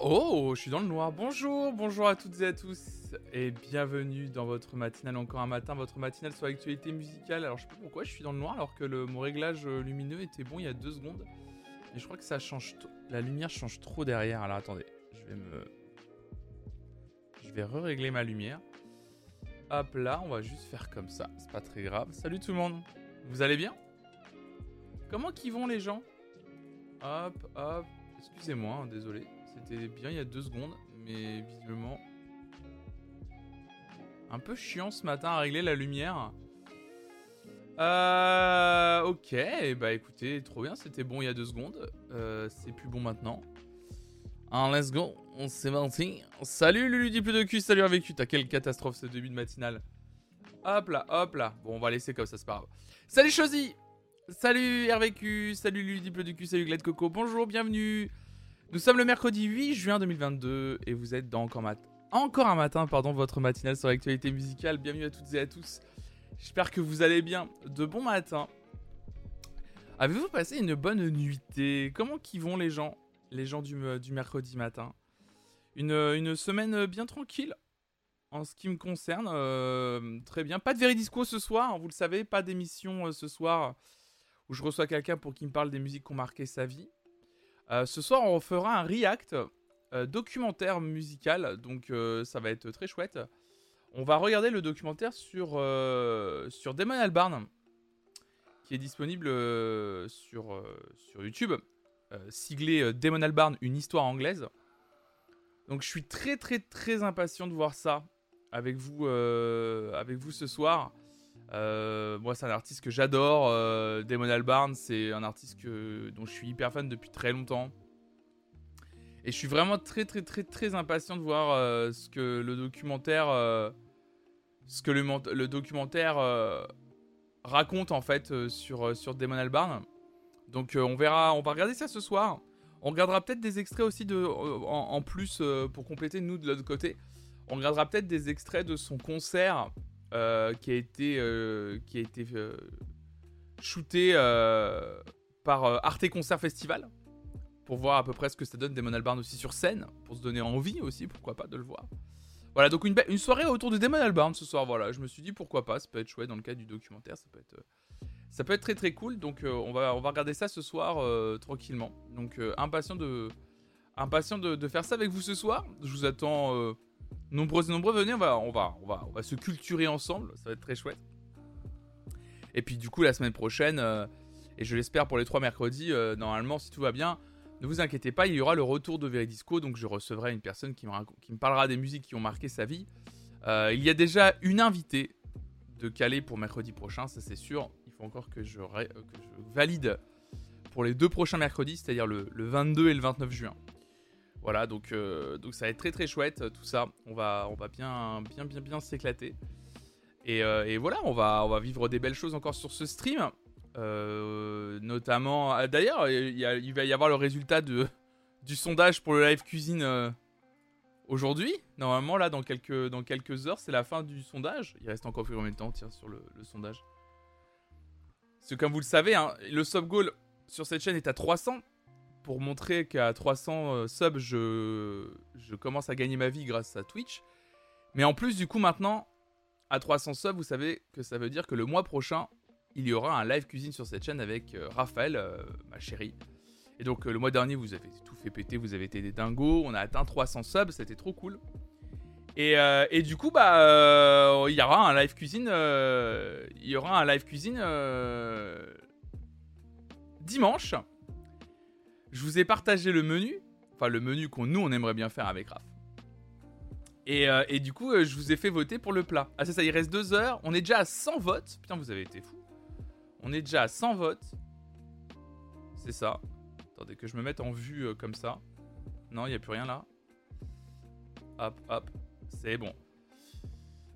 Oh, je suis dans le noir. Bonjour, bonjour à toutes et à tous, et bienvenue dans votre matinale encore un matin, votre matinale sur l'actualité musicale. Alors je sais pas pourquoi je suis dans le noir alors que mon réglage euh, lumineux était bon il y a deux secondes, et je crois que ça change, la lumière change trop derrière. Alors attendez, je vais me, je vais re-régler ma lumière. Hop là, on va juste faire comme ça, c'est pas très grave. Salut tout le monde, vous allez bien? Comment qu'ils vont les gens? Hop, hop. Excusez-moi, hein, désolé. C'était bien il y a deux secondes, mais visiblement... Un peu chiant ce matin à régler la lumière. Euh... Ok, bah écoutez, trop bien, c'était bon il y a deux secondes. Euh, c'est plus bon maintenant. Un let's go, on s'est parti. Salut Lulu plus de cul, salut avec T'as quelle catastrophe ce début de matinale. Hop là, hop là. Bon, on va laisser comme ça, c'est pas grave. Salut Chosy Salut RVQ, salut Ludiple du cul, salut Glad Coco, bonjour, bienvenue. Nous sommes le mercredi 8 juin 2022 et vous êtes dans encore, un matin, pardon, votre matinale sur l'actualité musicale. Bienvenue à toutes et à tous. J'espère que vous allez bien. De bon matin. Avez-vous passé une bonne nuitée? Comment qui vont les gens Les gens du, du mercredi matin? Une, semaine bien tranquille en ce qui me concerne. Euh, très bien. Pas de Veridisco ce soir, hein, vous le savez, pas d'émission euh, ce soir où je reçois quelqu'un pour qu'il me parle des musiques qui ont marqué sa vie. Euh, ce soir, on fera un react euh, documentaire musical, donc euh, ça va être très chouette. On va regarder le documentaire sur, sur Damon Albarn, qui est disponible sur, sur YouTube, siglé Damon Albarn, une histoire anglaise. Donc je suis très très très impatient de voir ça avec vous, avec vous ce soir. Euh, moi, c'est un artiste que j'adore. Euh, Damon Albarn, c'est un artiste que, dont je suis hyper fan depuis très longtemps. Et je suis vraiment très, très, très, très impatient de voir euh, ce que le documentaire, ce que le, documentaire raconte en fait sur, sur Damon Albarn. Donc, on verra, on va regarder ça ce soir. On regardera peut-être des extraits aussi de, en plus pour compléter nous de l'autre côté. On regardera peut-être des extraits de son concert euh, qui a été, euh, qui a été euh, shooté par Arte Concert Festival pour voir à peu près ce que ça donne Damon Albarn aussi sur scène, pour se donner envie aussi, pourquoi pas, de le voir. Voilà, donc une, une soirée autour de Damon Albarn ce soir, voilà, je me suis dit pourquoi pas, ça peut être chouette dans le cadre du documentaire, ça peut être, ça peut être très très cool, donc on, va, on va regarder ça ce soir tranquillement. Donc impatient, de, impatient de, de, faire ça avec vous ce soir, je vous attends Nombreux et nombreux, venez, on va, on, va, on, va, se culturer ensemble, ça va être très chouette. Et puis du coup, la semaine prochaine, euh, et je l'espère pour les trois mercredis, euh, normalement, si tout va bien, ne vous inquiétez pas, il y aura le retour de Veridisco, donc je recevrai une personne qui me, qui me parlera des musiques qui ont marqué sa vie. Euh, il y a déjà une invitée de Calais pour mercredi prochain, ça c'est sûr. Il faut encore que je, que je, valide pour les deux prochains mercredis, c'est-à-dire le, le 22 et le 29 juin. Voilà, donc, euh, donc ça va être très très chouette tout ça. On va, on va bien bien bien bien s'éclater. Et, euh, voilà, on va, vivre des belles choses encore sur ce stream. Euh, notamment, d'ailleurs, il, va y avoir le résultat du sondage pour le live cuisine aujourd'hui. Normalement, là, dans quelques, dans quelques heures, c'est la fin du sondage. Il reste encore combien de temps, sur le, le sondage? Parce que comme vous le savez, hein, le sub goal sur cette chaîne est à 300 pour montrer qu'à 300 euh, subs, je, commence à gagner ma vie grâce à Twitch. Mais en plus, du coup, maintenant, à 300 subs, vous savez que ça veut dire que le mois prochain, il y aura un live cuisine sur cette chaîne avec euh, Raphaël, euh, ma chérie. Et donc, le mois dernier, vous avez tout fait péter, vous avez été des dingos. On a atteint 300 subs, c'était trop cool. Et, et, du coup, bah, il y aura un live cuisine. il y aura un live cuisine dimanche je vous ai partagé le menu, enfin le menu qu'on nous on aimerait bien faire avec Raph. Et, euh, et du coup, euh, je vous ai fait voter pour le plat. Ah c'est ça, il reste deux heures. On est déjà à 100 votes. Putain, vous avez été fou. On est déjà à 100 votes. C'est ça. Attendez que je me mette en vue euh, comme ça. Non, il n'y a plus rien là. Hop, hop. C'est bon.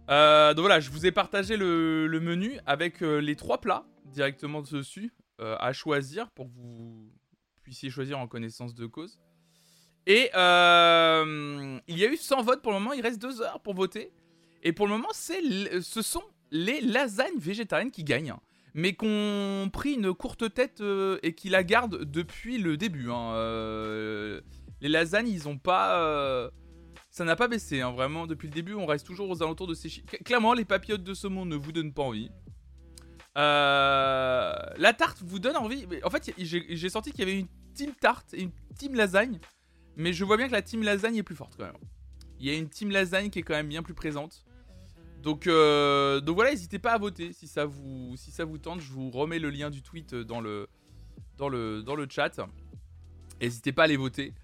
donc voilà, je vous ai partagé le, le menu avec les trois plats directement dessus à choisir pour vous puissiez choisir en connaissance de cause. Et euh, il y a eu 100 votes pour le moment, il reste 2 heures pour voter. Et pour le moment, c'est, ce sont les lasagnes végétariennes qui gagnent. Mais qu'on pris une courte tête euh, et qui la gardent depuis le début. Hein. Euh, Les lasagnes, ils ont pas. Ça n'a pas baissé, hein, vraiment. Depuis le début, on reste toujours aux alentours de ces chiffres. Clairement, les papillotes de saumon ne vous donnent pas envie. La tarte vous donne envie. En fait, j'ai senti qu'il y avait une team tarte et une team lasagne. Mais je vois bien que la team lasagne est plus forte quand même. Il y a une team lasagne qui est quand même bien plus présente. Donc, euh, donc voilà, n'hésitez pas à voter si ça, vous, si ça vous tente. Je vous remets le lien du tweet dans le, dans le, dans le chat. N'hésitez pas à aller voter.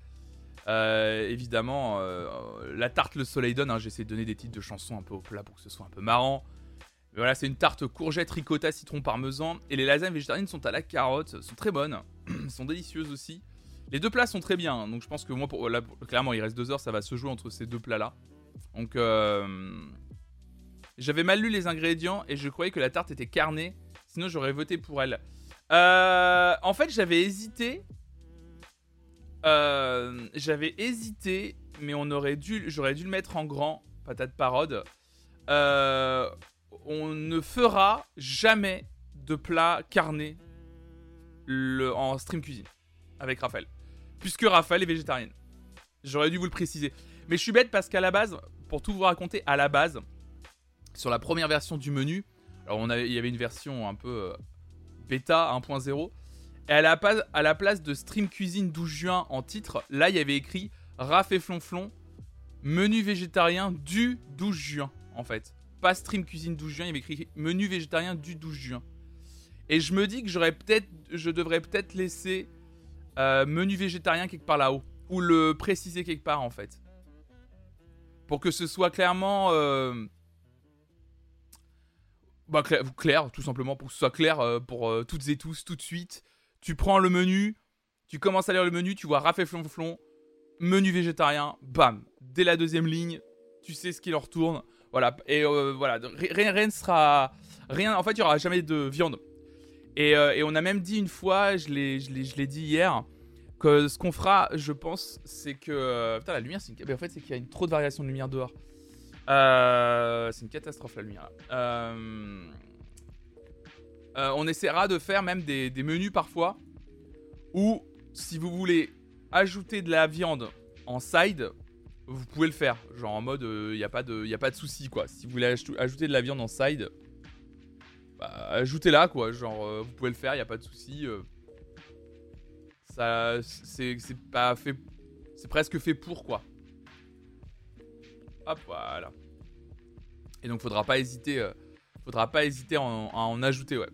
Euh, évidemment, euh, la tarte le soleil donne. Hein, J'essaie de donner des titres de chansons un peu au plat pour que ce soit un peu marrant. Voilà, c'est une tarte courgette, ricotta, citron, parmesan. Et les lasagnes végétariennes sont à la carotte, sont très bonnes, sont délicieuses aussi. Les deux plats sont très bien, hein, donc je pense que moi, pour, clairement, il reste deux heures, ça va se jouer entre ces deux plats-là. Donc, euh, j'avais mal lu les ingrédients et je croyais que la tarte était carnée, sinon j'aurais voté pour elle. Euh, en fait, j'avais hésité. Euh, j'avais hésité, mais on aurait dû, j'aurais dû le mettre en grand, patate parode. On ne fera jamais de plat carné en stream cuisine avec Raphaël puisque Raphaël est végétarienne. J'aurais dû vous le préciser. Mais je suis bête parce qu'à la base, pour tout vous raconter, à la base, sur la première version du menu, alors il y avait une version un peu euh, bêta 1.0, et à la, à la place de Stream Cuisine 12 juin en titre, là il y avait écrit Raph et Flonflon, menu végétarien du 12 juin en fait. Pas Stream Cuisine 12 juin, il y avait écrit menu végétarien du 12 juin. Et je me dis que j'aurais peut-être, je devrais peut-être laisser euh, menu végétarien quelque part là-haut. Ou le préciser quelque part en fait. Pour que ce soit clairement... Euh, bah, clair, tout simplement, pour que ce soit clair euh, pour toutes et tous, tout de suite. Tu prends le menu, tu commences à lire le menu, tu vois Raphaël Flonflon, menu végétarien, bam, dès la deuxième ligne, tu sais ce qui leur tourne. Voilà, et voilà, rien, rien ne sera. Rien, en fait, il n'y aura jamais de viande. Euh, et, on a même dit une fois, je l'ai dit hier, que ce qu'on fera, je pense, c'est que. Euh, putain, la lumière, c'est une. Mais en fait, c'est qu'il y a une trop de variation de lumière dehors. Euh, c'est une catastrophe la lumière. on essaiera de faire même des, menus parfois où, si vous voulez ajouter de la viande en side, vous pouvez le faire. Genre en mode, il n'y a pas de, y a pas de souci quoi. Si vous voulez ajouter de la viande en side, bah, ajoutez-la quoi. Genre, euh, vous pouvez le faire, il y a pas de souci. Euh. c'est presque fait pour quoi. Hop, voilà. Et donc, faudra pas hésiter, euh, faudra pas hésiter à en, ajouter, ouais.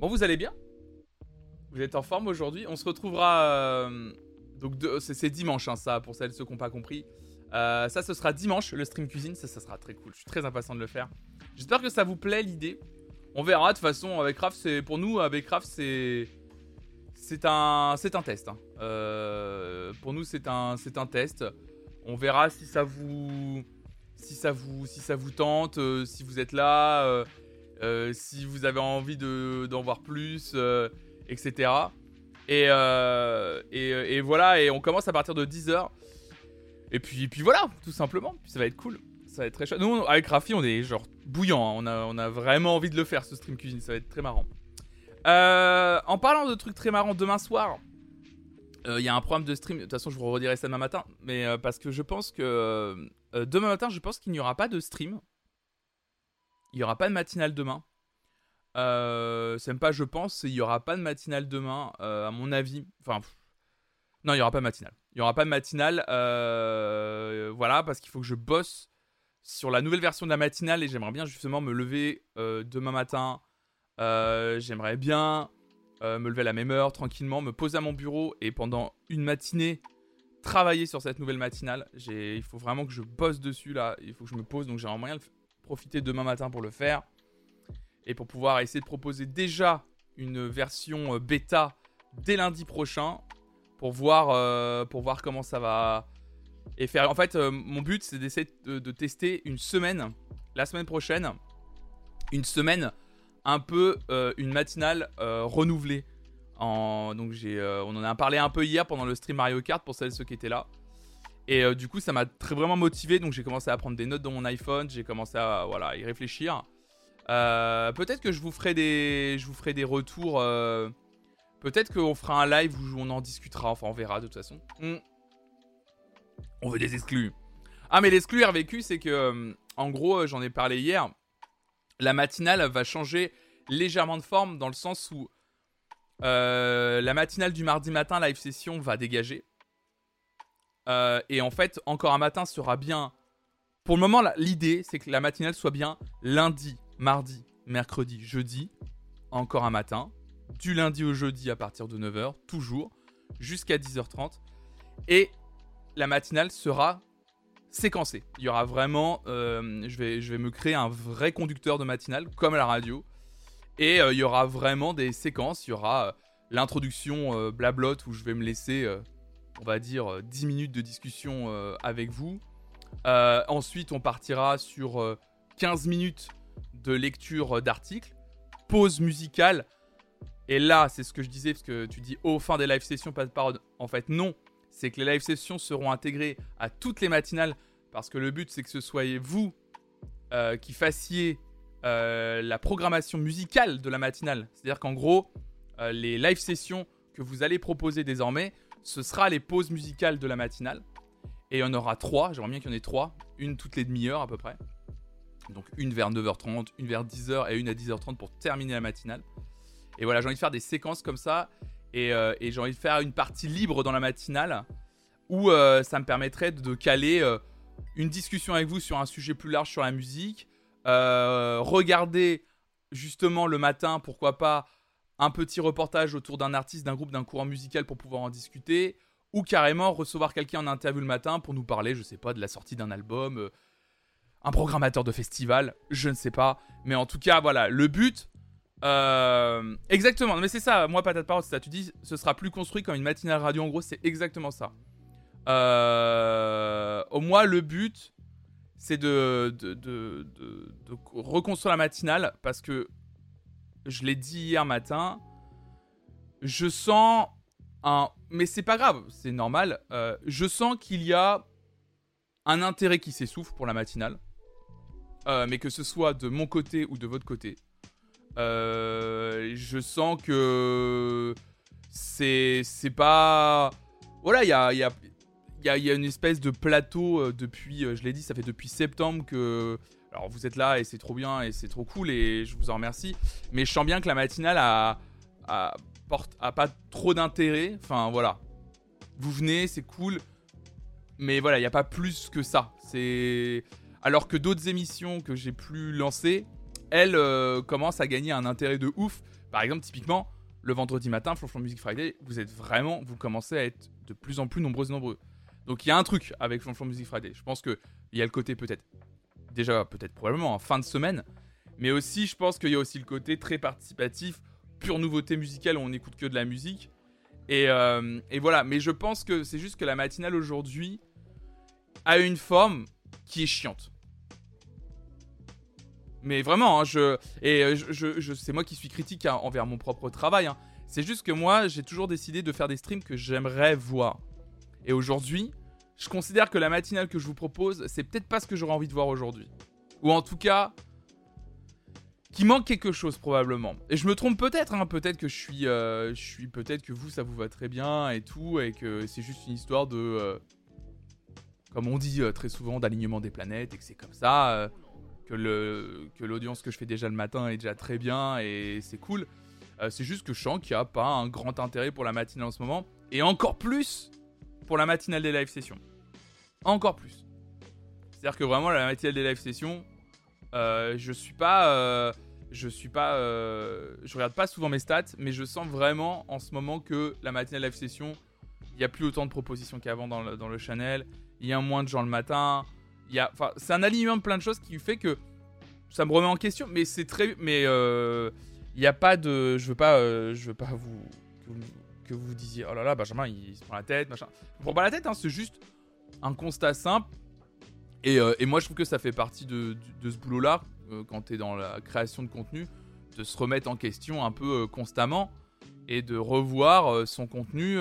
Bon, vous allez bien? Vous êtes en forme aujourd'hui On se retrouvera. donc, c'est dimanche, hein, ça, pour celles ceux qui n'ont pas compris. Euh, ça, ce sera dimanche, le stream cuisine. Ça, ça sera très cool. Je suis très impatient de le faire. J'espère que ça vous plaît l'idée. On verra. De toute façon, avec Raph, c'est pour nous, avec Raph, c'est c'est un c'est un test. Hein. Euh, pour nous, c'est un c'est un test. On verra si ça vous si ça vous si ça vous tente, euh, si vous êtes là, si vous avez envie de d'en voir plus, etc. Et, et, et voilà. Et on commence à partir de 10 h et puis, puis voilà, tout simplement. Ça va être cool. Ça va être très chouette. Nous, avec Rafi, on est genre bouillant. Hein. On, a, vraiment envie de le faire, ce stream cuisine. Ça va être très marrant. Euh, en parlant de trucs très marrants, demain soir, euh, il y a un programme de stream. De toute façon, je vous redirai ça demain matin. Mais euh, parce que je pense que. demain matin, je pense qu'il n'y aura pas de stream. Il n'y aura pas de matinale demain. C'est même pas je pense, il n'y aura pas de matinale demain, à mon avis. Enfin, non, il n'y aura pas de matinale. Il n'y aura pas de matinale. Euh, voilà, parce qu'il faut que je bosse sur la nouvelle version de la matinale et j'aimerais bien justement me lever euh, demain matin. Euh, j'aimerais bien me lever à la même heure, tranquillement, me poser à mon bureau et pendant une matinée travailler sur cette nouvelle matinale. Il faut vraiment que je bosse dessus là. Il faut que je me pose. Donc j'aimerais moyen de profiter demain matin pour le faire. Et pour pouvoir essayer de proposer déjà une version bêta dès lundi prochain pour voir, euh, pour voir comment ça va. Et faire. En fait, euh, mon but, c'est d'essayer de, tester une semaine, la semaine prochaine, une semaine un peu euh, une matinale renouvelée. En, donc j'ai, on en a parlé un peu hier pendant le stream Mario Kart pour celles ceux qui étaient là. Et du coup, ça m'a très vraiment motivé. Donc j'ai commencé à prendre des notes dans mon iPhone. J'ai commencé à voilà y réfléchir. Euh, peut-être que je vous ferai des, je vous ferai des retours. euh, Peut-être qu'on fera un live où on en discutera. Enfin, on verra de toute façon. Hmm. On veut des exclus. Ah, mais l'exclu RVQ, c'est que, euh, en gros, j'en ai parlé hier. La matinale va changer légèrement de forme dans le sens où euh, la matinale du mardi matin, live session, va dégager. Et en fait, encore un matin sera bien. Pour le moment, l'idée, c'est que la matinale soit bien lundi, mardi, mercredi, jeudi, encore un matin. Du lundi au jeudi à partir de 9h, toujours, jusqu'à 10h30. Et la matinale sera séquencée. Il y aura vraiment. euh, je, vais, me créer un vrai conducteur de matinale, comme à la radio. Et euh, il y aura vraiment des séquences. Il y aura euh, l'introduction blablote où je vais me laisser, on va dire, euh, 10 minutes de discussion avec vous. Ensuite, on partira sur euh, 15 minutes de lecture d'articles. Pause musicale. Et là, c'est ce que je disais, parce que tu dis au fin des live sessions, pas de parole. En fait, non. C'est que les live sessions seront intégrées à toutes les matinales. Parce que le but, c'est que ce soyez vous euh, qui fassiez euh, la programmation musicale de la matinale. C'est-à-dire qu'en gros, euh, les live sessions que vous allez proposer désormais, ce sera les pauses musicales de la matinale. Et il y en aura trois, j'aimerais bien qu'il y en ait trois, une toutes les demi-heures à peu près. Donc une vers 9h30, une vers 10h et une à 10h30 pour terminer la matinale. Et voilà, j'ai envie de faire des séquences comme ça. Et, euh, j'ai envie de faire une partie libre dans la matinale où euh, ça me permettrait de caler euh, une discussion avec vous sur un sujet plus large sur la musique. Regarder justement le matin, pourquoi pas, un petit reportage autour d'un artiste, d'un groupe, d'un courant musical pour pouvoir en discuter. Ou carrément recevoir quelqu'un en interview le matin pour nous parler, je sais pas, de la sortie d'un album, un programmateur de festival, je ne sais pas. Mais en tout cas, voilà, le but. euh, exactement, mais c'est ça, moi, patate parole, ça. Tu dis, ce sera plus construit comme une matinale radio, en gros, c'est exactement ça. Euh, au moins, le but, c'est de reconstruire la matinale parce que je l'ai dit hier matin, je sens un. Mais c'est pas grave, c'est normal. euh, je sens qu'il y a un intérêt qui s'essouffle pour la matinale. Euh, mais que ce soit de mon côté ou de votre côté. Euh, je sens que c'est pas. Voilà, il y a, y, a, y, y a une espèce de plateau euh, depuis. je l'ai dit, ça fait depuis septembre que. Alors vous êtes là et c'est trop bien et c'est trop cool et je vous en remercie. Mais je sens bien que la matinale a, a, porte, a pas trop d'intérêt. Enfin voilà. Vous venez, c'est cool. Mais voilà, il n'y a pas plus que ça. C'est. Alors que d'autres émissions que j'ai plus lancées, elles euh, commencent à gagner un intérêt de ouf. Par exemple, typiquement, le vendredi matin, Flonflon Music Friday, vous êtes vraiment, vous commencez à être de plus en plus nombreux et nombreux. Donc il y a un truc avec Flonflon Music Friday. Je pense qu'il y a le côté peut-être, déjà peut-être probablement en fin de semaine, mais aussi je pense qu'il y a aussi le côté très participatif, pure nouveauté musicale où on n'écoute que de la musique. Euh, et voilà, mais je pense que c'est juste que la matinale aujourd'hui a une forme qui est chiante. Mais vraiment, hein, je, et euh, je, je- c'est moi qui suis critique hein, envers mon propre travail. hein. C'est juste que moi, j'ai toujours décidé de faire des streams que j'aimerais voir. Et aujourd'hui, je considère que la matinale que je vous propose, c'est peut-être pas ce que j'aurais envie de voir aujourd'hui. Ou en tout cas, qui manque quelque chose probablement. Et je me trompe peut-être, peut-être que je suis, euh, suis, peut-être que vous ça vous va très bien et tout, et que c'est juste une histoire de, euh, comme on dit euh, très souvent, d'alignement des planètes et que c'est comme ça. euh, que que l'audience que je fais déjà le matin est déjà très bien et c'est cool. Euh, c'est juste que je sens qu'il n'y a pas un grand intérêt pour la matinale en ce moment et encore plus pour la matinale des live sessions. Encore plus. C'est-à-dire que vraiment la matinale des live sessions, euh, je suis pas, je suis pas, je regarde pas souvent mes stats, mais je sens vraiment en ce moment que la matinale live session, il y a plus autant de propositions qu'avant dans dans le channel. Il y a moins de gens le matin. Il y a, enfin, c'est un alignement de plein de choses qui fait que ça me remet en question. Mais c'est très, mais euh, il n'y a pas de, je veux pas, euh, je veux pas vous que, vous disiez, oh là là, Benjamin, il se prend la tête, machin. Je prends pas la tête, hein, c'est juste un constat simple. Et, euh, et moi, je trouve que ça fait partie de, de- ce boulot-là, quand tu es dans la création de contenu, de se remettre en question un peu constamment et de revoir son contenu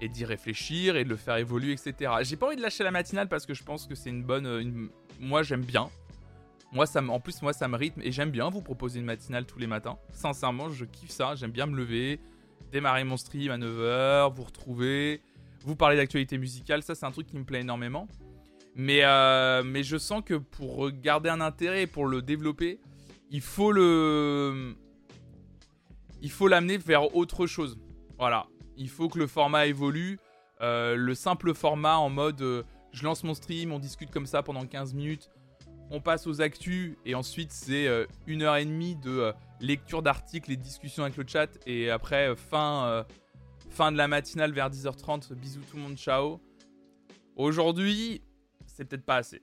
et d'y réfléchir et de le faire évoluer, etc. J'ai pas envie de lâcher la matinale parce que je pense que c'est une bonne. euh, Moi, j'aime bien. Moi, ça, en plus, moi, ça me rythme et j'aime bien vous proposer une matinale tous les matins. Sincèrement, je kiffe ça. J'aime bien me lever, démarrer mon stream à 9h, vous retrouver, vous parler d'actualité musicale. Ça, c'est un truc qui me plaît énormément. Mais, euh, mais je sens que pour garder un intérêt, pour le développer, il faut le. Il faut l'amener vers autre chose. Voilà. Il faut que le format évolue. Euh, le simple format en mode euh, je lance mon stream, on discute comme ça pendant 15 minutes, on passe aux actus et ensuite c'est une heure et demie de lecture d'articles et discussions avec le chat et après fin, fin de la matinale vers 10h30, bisous tout le monde, ciao. Aujourd'hui, c'est peut-être pas assez.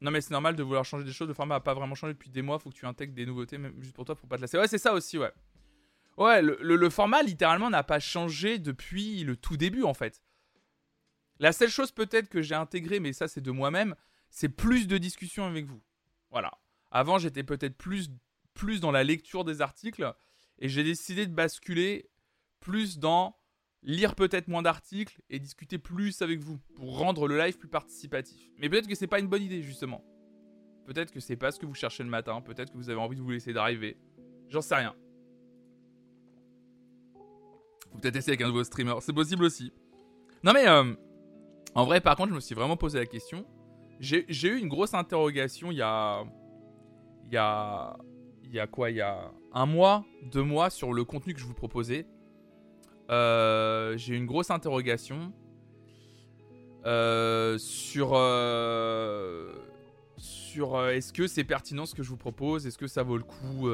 Non mais c'est normal de vouloir changer des choses, le format a pas vraiment changé depuis des mois, faut que tu intègres des nouveautés même juste pour toi pour pas te lasser. Ouais c'est ça aussi ouais. Ouais le, format littéralement n'a pas changé depuis le tout début en fait. La seule chose peut-être que j'ai intégré, mais ça c'est de moi-même, c'est plus de discussions avec vous. Voilà. Avant j'étais peut-être plus, plus dans la lecture des articles et j'ai décidé de basculer plus dans lire peut-être moins d'articles et discuter plus avec vous pour rendre le live plus participatif. Mais peut-être que c'est pas une bonne idée justement. Peut-être que c'est pas ce que vous cherchez le matin, peut-être que vous avez envie de vous laisser driver. J'en sais rien. Peut-être essayer avec un nouveau streamer, c'est possible aussi. Non mais euh, en vrai par contre je me suis vraiment posé la question. J'ai eu une grosse interrogation il y a... Il y a... Il y a quoi? Il y a un mois, deux mois sur le contenu que je vous proposais. Euh, j'ai une grosse interrogation euh, sur sur est-ce que c'est pertinent ce que je vous propose, est-ce que ça vaut le coup,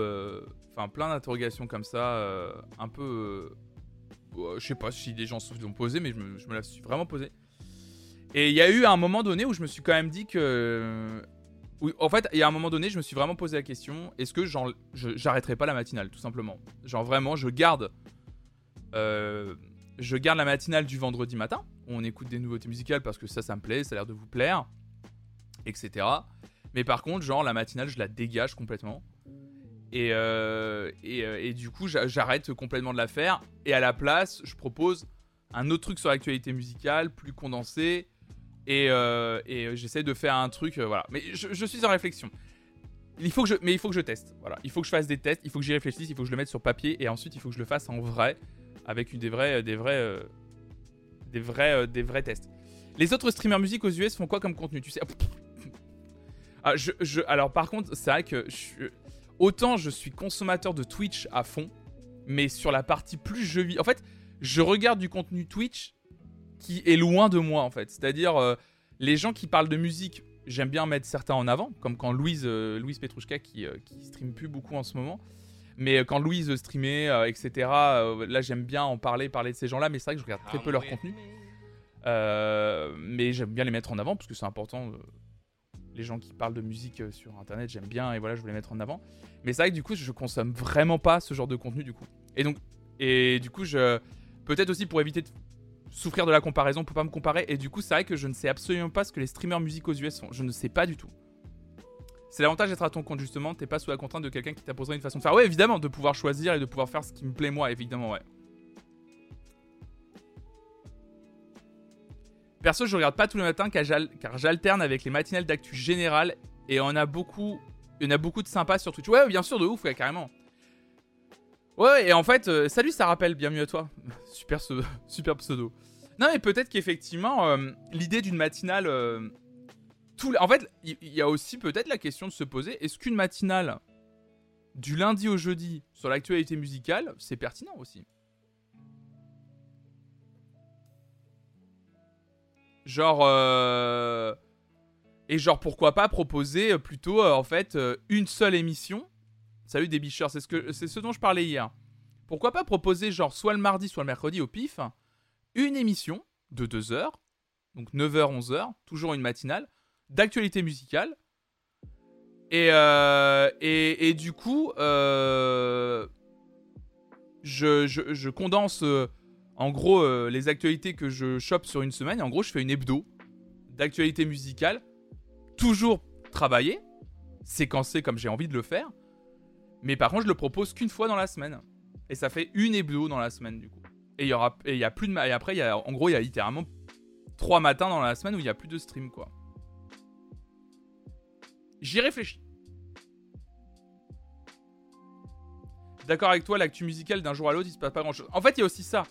enfin plein d'interrogations comme ça, un peu, je sais pas si des gens se sont posés, mais je me, la suis vraiment posé. Et il y a eu un moment donné où je me suis quand même dit que en fait, il y a un moment donné, je me suis vraiment posé la question est-ce que j'arrêterai pas la matinale, tout simplement? Genre vraiment, je garde euh, je garde la matinale du vendredi matin. On écoute des nouveautés musicales parce que ça, ça me plaît, ça a l'air de vous plaire, etc. Mais par contre, genre, la matinale, je la dégage complètement. Et, euh, euh, et, du coup, j'arrête complètement de la faire. Et à la place, je propose un autre truc sur l'actualité musicale, plus condensé. Et, et j'essaie de faire un truc, voilà. Mais je, je, suis en réflexion. Il faut que je, mais il faut que je teste. Voilà. Il faut que je fasse des tests, il faut que j'y réfléchisse, il faut que je le mette sur papier. Et ensuite, il faut que je le fasse en vrai avec des vrais, des vrais, euh, des vrais, euh, des vrais tests. Les autres streamers musique aux US font quoi comme contenu Tu sais? Ah, je, Alors par contre, c'est vrai que autant je suis consommateur de Twitch à fond, mais sur la partie plus jeu vidéo, en fait, je regarde du contenu Twitch qui est loin de moi en fait. C'est-à-dire euh, les gens qui parlent de musique, j'aime bien mettre certains en avant, comme quand Louise, Louise Petrouchka qui, qui stream plus beaucoup en ce moment. Mais euh, quand Louise streamait, euh, etc., euh, là j'aime bien en parler, parler de ces gens-là, mais c'est vrai que je regarde très peu leur contenu. mais j'aime bien les mettre en avant parce que c'est important. Les gens qui parlent de musique sur internet, j'aime bien et voilà, je voulais mettre en avant. Mais c'est vrai que du coup, je consomme vraiment pas ce genre de contenu du coup. Et donc, et du coup, je peut-être aussi pour éviter de souffrir de la comparaison, pour pas me comparer. Et du coup, c'est vrai que je ne sais absolument pas ce que les streamers musique aux US font. Je ne sais pas du tout. C'est l'avantage d'être à ton compte, justement. T'es pas sous la contrainte de quelqu'un qui t'imposerait une façon de faire. Ouais, évidemment, de pouvoir choisir et de pouvoir faire ce qui me plaît, moi, évidemment, ouais. Perso, je regarde pas tous les matins car j'alterne avec les matinales d'actu générale et on a beaucoup, il y en a beaucoup de sympas sur Twitch. Ouais, bien sûr, de ouf, ouais, carrément. Ouais, et en fait, euh, salut, ça rappelle, bienvenue à toi. super, super pseudo. Non, mais peut-être qu'effectivement, euh, l'idée d'une matinale euh, en fait, il y, a aussi peut-être la question de se poser est-ce qu'une matinale du lundi au jeudi sur l'actualité musicale, c'est pertinent aussi? Genre. Euh, et genre, pourquoi pas proposer plutôt, euh, en fait, euh, une seule émission? Salut des bicheurs, c'est ce, que, ce dont je parlais hier. Pourquoi pas proposer, genre, soit le mardi, soit le mercredi au pif, une émission de 2 heures, donc 9h, 11h, toujours une matinale, d'actualité musicale. Et, euh, et, du coup, euh, je, je, condense euh, en gros les actualités que je chope sur une semaine. En gros, je fais une hebdo d'actualité musicale, toujours travaillée, séquencée comme j'ai envie de le faire. Mais par contre, je le propose qu'une fois dans la semaine. Et ça fait une hebdo dans la semaine, du coup. Et y aura, et y a plus de, et après, y a, en gros, il y a littéralement trois matins dans la semaine où il y a plus de stream, quoi. J'y réfléchis. D'accord avec toi, l'actu musicale d'un jour à l'autre, il se passe pas grand chose. En fait, il y a aussi ça.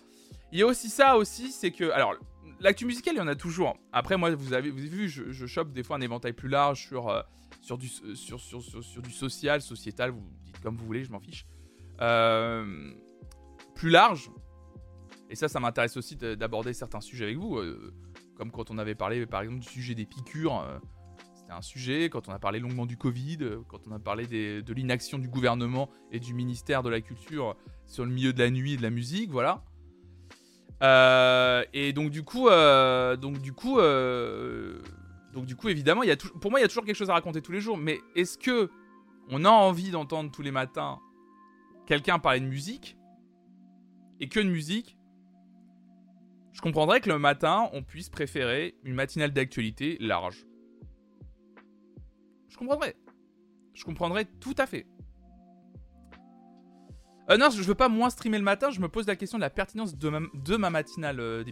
Il y a aussi ça aussi, c'est que. Alors, l'actu musicale, il y en a toujours. Après, moi, vous avez, vous avez vu, je, je chope des fois un éventail plus large sur, euh, sur, du, sur, sur, sur, du social, sociétal, vous dites comme vous voulez, je m'en fiche. Euh, plus large. Et ça, ça m'intéresse aussi d'aborder certains sujets avec vous. Euh, comme quand on avait parlé, par exemple, du sujet des piqûres. C'était un sujet. Quand on a parlé longuement du Covid. Quand on a parlé de l'inaction du gouvernement et du ministère de la Culture sur le milieu de la nuit et de la musique. Voilà. Euh, et donc du coup, euh, donc du coup, euh, donc du coup, évidemment, pour moi, il y a toujours quelque chose à raconter tous les jours. Mais est-ce que on a envie d'entendre tous les matins quelqu'un parler de musique et que de musique Je comprendrais que le matin, on puisse préférer une matinale d'actualité large. Je comprendrais. Je comprendrais tout à fait. Euh, non, je veux pas moins streamer le matin, je me pose la question de la pertinence de ma, matinale euh.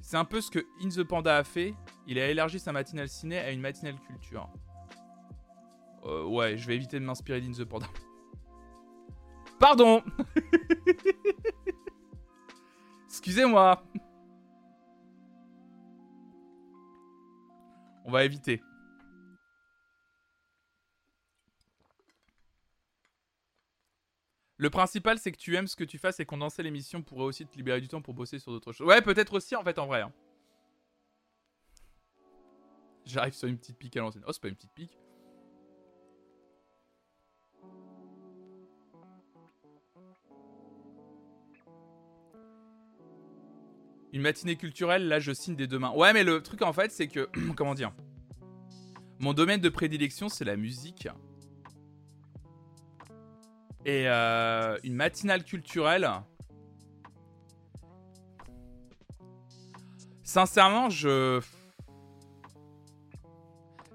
C'est un peu ce que In the Panda a fait. Il a élargi sa matinale ciné à une matinale culture. Euh, ouais, je vais éviter de m'inspirer d'In the Panda. Pardon Excusez-moi On va éviter. Le principal, c'est que tu aimes ce que tu fasses et condenser l'émission pourrait aussi te libérer du temps pour bosser sur d'autres choses. Ouais, peut-être aussi, en fait, en vrai. Hein. J'arrive sur une petite pique à l'ancienne. Oh, c'est pas une petite pique. Une matinée culturelle, là, je signe des deux mains. Ouais, mais le truc, en fait, c'est que... comment dire? Mon domaine de prédilection, c'est la musique. Et euh, une matinale culturelle. Sincèrement, je.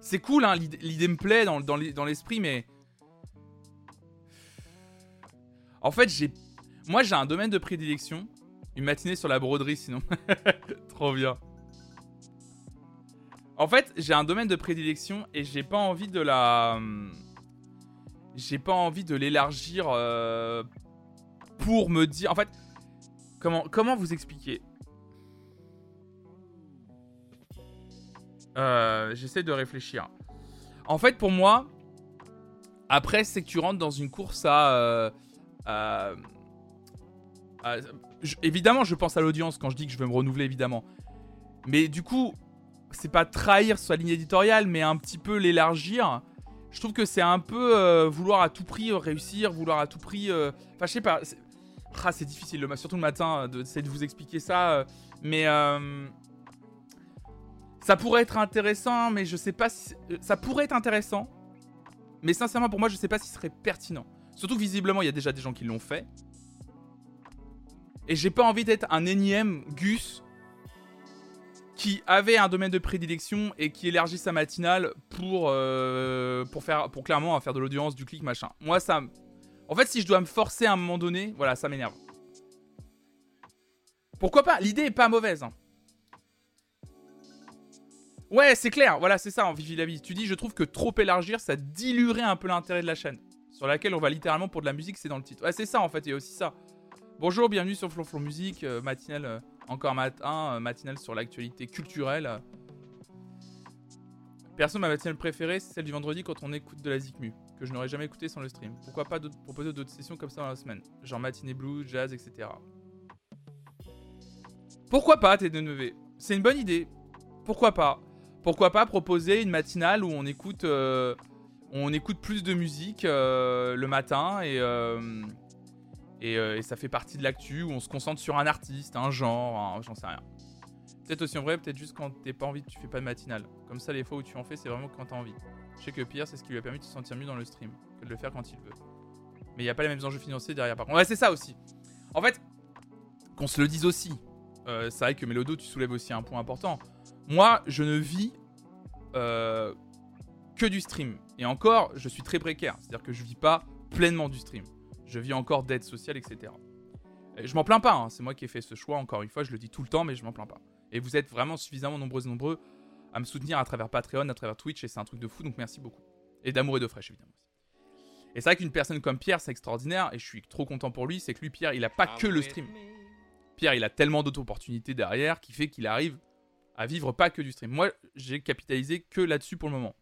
C'est cool, hein, l'idée me plaît dans, dans l'esprit, mais. En fait, j'ai. Moi, j'ai un domaine de prédilection. Une matinée sur la broderie, sinon. Trop bien. En fait, j'ai un domaine de prédilection et j'ai pas envie de la. J'ai pas envie de l'élargir euh, pour me dire. En fait, comment, comment vous expliquer? Euh, J'essaie de réfléchir. En fait, pour moi, après, c'est que tu rentres dans une course à. Euh, évidemment, je pense à l'audience quand je dis que je veux me renouveler, évidemment. Mais du coup, c'est pas trahir sa ligne éditoriale, mais un petit peu l'élargir je trouve que c'est un peu euh, vouloir à tout prix euh, réussir, vouloir à tout prix. Euh, enfin, je sais pas. C'est ah, difficile, surtout le matin, d'essayer de vous expliquer ça. mais ça pourrait être intéressant, mais je sais pas si. Ça pourrait être intéressant, mais sincèrement, pour moi, je sais pas si ce serait pertinent. Surtout que visiblement, il y a déjà des gens qui l'ont fait. Et j'ai pas envie d'être un énième Gus qui avait un domaine de prédilection et qui élargit sa matinale pour, euh, pour, faire, pour clairement faire de l'audience, du clic, machin. Moi, ça. En fait, si je dois me forcer à un moment donné, voilà, ça m'énerve. Pourquoi pas? L'idée est pas mauvaise. Hein. Ouais, c'est clair, voilà, c'est ça en Vivi la vie. Tu dis, je trouve que trop élargir, ça diluerait un peu l'intérêt de la chaîne. Sur laquelle on va littéralement pour de la musique, c'est dans le titre. Ouais, c'est ça en fait, il y a aussi ça. Bonjour, bienvenue sur Flonflon Musique, euh, matinale. Euh, encore matin, euh, matinale sur l'actualité culturelle. Perso, ma matinale préférée, c'est celle du vendredi quand on écoute de la Zikmu, que je n'aurais jamais écouté sans le stream. Pourquoi pas proposer d'autres sessions comme ça dans la semaine? Genre matinée blues, jazz, etc. Pourquoi pas, T2NV C'est une bonne idée. Pourquoi pas? Pourquoi pas proposer une matinale où on écoute, euh, on écoute plus de musique euh, le matin et et, ça fait partie de l'actu où on se concentre sur un artiste, un genre, j'en sais rien. Peut-être aussi en vrai, peut-être juste quand t'es pas envie, tu fais pas de matinale. Comme ça, les fois où tu en fais, c'est vraiment quand t'as envie. Je sais que Pierre, c'est ce qui lui a permis de se sentir mieux dans le stream, que de le faire quand il veut. Mais il n'y a pas les mêmes enjeux financiers derrière par contre. Ouais, c'est ça aussi. En fait, qu'on se le dise aussi. Euh, c'est vrai que Mélodo, tu soulèves aussi un point important. Moi, je ne vis euh, que du stream. Et encore, je suis très précaire. C'est-à-dire que je vis pas pleinement du stream. Je vis encore d'aide sociale, etc. je m'en plains pas, hein. c'est moi qui ai fait ce choix, encore une fois, je le dis tout le temps, mais je m'en plains pas. Et vous êtes vraiment suffisamment nombreux et nombreux à me soutenir à travers Patreon, à travers Twitch, et c'est un truc de fou, donc merci beaucoup. Et d'amour et de fraîche, évidemment. Et c'est vrai qu'une personne comme Pierre, c'est extraordinaire, et je suis trop content pour lui, c'est que lui, Pierre, il a pas que le stream. Pierre, il a tellement d'autres opportunités derrière qui fait qu'il arrive à vivre pas que du stream. Moi, j'ai capitalisé que là-dessus pour le moment.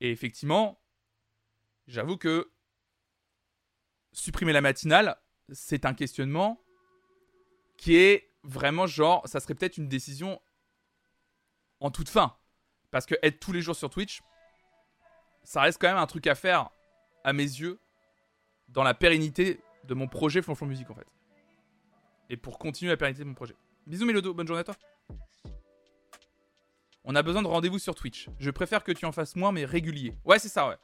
Et effectivement, j'avoue que supprimer la matinale, c'est un questionnement qui est vraiment genre, ça serait peut-être une décision en toute fin. Parce que être tous les jours sur Twitch, ça reste quand même un truc à faire, à mes yeux, dans la pérennité de mon projet Flonflon Musique en fait. Et pour continuer la pérennité de mon projet. Bisous Mélodo, bonne journée à toi. On a besoin de rendez-vous sur Twitch. Je préfère que tu en fasses moins, mais régulier. Ouais, c'est ça, ouais.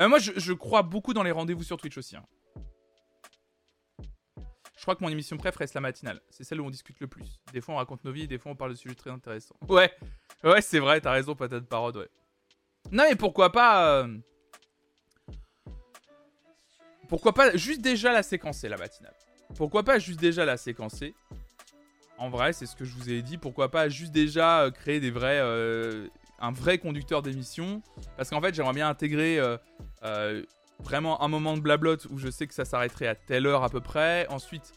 Euh, moi, je, crois beaucoup dans les rendez-vous sur Twitch aussi. Hein. Je crois que mon émission préf reste la matinale. C'est celle où on discute le plus. Des fois, on raconte nos vies, des fois, on parle de sujets très intéressants. Ouais, ouais, c'est vrai, t'as raison, patate parode, ouais. Non, mais pourquoi pas. Euh, pourquoi pas juste déjà la séquencer, la matinale? Pourquoi pas juste déjà la séquencer? En vrai, c'est ce que je vous ai dit. Pourquoi pas juste déjà euh, créer des vrais. Euh, un vrai conducteur d'émission? Parce qu'en fait, j'aimerais bien intégrer vraiment un moment de blablote où je sais que ça s'arrêterait à telle heure à peu près. Ensuite,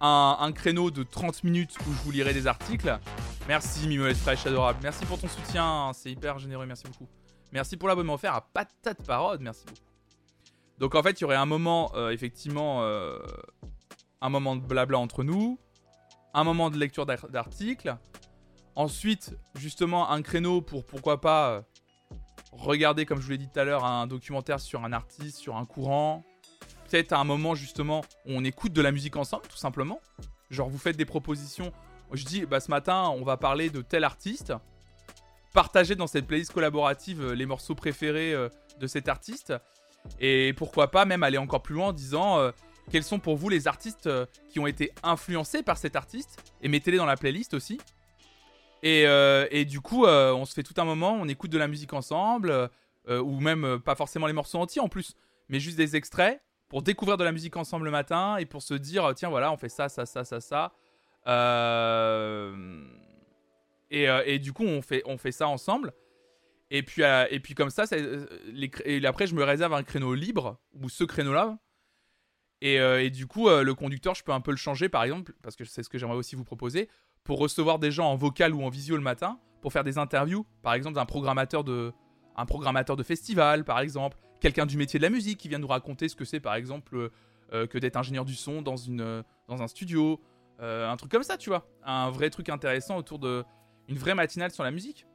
un, créneau de 30 minutes où je vous lirai des articles. Merci Mimolette Fresh, adorable. Merci pour ton soutien, c'est hyper généreux, merci beaucoup. Merci pour l'abonnement offert à Patate Parode, merci beaucoup. Donc en fait, il y aurait un moment, euh, effectivement, euh, un moment de blabla entre nous, un moment de lecture d'articles. Ensuite, justement, un créneau pour pourquoi pas euh, regarder, comme je vous l'ai dit tout à l'heure, un documentaire sur un artiste, sur un courant. Peut-être à un moment justement on écoute de la musique ensemble, tout simplement. Genre vous faites des propositions. Je dis, bah ce matin, on va parler de tel artiste. Partagez dans cette playlist collaborative euh, les morceaux préférés euh, de cet artiste. Et pourquoi pas même aller encore plus loin en disant euh, quels sont pour vous les artistes qui ont été influencés par cet artiste? Et mettez-les dans la playlist aussi. Euh, et, du coup, euh, on se fait tout un moment, on écoute de la musique ensemble, euh, ou même pas forcément les morceaux entiers en plus, mais juste des extraits pour découvrir de la musique ensemble le matin et pour se dire tiens voilà on fait ça ça ça ça ça. Et, du coup on fait ça ensemble. Et puis et puis comme ça, après je me réserve un créneau libre ou ce créneau là et, et du coup le conducteur je peux un peu le changer par exemple parce que c'est ce que j'aimerais aussi vous proposer pour recevoir des gens en vocal ou en visio le matin, pour faire des interviews, par exemple d'un programmateur de, un programmateur de festival, par exemple, quelqu'un du métier de la musique qui vient nous raconter ce que c'est, par exemple, euh, que d'être ingénieur du son dans, une, dans un studio, euh, un truc comme ça, tu vois, un vrai truc intéressant autour de une vraie matinale sur la musique.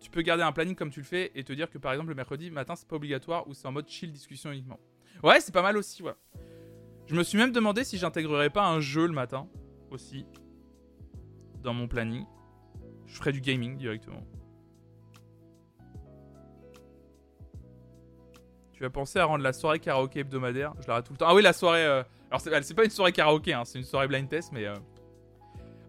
Tu peux garder un planning comme tu le fais et te dire que par exemple le mercredi matin c'est pas obligatoire ou c'est en mode chill discussion uniquement. Ouais, c'est pas mal aussi, ouais. Je me suis même demandé si j'intégrerais pas un jeu le matin aussi dans mon planning. Je ferais du gaming directement. Tu vas penser à rendre la soirée karaoké hebdomadaire? Je la tout le temps. Ah oui, la soirée. Euh, alors, c'est pas une soirée karaoké, hein, c'est une soirée blind test, mais. Euh,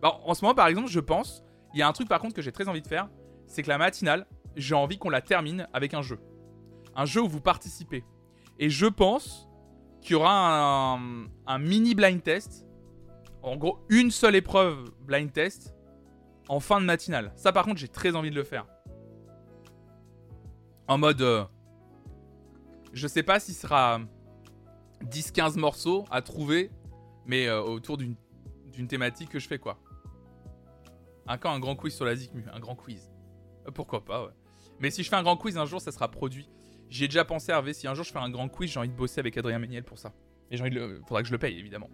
bah, en ce moment, par exemple, je pense. Il y a un truc par contre que j'ai très envie de faire. C'est que la matinale, j'ai envie qu'on la termine avec un jeu. Un jeu où vous participez. Et je pense qu'il y aura un, mini blind test. En gros, une seule épreuve blind test en fin de matinale. Ça, par contre, j'ai très envie de le faire. En mode. Euh, je sais pas si ce sera 10-15 morceaux à trouver, mais euh, autour d'une thématique que je fais quoi. Encore un grand quiz sur la ZICMU, un grand quiz. Euh, pourquoi pas, ouais. Mais si je fais un grand quiz un jour, ça sera produit. J'ai déjà pensé, Hervé, si un jour je fais un grand quiz, j'ai envie de bosser avec Adrien Méniel pour ça. Et j'ai envie de faudra que je le paye, évidemment.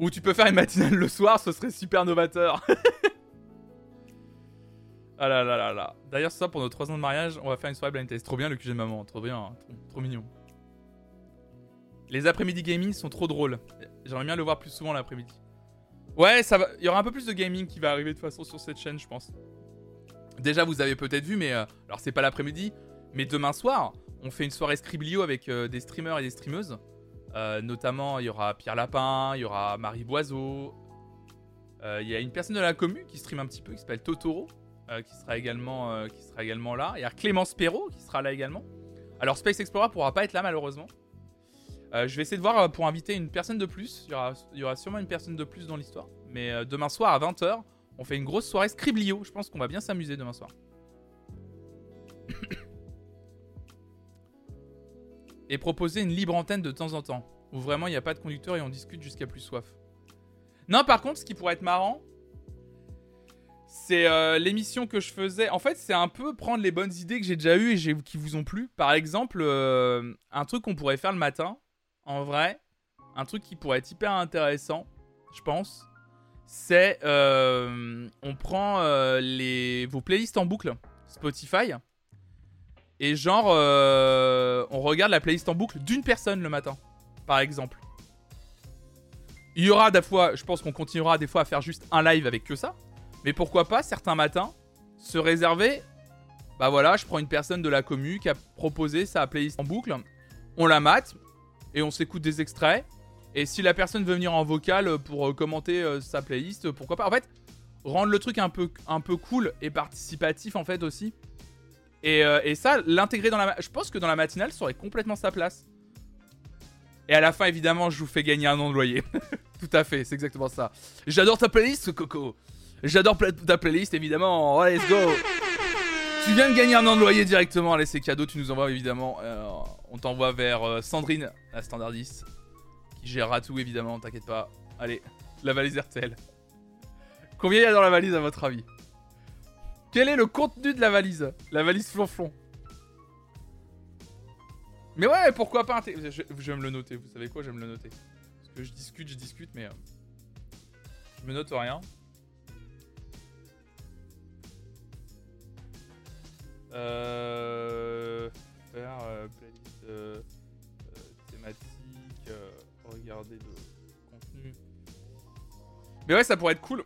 Ou tu peux faire une matinale le soir, ce serait super novateur. ah là là là là. D'ailleurs, ça pour nos 3 ans de mariage, on va faire une soirée blind. Trop bien le QG de maman, trop bien, hein. trop, mignon. Les après-midi gaming sont trop drôles. J'aimerais bien le voir plus souvent l'après-midi. Ouais, ça va. Il y aura un peu plus de gaming qui va arriver de toute façon sur cette chaîne, je pense. Déjà, vous avez peut-être vu, mais euh, alors c'est pas l'après-midi, mais demain soir, on fait une soirée Scriblio avec euh, des streamers et des streameuses. Euh, notamment, il y aura Pierre Lapin, il y aura Marie Boiseau. Il y a une personne de la commune qui stream un petit peu, qui s'appelle Totoro, qui, sera également, là. Il y a Clémence Perrault qui sera là également. Alors, Space Explorer pourra pas être là, malheureusement. je vais essayer de voir pour inviter une personne de plus. Il y aura, il y aura sûrement une personne de plus dans l'histoire. Mais demain soir à 20h, on fait une grosse soirée Scriblio. Je pense qu'on va bien s'amuser demain soir. et proposer une libre antenne de temps en temps, où vraiment il n'y a pas de conducteur et on discute jusqu'à plus soif. Non, par contre, ce qui pourrait être marrant, c'est euh, l'émission que je faisais. En fait, c'est un peu prendre les bonnes idées que j'ai déjà eues et qui vous ont plu. Par exemple, euh, un truc qu'on pourrait faire le matin, en vrai, un truc qui pourrait être hyper intéressant, je pense, c'est euh, on prend les, vos playlists en boucle Spotify et genre on regarde la playlist en boucle d'une personne le matin, par exemple. Il y aura des fois, je pense qu'on continuera des fois à faire juste un live avec que ça. Mais pourquoi pas certains matins se réserver Bah voilà, je prends une personne de la commu qui a proposé sa playlist en boucle, on la mate et on s'écoute des extraits. Et si la personne veut venir en vocal pour euh, commenter euh, sa playlist, pourquoi pas En fait, rendre le truc un peu, un peu cool et participatif en fait aussi. Et, euh, et ça, l'intégrer dans la... Je pense que dans la matinale, ça aurait complètement sa place. Et à la fin, évidemment, je vous fais gagner un an de loyer. Tout à fait, c'est exactement ça. J'adore ta playlist, Coco. J'adore ta playlist, évidemment. Oh, let's go. Tu viens de gagner un an de loyer directement. Allez, c'est cadeau. Tu nous envoies, évidemment. Euh, on t'envoie vers euh, Sandrine, la standardiste, gérera tout, évidemment. T'inquiète pas. Allez, la valise RTL. Combien il y a dans la valise, à votre avis? Quel est le contenu de la valise? La valise flonflon. Mais ouais, pourquoi pas je, vais me le noter. Vous savez quoi? Je le noter. Parce que je discute, je discute, mais... Euh, je me note rien. Euh, faire euh, euh, thématique, regarder le contenu. Mais ouais, ça pourrait être cool.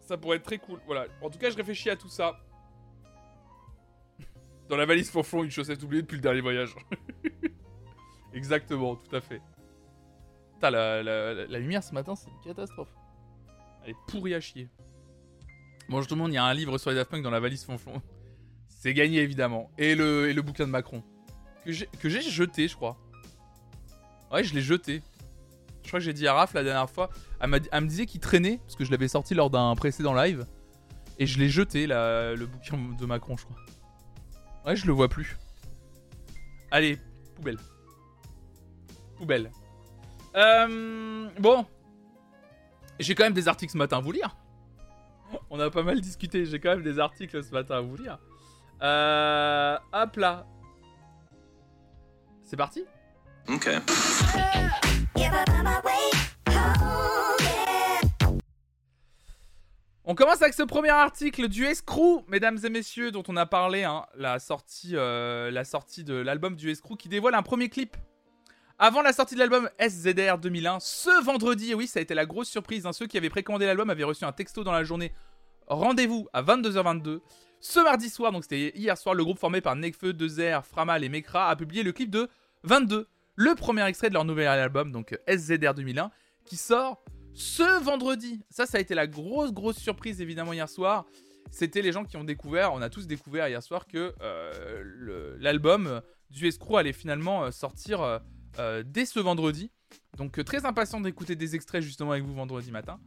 Ça pourrait être très cool. Voilà. En tout cas, je réfléchis à tout ça. Dans la valise fond une chaussette oubliée depuis le dernier voyage. Exactement, tout à fait. Putain, la, la, lumière ce matin, c'est une catastrophe. Elle est pourrie à chier. Bon, je te demande, il y a un livre sur les Daft Punk dans la valise Fonflon. C'est gagné évidemment. Et le, et le bouquin de Macron. Que j'ai jeté, je crois. Ouais, je l'ai jeté. Je crois que j'ai dit à Raph la dernière fois. Elle, me disait qu'il traînait, parce que je l'avais sorti lors d'un précédent live. Et je l'ai jeté, le bouquin de Macron, je crois. Ouais, je le vois plus. Allez, poubelle. Poubelle. Euh, bon. J'ai quand même des articles ce matin à vous lire. On a pas mal discuté, j'ai quand même des articles ce matin à vous lire. Euh, hop là. C'est parti? On commence avec ce premier article du Escrew, mesdames et messieurs, dont on a parlé, hein, la, sortie, euh, la sortie de l'album du Escrew qui dévoile un premier clip. Avant la sortie de l'album SZR 2001, ce vendredi, oui, ça a été la grosse surprise, hein, ceux qui avaient précommandé l'album avaient reçu un texto dans la journée. Rendez-vous à 22h22. Ce mardi soir, donc c'était hier soir, le groupe formé par Nekfeu, Dezer, Framal et Mekra a publié le clip de 22, le premier extrait de leur nouvel album, donc SZR 2001, qui sort ce vendredi. Ça, ça a été la grosse, grosse surprise évidemment hier soir. C'était les gens qui ont découvert, on a tous découvert hier soir que euh, l'album du Escrew allait finalement euh, sortir euh, dès ce vendredi. Donc très impatient d'écouter des extraits justement avec vous vendredi matin.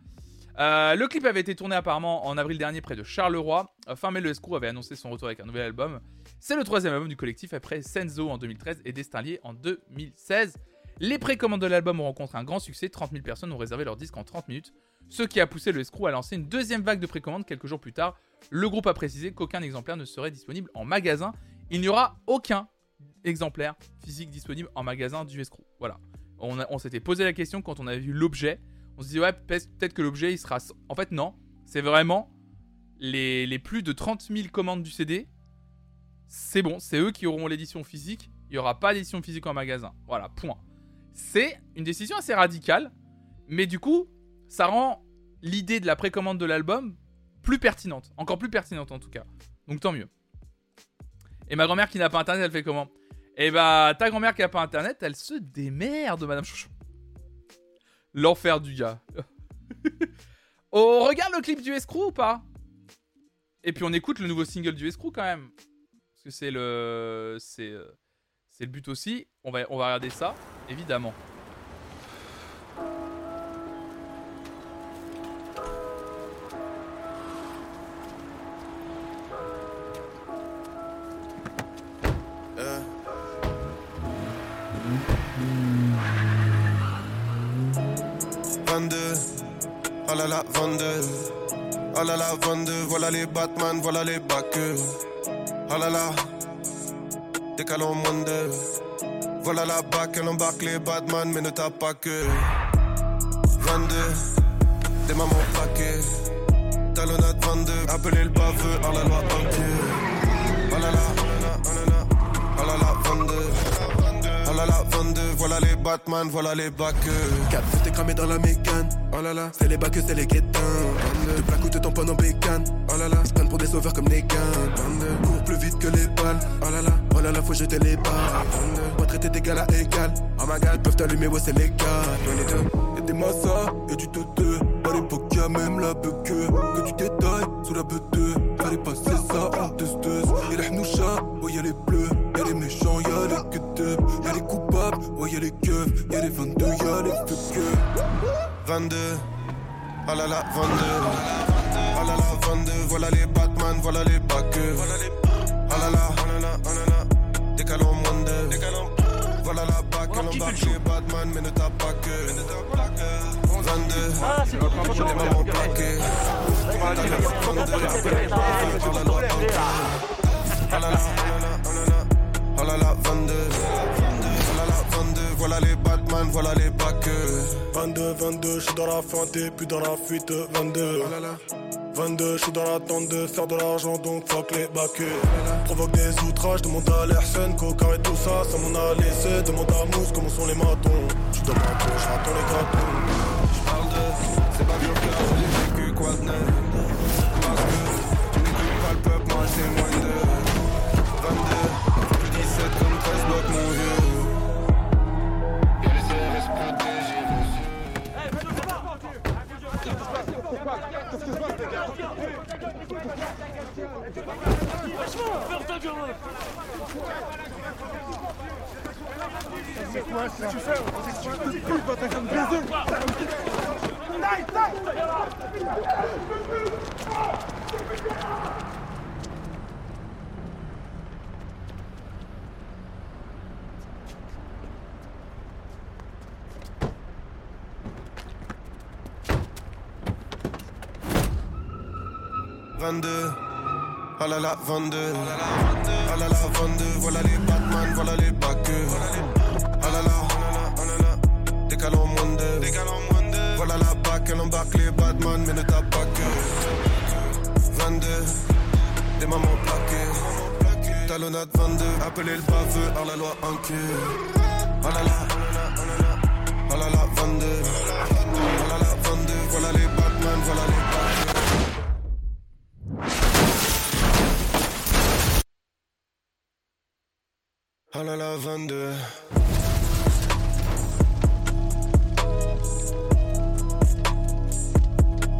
Euh, le clip avait été tourné apparemment en avril dernier près de Charleroi. Euh, fin mai, le Escrew avait annoncé son retour avec un nouvel album. C'est le troisième album du collectif après Senzo en 2013 et Destinlier en 2016. Les précommandes de l'album ont rencontré un grand succès, 30 000 personnes ont réservé leur disque en 30 minutes, ce qui a poussé le Escrew à lancer une deuxième vague de précommandes quelques jours plus tard. Le groupe a précisé qu'aucun exemplaire ne serait disponible en magasin. Il n'y aura aucun exemplaire physique disponible en magasin du Escrew. Voilà. On, on s'était posé la question quand on avait vu l'objet on se dit, ouais, peut-être que l'objet, il sera. En fait, non. C'est vraiment les, plus de 30 000 commandes du CD. C'est bon, c'est eux qui auront l'édition physique. Il n'y aura pas d'édition physique en magasin. Voilà, point. C'est une décision assez radicale. Mais du coup, ça rend l'idée de la précommande de l'album plus pertinente. Encore plus pertinente en tout cas. Donc tant mieux. Et ma grand-mère qui n'a pas internet, elle fait comment? Eh bah, ta grand-mère qui n'a pas internet, elle se démerde, madame Chouchou. L'enfer du gars. on regarde le clip du Escrew ou pas? Et puis on écoute le nouveau single du Escrew quand même parce que c'est le, c'est, euh, c'est le but aussi. On va, on va regarder ça, évidemment. Oh là là, 22, oh ah là là, 22. voilà les Batman, voilà les backers. Oh là là, moins de. Voilà la bac, elle embarque les Batman, mais ne tape pas que. 22, des mamans plaquées. Talonnade 22, appelez le baveux, oh la loi en là là, oh là Oh là là, 22, voilà les Batman, voilà les backers. 4 t'es cramé dans la mécane. Oh là là, C'est les bacs, c'est les guettins. De plaques ou te tamponnent en bécane. oh là là, prennent pour des sauveurs comme les gants. Cours plus vite que les balles. oh là là, Oh là là, faut jeter les balles. Pas traiter d'égal à égal. Oh my god, peuvent t'allumer, ouais, c'est légal. Y'a des massas, y'a du. À l'époque, y'a même la buque. Que tu détailles sous la beuteux. Fallait passer ça en testeuse. Y'a les hnouchas, y'a les bleus. Y'a les méchants, y'a les que Y'a les coupables, ouais, y'a les keufs. Y'a les 22, y'a les fuckers. 22. Oh là là, 22. Oh là là, 22. Voilà les Batman, voilà les. Oh là là, oh là là. Décalons moins de. Voilà la bac, elle embarque les Batman, mais ne tape pas que. 22. Les mamans plaquées. Voilà les 22. Appelez le baveux, oh la loi en Oh là là, oh là là, oh là là. Oh là là, 22. Oh là là, 22. Voilà les Batman, voilà les backers. 22, 22, je suis dans la feinte et puis dans la fuite 22 22, je suis dans l'attente de faire de l'argent donc fuck les baquets Provoque des outrages, demande à l'Airsen, coca et tout ça, ça m'en a laissé. Demande à Mousse comment sont les matons. Je dans ma j'attends les gâteaux. Parle de C'est pas que cœur, j'ai vécu quoi de neuf Qu'est-ce qui se passe, les gars Vachement C'est quoi ça Tu fais C'est quoi Tu putes, va t'as comme baiser Nice, 22, oh là là, 22, oh là là, 22, voilà les Batman, voilà les backers, oh là là, oh là là, décalons moins de, voilà la bac, elle embarque les Batman, mais ne tape pas que, 22, des mamans plaquées, talonnade 22, appelez le baveux, hors la loi en cul, oh là là, oh là là, oh là là, oh là là, 22, oh là là, 22, voilà les Batman, voilà les backers. Oh là là, 22.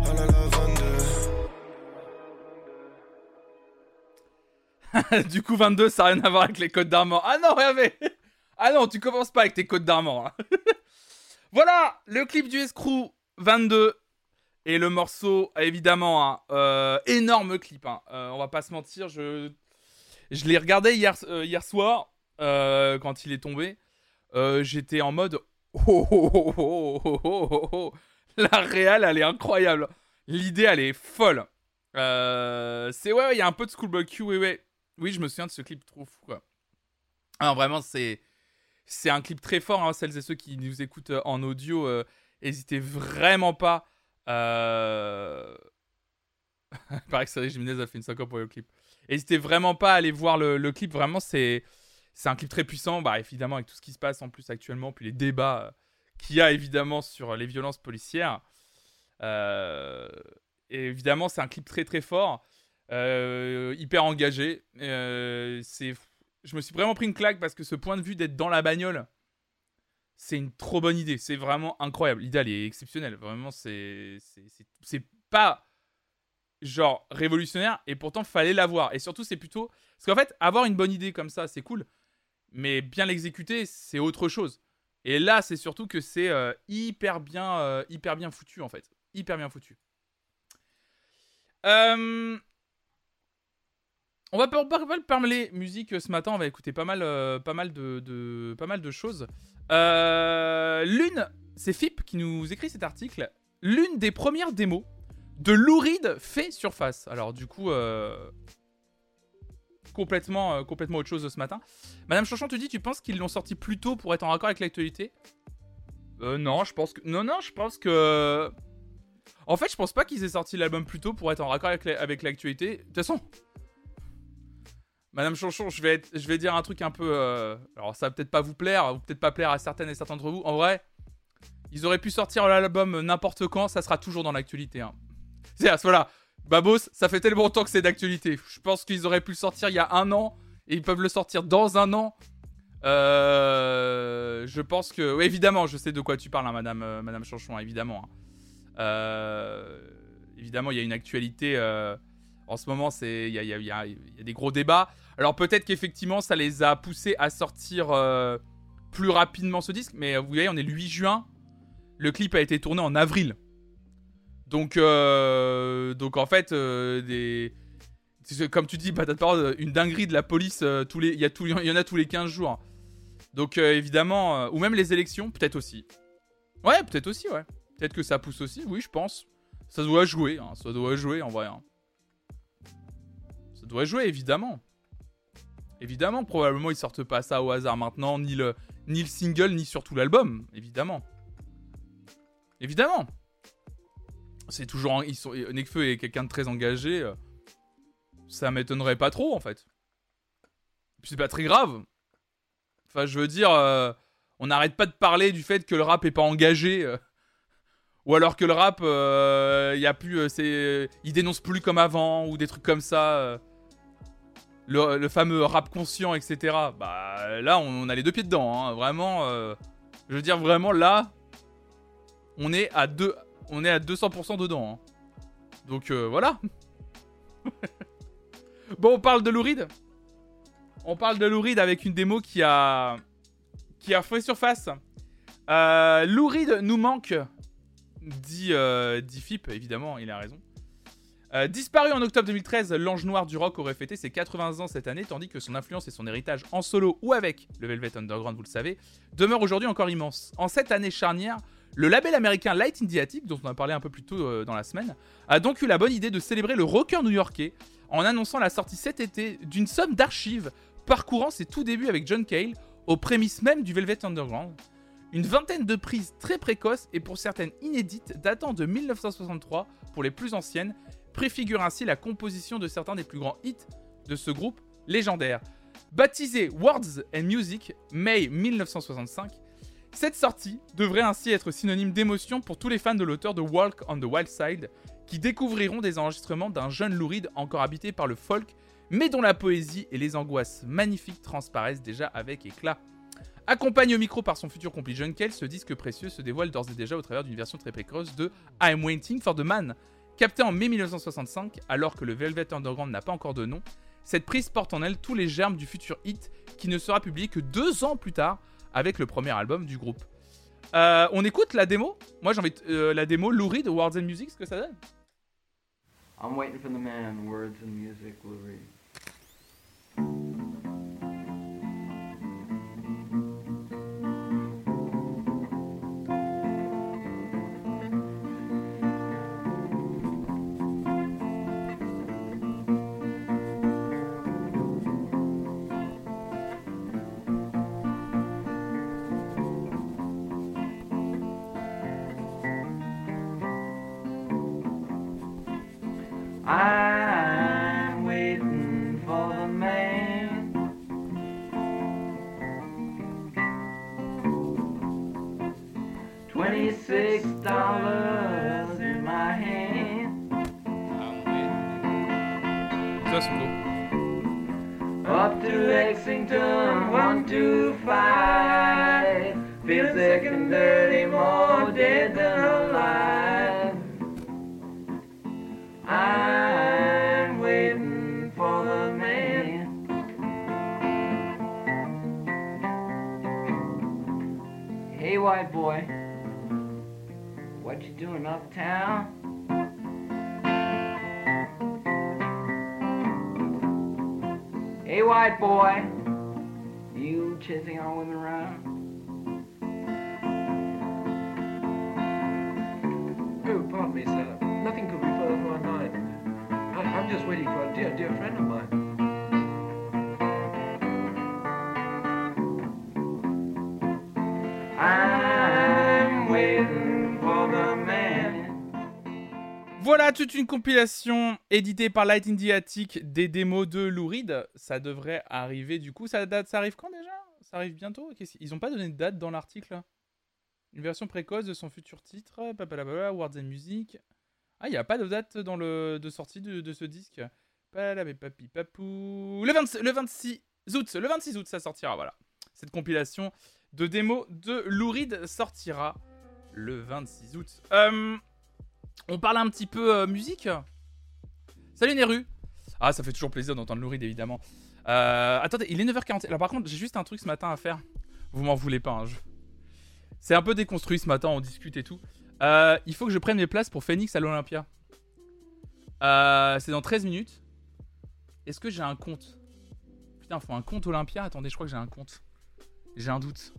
Oh là là, 22. du coup, 22, ça n'a rien à voir avec les codes d'armor. Ah non, Hervé Ah non, tu commences pas avec tes codes d'armor. hein. voilà, le clip du escrew 22. Et le morceau, évidemment, hein, euh, énorme clip. hein. Euh, on va pas se mentir, je, je l'ai regardé hier, euh, hier soir, euh, quand il est tombé. Euh, J'étais en mode... Oh, oh, oh, oh, oh, oh, oh. La réal, elle est incroyable. L'idée, elle est folle. Euh, c'est ouais, il y a un peu de Schoolboy Q, ouais, ouais. Oui, je me souviens de ce clip trop fou. Alors vraiment, c'est c'est un clip très fort. Hein, celles et ceux qui nous écoutent en audio, n'hésitez vraiment pas. Euh... Il paraît que Cyril Jimenez a fait une syncope pour le clip. N'hésitez vraiment pas à aller voir le clip. Vraiment, c'est c'est un clip très puissant. Bah évidemment avec tout ce qui se passe en plus actuellement, puis les débats euh, qu'il y a évidemment sur les violences policières. Euh, évidemment, c'est un clip très très fort, euh, hyper engagé. Je me suis vraiment pris une claque parce que ce point de vue d'être dans la bagnole, c'est une trop bonne idée. C'est vraiment incroyable. L'idée elle est exceptionnelle. Vraiment, c'est- c'est pas genre révolutionnaire et pourtant fallait l'avoir. Et surtout, c'est plutôt parce qu'en fait, avoir une bonne idée comme ça, c'est cool, mais bien l'exécuter, c'est autre chose. Et là, c'est surtout que c'est euh, hyper bien, euh, hyper bien foutu en fait, hyper bien foutu. Euh, on va pas, pas, parler musique ce matin. On va écouter pas mal, pas mal de, pas mal de choses. L'une, c'est Fip qui nous écrit cet article. L'une des premières démos de Louride fait surface. Alors du coup, complètement, euh, complètement autre chose ce matin. Madame Chanchon te dit, tu penses qu'ils l'ont sorti plus tôt pour être en raccord avec l'actualité? Euh, Non, je pense que... Non, non, je pense que... En fait, je pense pas qu'ils aient sorti l'album plus tôt pour être en raccord avec l'actualité. De toute façon... Madame Chanchon, je vais, je vais dire un truc un peu... Euh, alors ça va peut-être pas vous plaire, ou peut-être pas plaire à certaines et certains d'entre vous. En vrai, ils auraient pu sortir l'album n'importe quand, ça sera toujours dans l'actualité. Hein. C'est voilà, Babos, ça fait tellement longtemps que c'est d'actualité. Je pense qu'ils auraient pu le sortir il y a un an et ils peuvent le sortir dans un an. Euh, je pense que. évidemment, je sais de quoi tu parles, hein, madame, euh, madame Chanchon, évidemment. Hein. Euh, évidemment, il y a une actualité. en ce moment, il y a, y a, des gros débats. Alors peut-être qu'effectivement, ça les a poussés à sortir plus rapidement ce disque. Mais vous voyez, on est le 8 juin. Le clip a été tourné en avril. Donc, euh, donc en fait, euh, comme tu dis, une dinguerie de la police, euh, tous les... il, y y en a tous les 15 jours. Donc évidemment, ou même les élections, peut-être aussi. Ouais, peut-être aussi, ouais. Peut-être que ça pousse aussi, oui, je pense. Ça doit jouer, hein. ça doit jouer en vrai. Hein. Ça doit jouer, évidemment. Évidemment, probablement ils sortent pas ça au hasard maintenant, ni le, ni le single, ni surtout l'album, évidemment. Évidemment c'est toujours. Ils sont, Nekfeu est quelqu'un de très engagé. Euh, ça m'étonnerait pas trop, en fait. c'est pas très grave. Enfin, je veux dire, euh, on n'arrête pas de parler du fait que le rap est pas engagé. Euh. ou alors que le rap, il y a plus. c'est, il dénonce plus comme avant, ou des trucs comme ça. Le, fameux rap conscient, etc. Bah là, on, a les deux pieds dedans. Hein. Vraiment. je veux dire, vraiment, là. On est à deux on est à 200% dedans. Hein. Donc euh, voilà. bon, on parle de Louride. On parle de Louride avec une démo qui a qui a fait surface. Euh, Louride nous manque, dit, euh, dit Fip, évidemment, il a raison. Euh, disparu en octobre 2013, l'ange noir du rock aurait fêté ses 80 ans cette année, tandis que son influence et son héritage en solo ou avec le Velvet Underground, vous le savez, demeurent aujourd'hui encore immenses. En cette année charnière, le label américain Light Indiatic, dont on a parlé un peu plus tôt euh, dans la semaine, a donc eu la bonne idée de célébrer le rocker new-yorkais en annonçant la sortie cet été d'une somme d'archives parcourant ses tout débuts avec John Cale aux prémices même du Velvet Underground. Une vingtaine de prises très précoces et pour certaines inédites datant de 1963 pour les plus anciennes préfigurent ainsi la composition de certains des plus grands hits de ce groupe légendaire. Baptisé Words and Music, mai 1965, cette sortie devrait ainsi être synonyme d'émotion pour tous les fans de l'auteur de Walk on the Wild Side, qui découvriront des enregistrements d'un jeune Louride encore habité par le folk, mais dont la poésie et les angoisses magnifiques transparaissent déjà avec éclat. Accompagné au micro par son futur complice John Kell, ce disque précieux se dévoile d'ores et déjà au travers d'une version très précoce de I'm Waiting for the Man. Capté en mai 1965, alors que le Velvet Underground n'a pas encore de nom, cette prise porte en elle tous les germes du futur hit qui ne sera publié que deux ans plus tard avec le premier album du groupe. Euh, on écoute la démo. Moi j'ai envie de, euh, la démo Lou Reed, Words and Music, ce que ça donne. I'm waiting for the man, words and music, Lou my in my hand. I'm. Up to Lexington, 125. Feels sick and dirty more. right, boy. You chasing on women Toute une compilation éditée par Light in the Attic des démos de Lou. Ça devrait arriver du coup. Ça date, ça arrive quand déjà? Ça arrive bientôt? Ils ont pas donné de date dans l'article? Une version précoce de son futur titre. Words and Music. Ah, il n'y a pas de date dans le, de sortie de, ce disque. Le, 20 le 26 août. Le 26 août, ça sortira. Voilà. Cette compilation de démos de Lou sortira le 26 août. Euh, on parle un petit peu euh, musique. Salut Neru. Ah, ça fait toujours plaisir d'entendre Lou Reed, évidemment. Euh, attendez, il est 9h40. Alors par contre, j'ai juste un truc ce matin à faire. Vous m'en voulez pas. hein, je- C'est un peu déconstruit ce matin, on discute et tout. Euh, il faut que je prenne mes places pour Phoenix à l'Olympia. C'est dans 13 minutes. Est-ce que j'ai un compte? Putain, faut un compte Olympia? Attendez, je crois que j'ai un compte. J'ai un doute.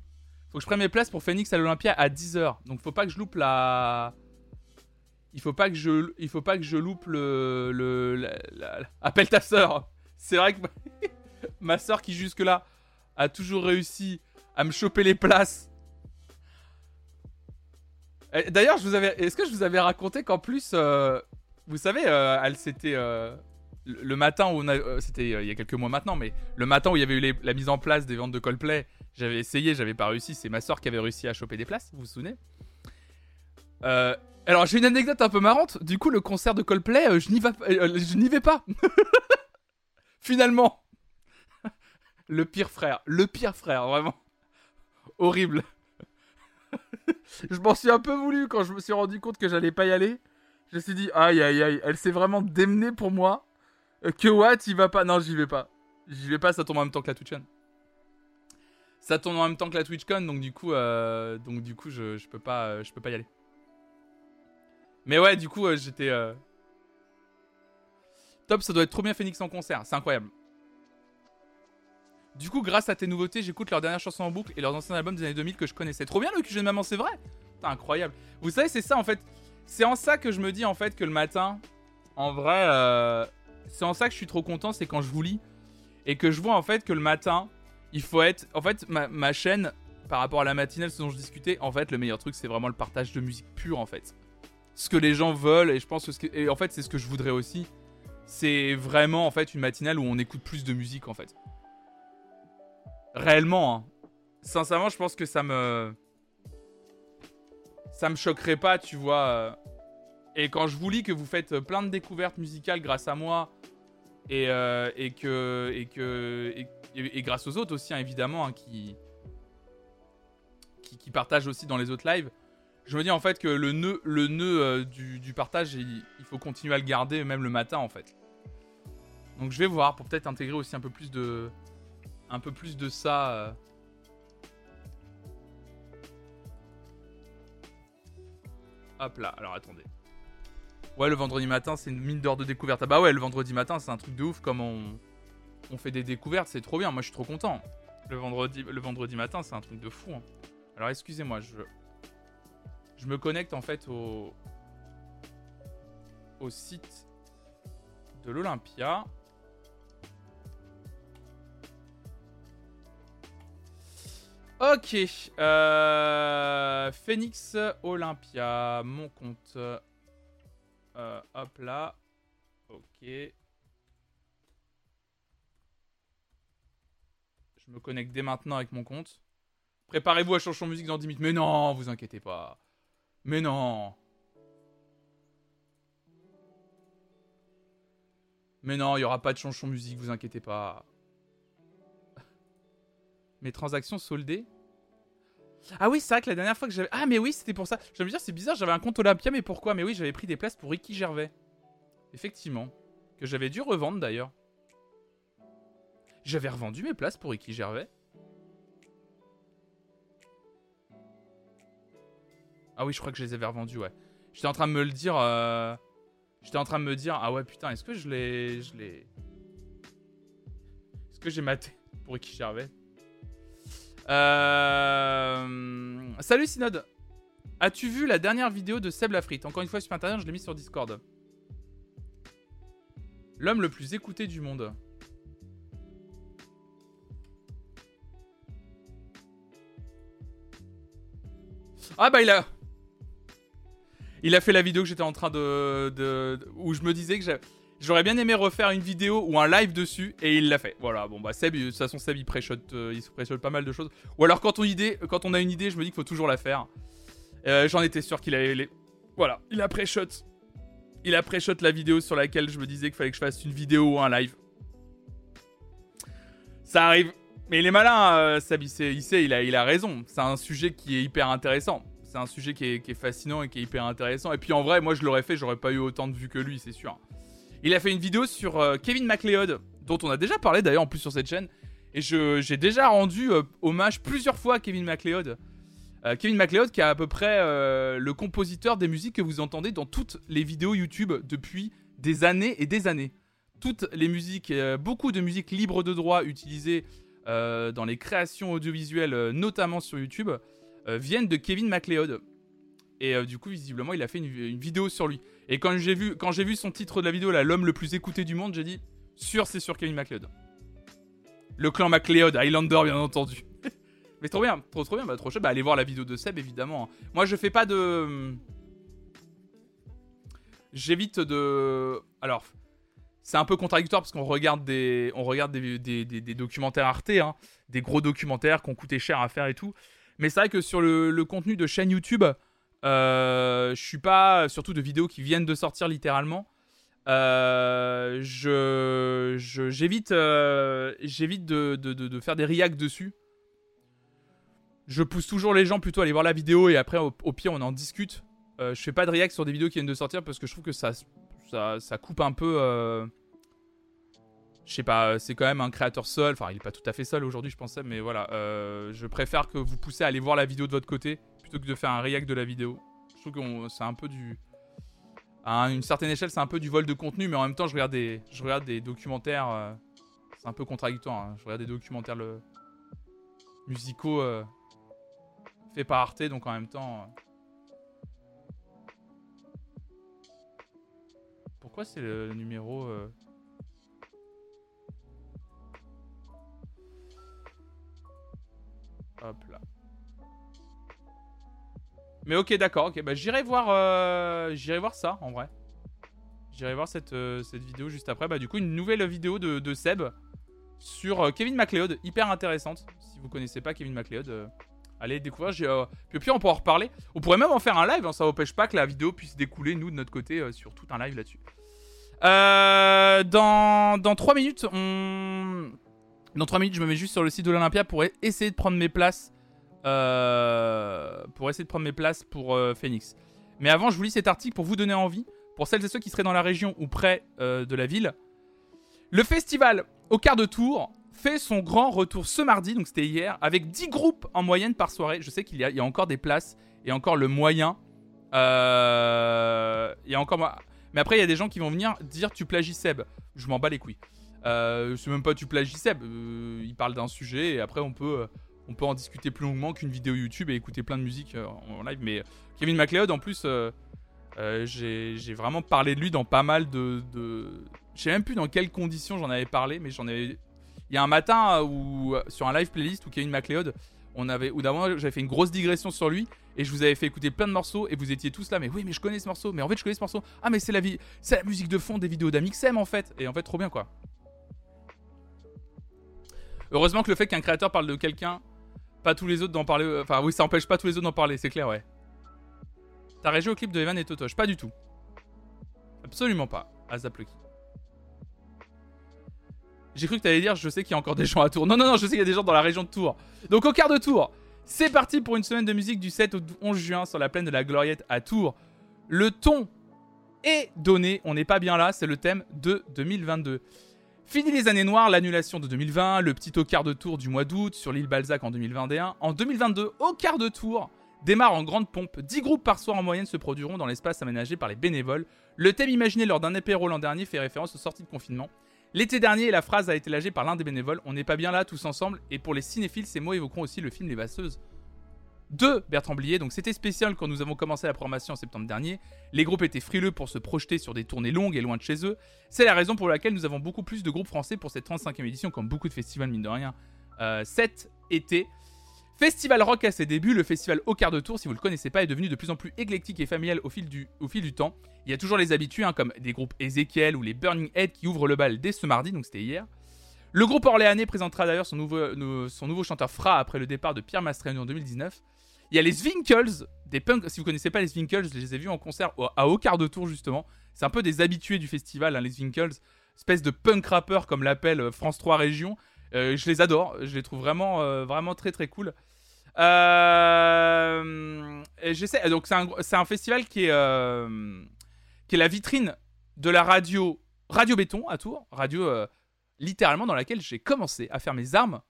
Faut que je prenne mes places pour Phoenix à l'Olympia à 10h. Donc faut pas que je loupe la il faut pas que je il faut pas que je loupe le le appelle ta sœur. C'est vrai que ma, ma sœur qui jusque là a toujours réussi à me choper les places. D'ailleurs, je vous avais est-ce que je vous avais raconté qu'en plus euh, vous savez euh, elle s'était euh, le matin où euh, c'était il y a quelques mois maintenant mais le matin où il y avait eu la mise en place des ventes de Coldplay, j'avais essayé, j'avais pas réussi, c'est ma sœur qui avait réussi à choper des places, vous vous souvenez? Alors j'ai une anecdote un peu marrante. Du coup, le concert de Coldplay, euh, je n'y va- euh, je n'y vais pas. Finalement, le pire frère, le pire frère, vraiment horrible. je m'en suis un peu voulu quand je me suis rendu compte que j'allais pas y aller. Je me suis dit aïe aïe aïe, elle s'est vraiment démenée pour moi. Euh, que what, il va pas Non, j'y vais pas. J'y vais pas, ça tombe en même temps que la TwitchCon. Ça tombe en même temps que la TwitchCon, donc du coup, euh, donc du coup, je, je peux pas, euh, je peux pas y aller. Mais ouais, du coup, euh, j'étais. euh, Top, ça doit être trop bien Phoenix en concert, c'est incroyable. Du coup, grâce à tes nouveautés, j'écoute leurs dernières chansons en boucle et leurs anciens albums des années 2000 que je connaissais. Trop bien le QG de maman, c'est vrai Putain, incroyable. Vous savez, c'est ça en fait. C'est en ça que je me dis en fait que le matin, en vrai, euh, c'est en ça que je suis trop content, c'est quand je vous lis et que je vois en fait que le matin, il faut être. En fait, ma, ma chaîne, par rapport à la matinale, ce dont je discutais, en fait, le meilleur truc, c'est vraiment le partage de musique pure en fait ce que les gens veulent et je pense que, ce que- en fait c'est ce que je voudrais aussi c'est vraiment en fait une matinale où on écoute plus de musique en fait réellement hein. sincèrement je pense que ça me ça me choquerait pas tu vois euh. et quand je vous lis que vous faites plein de découvertes musicales grâce à moi et, euh, et que et que et, grâce aux autres aussi hein, évidemment hein, qui qui partagent aussi dans les autres lives je me dis en fait que le nœud, le nœud euh, du, partage, il, faut continuer à le garder même le matin en fait. Donc je vais voir pour peut-être intégrer aussi un peu plus de, un peu plus de ça. euh. Hop là, alors attendez. Ouais, le vendredi matin, c'est une mine d'or de découverte. Ah bah ouais, le vendredi matin, c'est un truc de ouf comme on, on fait des découvertes, c'est trop bien. Moi, je suis trop content. Le vendredi, le vendredi matin, c'est un truc de fou. hein. Alors excusez-moi, je, je me connecte en fait au, site de l'Olympia. Ok. Euh, Phoenix Olympia, mon compte. Euh, hop là. Ok. Je me connecte dès maintenant avec mon compte. Préparez-vous à changer musique dans 10 minutes. Mais non, vous inquiétez pas. Mais non. Mais non, il n'y aura pas de chanson musique, vous inquiétez pas. Mes transactions soldées Ah oui, c'est vrai que la dernière fois que j'avais... Ah mais oui, c'était pour ça. Je me dire, c'est bizarre, j'avais un compte Olympia, mais pourquoi? Mais oui, j'avais pris des places pour Ricky Gervais. Effectivement. Que j'avais dû revendre d'ailleurs. J'avais revendu mes places pour Ricky Gervais. Ah oui, je crois que je les avais revendues, ouais. J'étais en train de me le dire. euh, J'étais en train de me dire, ah ouais, putain, est-ce que je l'ai. Je l'ai. que j'ai maté pour Ricky Gervais? Euh... Salut Synode. As-tu vu la dernière vidéo de Seb Lafrite? Encore une fois sur internet, je l'ai mis sur Discord. L'homme le plus écouté du monde. Ah bah il a... Il a fait la vidéo que j'étais en train de, Où je me disais que j'a- j'aurais bien aimé refaire une vidéo ou un live dessus et il l'a fait. Voilà, bon bah Seb, de toute façon Seb il pré-shot, euh, pas mal de choses. Ou alors quand on, a une idée, je me dis qu'il faut toujours la faire. Euh, J'en étais sûr qu'il allait... les- Voilà, il a pré-shot. Il a la vidéo sur laquelle je me disais qu'il fallait que je fasse une vidéo ou un live. Ça arrive. Mais il est malin, euh, Seb, il sait, il, sait, il, a, il a raison. C'est un sujet qui est hyper intéressant. C'est un sujet qui est, fascinant et qui est hyper intéressant. Et puis en vrai, moi je l'aurais fait, j'aurais pas eu autant de vues que lui, c'est sûr. Il a fait une vidéo sur euh, Kevin MacLeod, dont on a déjà parlé d'ailleurs en plus sur cette chaîne. Et j'ai déjà rendu euh, hommage plusieurs fois à Kevin MacLeod. Euh, Kevin MacLeod qui est à peu près le compositeur des musiques que vous entendez dans toutes les vidéos YouTube depuis des années et des années. Toutes les musiques, beaucoup de musiques libres de droit utilisées dans les créations audiovisuelles, notamment sur YouTube, viennent de Kevin MacLeod. Et euh, du coup, visiblement, il a fait une, vidéo sur lui. Et quand j'ai vu, vu son titre de la vidéo, l'homme le plus écouté du monde, j'ai dit, sûr, c'est sur Kevin MacLeod. Le clan MacLeod, Highlander, bien entendu. Mais trop bien, trop trop bien, bah trop chaud. Bah allez voir la vidéo de Seb, évidemment. Moi, je fais pas de... J'évite de... Alors, c'est un peu contradictoire parce qu'on regarde des, on regarde des- des documentaires Arte, hein, des gros documentaires qui ont coûté cher à faire et tout. Mais c'est vrai que sur le, contenu de chaîne YouTube, euh, je suis pas, surtout de vidéos qui viennent de sortir littéralement. euh, je, j'évite, euh, de, faire des reacts dessus. Je pousse toujours les gens plutôt à aller voir la vidéo et après, au, pire, on en discute. Euh, je fais pas de react sur des vidéos qui viennent de sortir parce que je trouve que ça, coupe un peu. Je sais pas, c'est quand même un créateur seul. Enfin, il est pas tout à fait seul aujourd'hui, je pensais, mais voilà. euh, je préfère que vous poussez à aller voir la vidéo de votre côté plutôt que de faire un react de la vidéo. Je trouve que c'est un peu du. À une certaine échelle, c'est un peu du vol de contenu, mais en même temps, je regarde des, je regarde des documentaires. euh, c'est un peu contradictoire. hein. Je regarde des documentaires musicaux euh, faits par Arte, donc en même temps. euh, Pourquoi c'est le numéro Hop là. Mais ok, d'accord. Ok, bah j'irai voir, euh, voir ça en vrai. J'irai voir cette, euh, cette vidéo juste après. Bah du coup, une nouvelle vidéo de, de Seb sur euh, Kevin MacLeod, hyper intéressante. Si vous connaissez pas Kevin MacLeod, allez découvrir. Puis, puis on pourra en reparler. On pourrait même en faire un live. hein, ça n'empêche pas que la vidéo puisse découler nous de notre côté sur tout un live là-dessus. Dans, dans 3 minutes, on... Dans 3 minutes, je me mets juste sur le site de l'Olympia pour e- essayer de prendre mes places. euh, pour essayer de prendre mes places pour euh, Phoenix. Mais avant, je vous lis cet article pour vous donner envie, pour celles et ceux qui seraient dans la région ou près euh, de la ville. Le festival au quart de tour fait son grand retour ce mardi, donc c'était hier, avec 10 groupes en moyenne par soirée. Je sais qu'il y, a- encore des places et encore le moyen. Il y a encore. Mais après, il y a des gens qui vont venir dire tu plagies Seb. Je m'en bats les couilles. Euh, c'est même pas tu plagies Seb. Euh, il parle d'un sujet et après on peut, euh, on peut en discuter plus longuement qu'une vidéo YouTube et écouter plein de musique euh, en live. Mais Kevin MacLeod, en plus, euh, euh, j'ai vraiment parlé de lui dans pas mal de. de... Je sais même plus dans quelles conditions j'en avais parlé, mais j'en avais. Il y a un matin euh, où, euh, sur un live playlist où Kevin MacLeod, on avait, ou d'avant j'avais fait une grosse digression sur lui et je vous avais fait écouter plein de morceaux et vous étiez tous là, mais oui, mais je connais ce morceau, mais en fait je connais ce morceau. Ah, mais c'est la vie, c'est la musique de fond des vidéos d'Amixem en fait, et en fait trop bien quoi. Heureusement que le fait qu'un créateur parle de quelqu'un, pas tous les autres d'en parler. Enfin, oui, ça empêche pas tous les autres d'en parler, c'est clair, ouais. T'as réagi au clip de Evan et Totoche? Pas du tout. Absolument pas. J'ai cru que t'allais dire, je sais qu'il y a encore des gens à Tours. Non, non, non, je sais qu'il y a des gens dans la région de Tours. Donc au quart de Tours, c'est parti pour une semaine de musique du 7 au 11 juin sur la plaine de la Gloriette à Tours. Le ton est donné, on n'est pas bien là, c'est le thème de 2022. Fini les années noires, l'annulation de 2020, le petit au quart de tour du mois d'août sur l'île Balzac en 2021. En 2022, au quart de tour, démarre en grande pompe. 10 groupes par soir en moyenne se produiront dans l'espace aménagé par les bénévoles. Le thème imaginé lors d'un apéro l'an dernier fait référence aux sorties de confinement. L'été dernier, la phrase a été lâchée par l'un des bénévoles On n'est pas bien là tous ensemble. Et pour les cinéphiles, ces mots évoqueront aussi le film Les Vasseuses de Bertrand Blier. Donc c'était spécial quand nous avons commencé la programmation en septembre dernier. Les groupes étaient frileux pour se projeter sur des tournées longues et loin de chez eux. C'est la raison pour laquelle nous avons beaucoup plus de groupes français pour cette 35e édition, comme beaucoup de festivals, mine de rien, euh, cet été. Festival Rock à ses débuts, le festival au quart de tour, si vous le connaissez pas, est devenu de plus en plus éclectique et familial au fil du, au fil du temps. Il y a toujours les habitués, hein, comme des groupes Ezekiel ou les Burning Head qui ouvrent le bal dès ce mardi, donc c'était hier. Le groupe orléanais présentera d'ailleurs son nouveau, nou- son nouveau chanteur Fra après le départ de Pierre Mastroianni en 2019. Il y a les Zwinkels, des punks. Si vous connaissez pas les Zwinkels, je les ai vus en concert à au quart de tour justement. C'est un peu des habitués du festival, hein, les Zwinkels, espèce de punk rappeur comme l'appelle euh, France 3 Région. Euh, je les adore, je les trouve vraiment, euh, vraiment très très cool. Euh, j'essaie. Donc c'est un, un festival qui est, euh, qui est la vitrine de la radio Radio Béton à Tours, radio euh, littéralement dans laquelle j'ai commencé à faire mes armes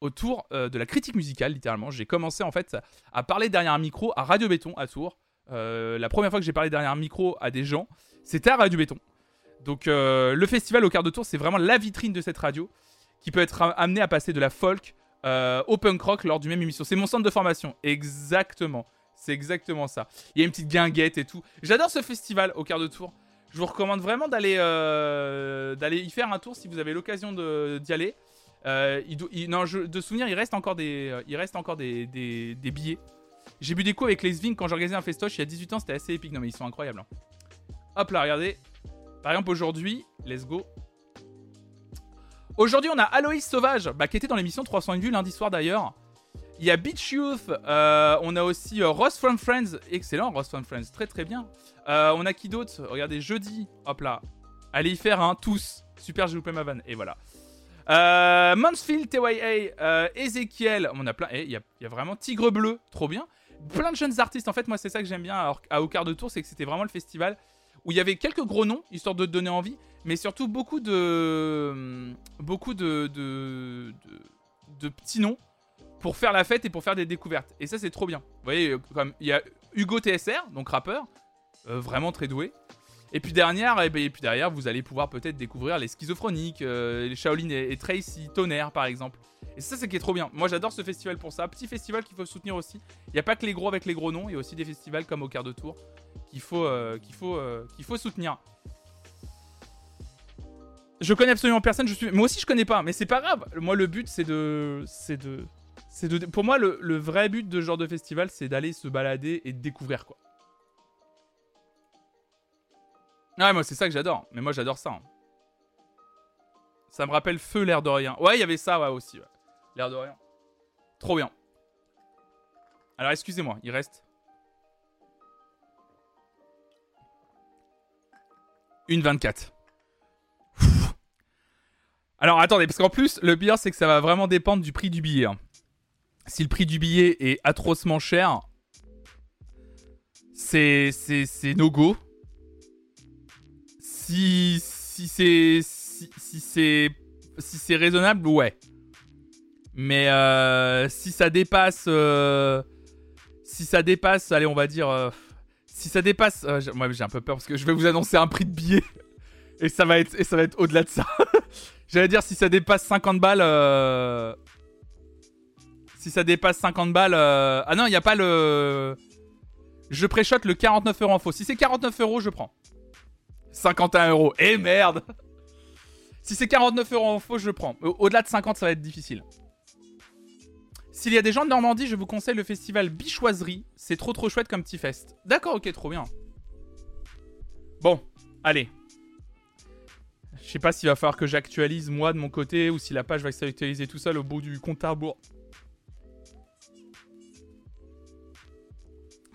autour euh, de la critique musicale, littéralement. J'ai commencé en fait à parler derrière un micro à Radio Béton à Tours. Euh, la première fois que j'ai parlé derrière un micro à des gens, c'était à Radio Béton. Donc euh, le festival au quart de tour, c'est vraiment la vitrine de cette radio qui peut être amenée à passer de la folk au punk rock lors du même émission. C'est mon centre de formation, exactement. C'est exactement ça. Il y a une petite guinguette et tout. J'adore ce festival au quart de tour. Je vous recommande vraiment d'aller euh, d'aller y faire un tour si vous avez l'occasion d'y aller. Euh, non, de souvenir, il reste encore des, euh, il reste encore des, des- des billets. J'ai bu des coups avec les Sving quand j'organisais un festoche il y a 18 ans, c'était assez épique. Non mais ils sont incroyables. hein. Hop là, regardez. Par exemple aujourd'hui, let's go. Aujourd'hui, on a Aloïs Sauvage, bah, qui était dans l'émission 301 vues lundi soir d'ailleurs. Il y a Beach Youth, euh, on a aussi euh, Ross from Friends, excellent Ross from Friends, très très bien. Euh, on a qui d'autre? Regardez, jeudi, hop là. Allez y faire un, tous. Super, j'ai loupé ma vanne, et voilà. Mansfield, TYA, euh, Ezekiel, on a plein, et il y, a- vraiment Tigre Bleu, trop bien. Plein de jeunes artistes, en fait, moi c'est ça que j'aime bien à, à Au quart de tour, c'est que c'était vraiment le festival où il y avait quelques gros noms, histoire de te donner envie, mais surtout beaucoup de. beaucoup de- de petits noms pour faire la fête et pour faire des découvertes. Et ça, c'est trop bien. Vous voyez, euh, comme il y a Hugo TSR, donc rappeur, euh, vraiment très doué. Et puis derrière, et, ben, et puis derrière, vous allez pouvoir peut-être découvrir les schizophroniques, euh, les Shaolin et, Tracy Tonnerre par exemple. Et ça, c'est qui est trop bien. Moi, j'adore ce festival pour ça. Petit festival qu'il faut soutenir aussi. Il n'y a pas que les gros avec les gros noms, il y a aussi des festivals comme au quart de tour qu'il faut, qu'il faut, qu'il faut soutenir. Je connais absolument personne. Je suis, moi aussi, je connais pas, mais c'est pas grave. Moi, le but, c'est de, c'est de, c'est. Pour moi, le, vrai but de ce genre de festival, c'est d'aller se balader et de découvrir quoi. Ouais, moi, c'est ça que j'adore. Mais moi, j'adore ça. hein. Ça me rappelle Feu, l'air de rien. Ouais, il y avait ça, ouais, aussi. L'air de rien. Trop bien. Alors, excusez-moi, il reste. Une 24. Pfff. Alors, attendez, parce qu'en plus, le pire, c'est que ça va vraiment dépendre du prix du billet. hein. Si le prix du billet est atrocement cher, c'est c'est no go. Si si c'est si, c'est si c'est raisonnable, ouais. Mais euh, si ça dépasse euh, si ça dépasse, allez, on va dire euh, si ça dépasse moi j'ai un peu peur parce que je vais vous annoncer un prix de billet et ça va être et ça va être au-delà de ça. J'allais dire si ça dépasse 50 balles si ça dépasse 50 balles euh, ah non, il y a pas le je pré-shot le 49 euros en faux. Si c'est 49 euros, je prends. 51 euros. Eh merde Si c'est 49 euros en faux, je prends. Au- Au-delà de 50, ça va être difficile. S'il y a des gens de Normandie, je vous conseille le festival Bichoiserie. C'est trop trop chouette comme petit fest. D'accord, ok, trop bien. Bon, allez. Je sais pas s'il va falloir que j'actualise moi de mon côté ou si la page va s'actualiser tout seul au bout du compte à rebours.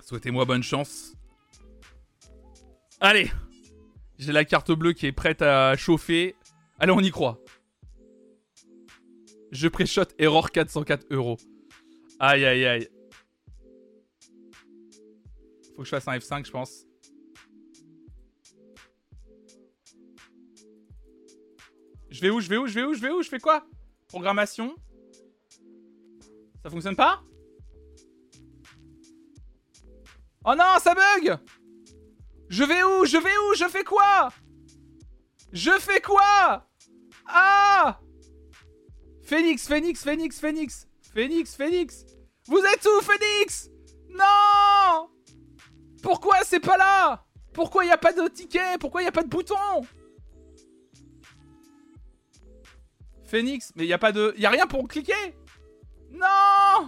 Souhaitez-moi bonne chance. Allez J'ai la carte bleue qui est prête à chauffer. Allez, on y croit. Je pré-shot error 404 euros. Aïe aïe aïe. Faut que je fasse un F5, je pense. Je vais où Je vais où Je vais où Je vais où Je fais quoi? Programmation? Ça fonctionne pas? Oh non, ça bug! Je vais où? Je vais où? Je fais quoi? Je fais quoi? Ah! Phoenix, Phoenix, Phoenix, Phoenix! Phoenix, Phoenix! Vous êtes où, Phoenix? Non! Pourquoi c'est pas là? Pourquoi il a pas de ticket? Pourquoi il a pas de bouton? Phoenix, mais il a pas de... Y a rien pour cliquer? Non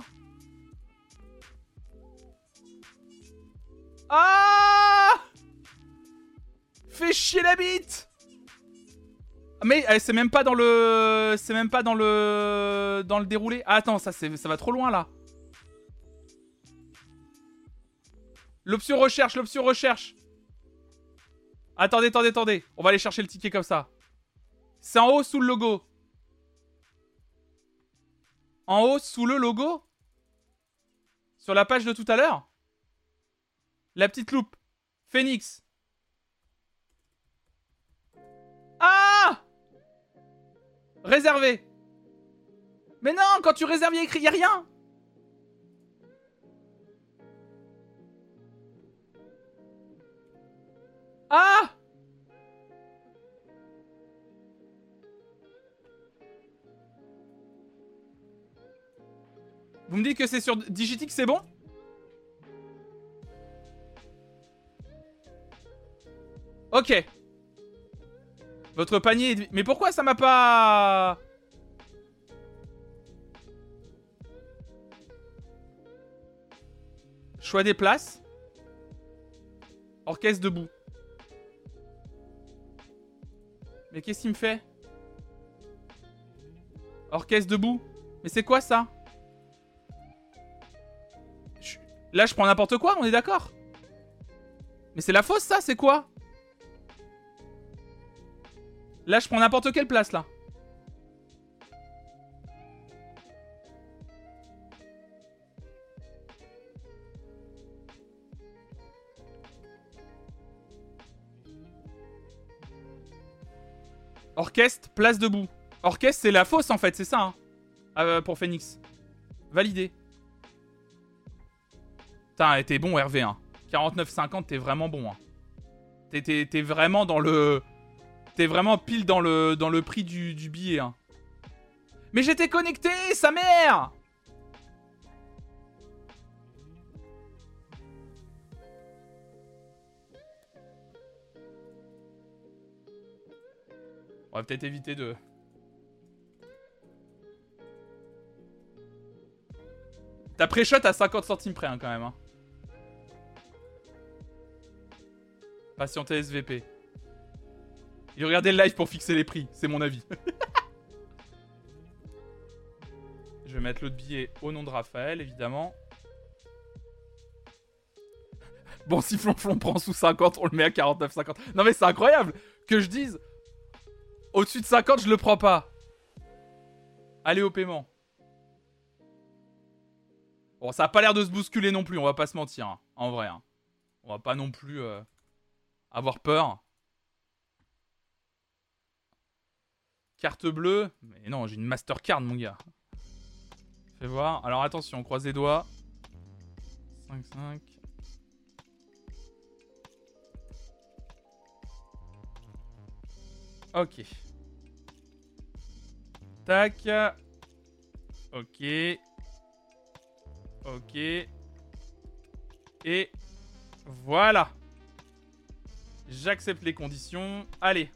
Ah Fais chier la bite Mais eh, c'est même pas dans le... C'est même pas dans le... Dans le déroulé. Ah, attends, ça, ça va trop loin, là. L'option recherche, l'option recherche. Attendez, attendez, attendez. On va aller chercher le ticket comme ça. C'est en haut, sous le logo. En haut, sous le logo Sur la page de tout à l'heure La petite loupe. Phoenix. Ah Réservé. Mais non, quand tu réserves, il y a écrit, il a rien. Ah Vous me dites que c'est sur Digitic, c'est bon? Ok. Votre panier est... Mais pourquoi ça m'a pas... Choix des places. Orchestre debout. Mais qu'est-ce qu'il me fait? Orchestre debout. Mais c'est quoi ça? Là, je prends n'importe quoi, on est d'accord? Mais c'est la fausse, ça, c'est quoi? Là, je prends n'importe quelle place, là. Orchestre, place debout. Orchestre, c'est la fausse, en fait, c'est ça, hein Euh, Pour Phoenix. Validé. Putain, t'es bon, Hervé, hein. 49,50, t'es vraiment bon, hein. T'es vraiment dans le... T'es vraiment pile dans le, dans le prix du, billet, hein. Mais j'étais connecté, sa mère On va peut-être éviter de... T'as pré-shot à 50 centimes près, hein, quand même. Hein. Patienter SVP. Il regardait le live pour fixer les prix, c'est mon avis. Je vais mettre l'autre billet au nom de Raphaël, évidemment. Bon, si Flonflon prend sous 50, on le met à 49,50. Non mais c'est incroyable que je dise au-dessus de 50, je le prends pas. Allez au paiement. Bon, ça a pas l'air de se bousculer non plus, on va pas se mentir, hein, en vrai. hein. On va pas non plus euh, avoir peur. Carte bleue. Mais non, j'ai une Mastercard, mon gars. Fais voir. Alors attention, croise les doigts. 5, 5. Ok. Tac. Ok. Ok. Et voilà. J'accepte les conditions. Allez.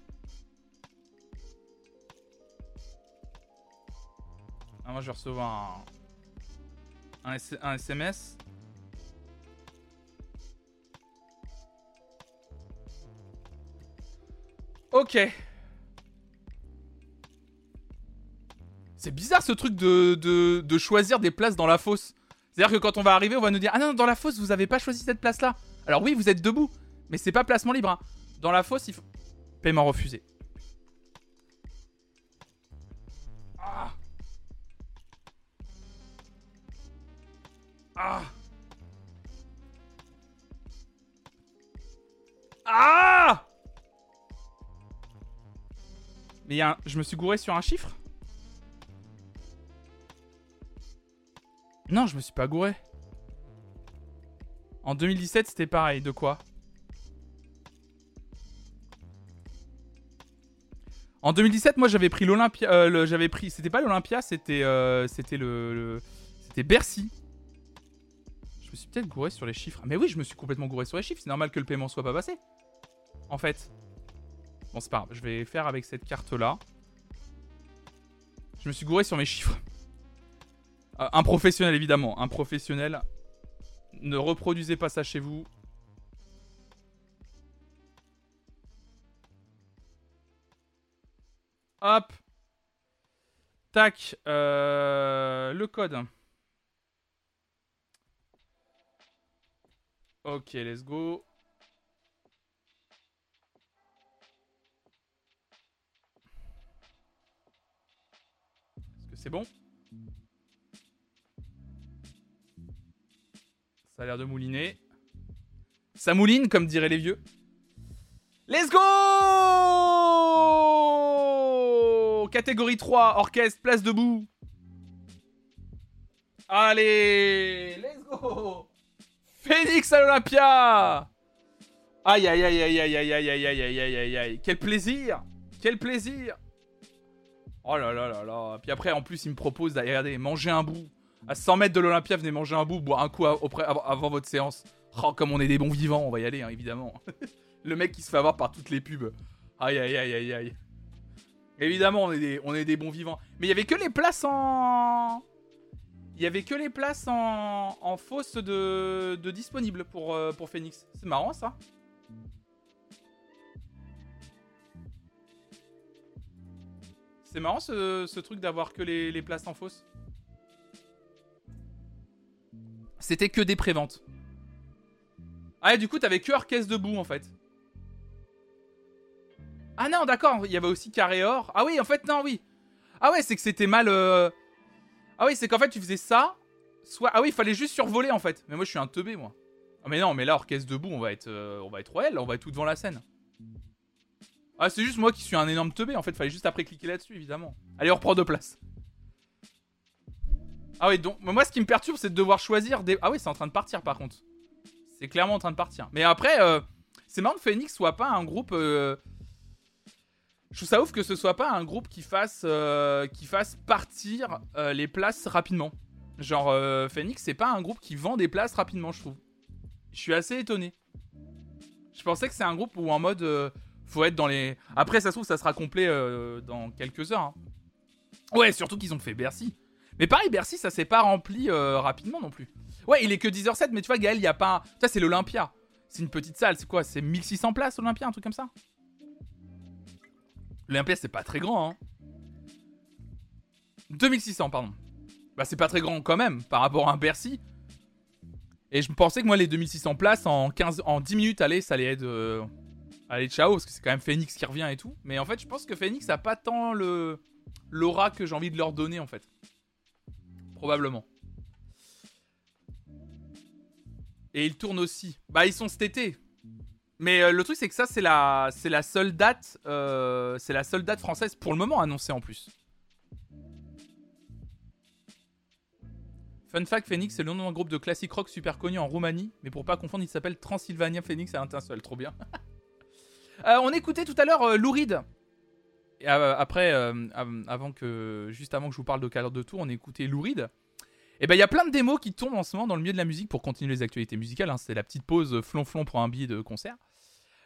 Ah, moi, je vais recevoir un, SMS. Ok. C'est bizarre ce truc de, de, de choisir des places dans la fosse. C'est-à-dire que quand on va arriver, on va nous dire Ah non, dans la fosse, vous avez pas choisi cette place-là. Alors oui, vous êtes debout, mais c'est pas placement libre. hein. Dans la fosse, il faut. Paiement refusé. Ah. Ah Mais je me suis gouré sur un chiffre Non, je me suis pas gouré. En 2017, c'était pareil. De quoi En 2017, moi j'avais pris l'Olympia. euh, j'avais pris. C'était pas l'Olympia, c'était euh, c'était le- c'était Bercy. Je me suis peut-être gouré sur les chiffres. Mais oui, je me suis complètement gouré sur les chiffres. C'est normal que le paiement soit pas passé. En fait. Bon, c'est pas grave. Je vais faire avec cette carte là. Je me suis gouré sur mes chiffres. Euh, un professionnel évidemment. Un professionnel. Ne reproduisez pas ça chez vous. Hop. Tac. euh, le code. Ok, let's go. Est-ce que c'est bon? Ça a l'air de mouliner. Ça mouline, comme diraient les vieux. Let's go Catégorie 3, orchestre, place debout. Allez, let's go Phoenix à l'Olympia Aïe aïe aïe aïe aïe aïe aïe aïe aïe aïe aïe aïe aïe Quel plaisir Quel plaisir Oh là là là là Puis après en plus il me propose d'aller manger un bout. À 100 mètres de l'Olympia, venez manger un bout, boire un coup avant, votre séance. Oh comme on est des bons vivants, on va y aller hein, évidemment. Le mec qui se fait avoir par toutes les pubs. Aïe aïe aïe aïe aïe. Évidemment on est des, on est des bons vivants. Mais il y avait que les places en... Il y avait que les places en, en fausse de, disponibles pour, euh, pour Phoenix. C'est marrant ça. C'est marrant ce, truc d'avoir que les, les places en fausse. C'était que des préventes. Ah, et du coup, t'avais que Orchestre debout en fait. Ah non, d'accord, il y avait aussi Carré Or. Ah oui, en fait, non, oui. Ah ouais, c'est que c'était mal. euh, Ah oui, c'est qu'en fait, tu faisais ça. Soit. Ah oui, il fallait juste survoler en fait. Mais moi, je suis un teubé, moi. Ah mais non, mais là, Orchestre debout, on va être, euh, on va être royal, on va être tout devant la scène. Ah, c'est juste moi qui suis un énorme teubé, en fait, fallait juste après cliquer là-dessus, évidemment. Allez, on reprend deux places. Ah oui, donc, moi, ce qui me perturbe, c'est de devoir choisir des. Ah oui, c'est en train de partir, par contre. C'est clairement en train de partir. Mais après, euh, c'est marrant que Phoenix soit pas un groupe. euh, Je trouve ça ouf que ce soit pas un groupe qui fasse, euh, fasse partir euh, les places rapidement. Genre, euh, Phoenix, c'est pas un groupe qui vend des places rapidement, je trouve. Je suis assez étonné. Je pensais que c'est un groupe où en mode. faut être dans les. Après, ça se trouve, ça sera complet dans quelques heures. hein. Ouais, surtout qu'ils ont fait Bercy. Mais pareil, Bercy, ça s'est pas rempli rapidement non plus. Ouais, il est que 10h07, mais tu vois, Gaël, il y a pas. Ça, c'est l'Olympia. C'est une petite salle, c'est quoi? C'est 1600 places, Olympia, un truc comme ça? L'Olympia, c'est pas très grand, hein. 2600, pardon. Bah, c'est pas très grand quand même, par rapport à un Bercy. Et je pensais que moi, les 2600 places, en, 15, en 10 minutes, allez, ça allait être. euh, Allez, ciao, parce que c'est quand même Phoenix qui revient et tout. Mais en fait, je pense que Phoenix a pas tant le l'aura que j'ai envie de leur donner, en fait. Probablement. Et ils tournent aussi. Bah, ils sont cet. Mais euh, le truc, c'est que ça, c'est la, c'est la seule date, euh, c'est la seule date française pour le moment annoncée en plus. Fun fact, Phoenix, c'est le nom d'un groupe de classique rock super connu en Roumanie, mais pour pas confondre, il s'appelle Transylvania Phoenix à un trop bien. Euh, on écoutait tout à l'heure Lou Reed. Et, après, av- avant que, juste avant que je vous parle de cadre de tour, on écoutait Lou Reed. Et ben il y a plein de démos qui tombent en ce moment dans le milieu de la musique pour continuer les actualités musicales. hein. C'est la petite pause flonflon pour un billet de concert.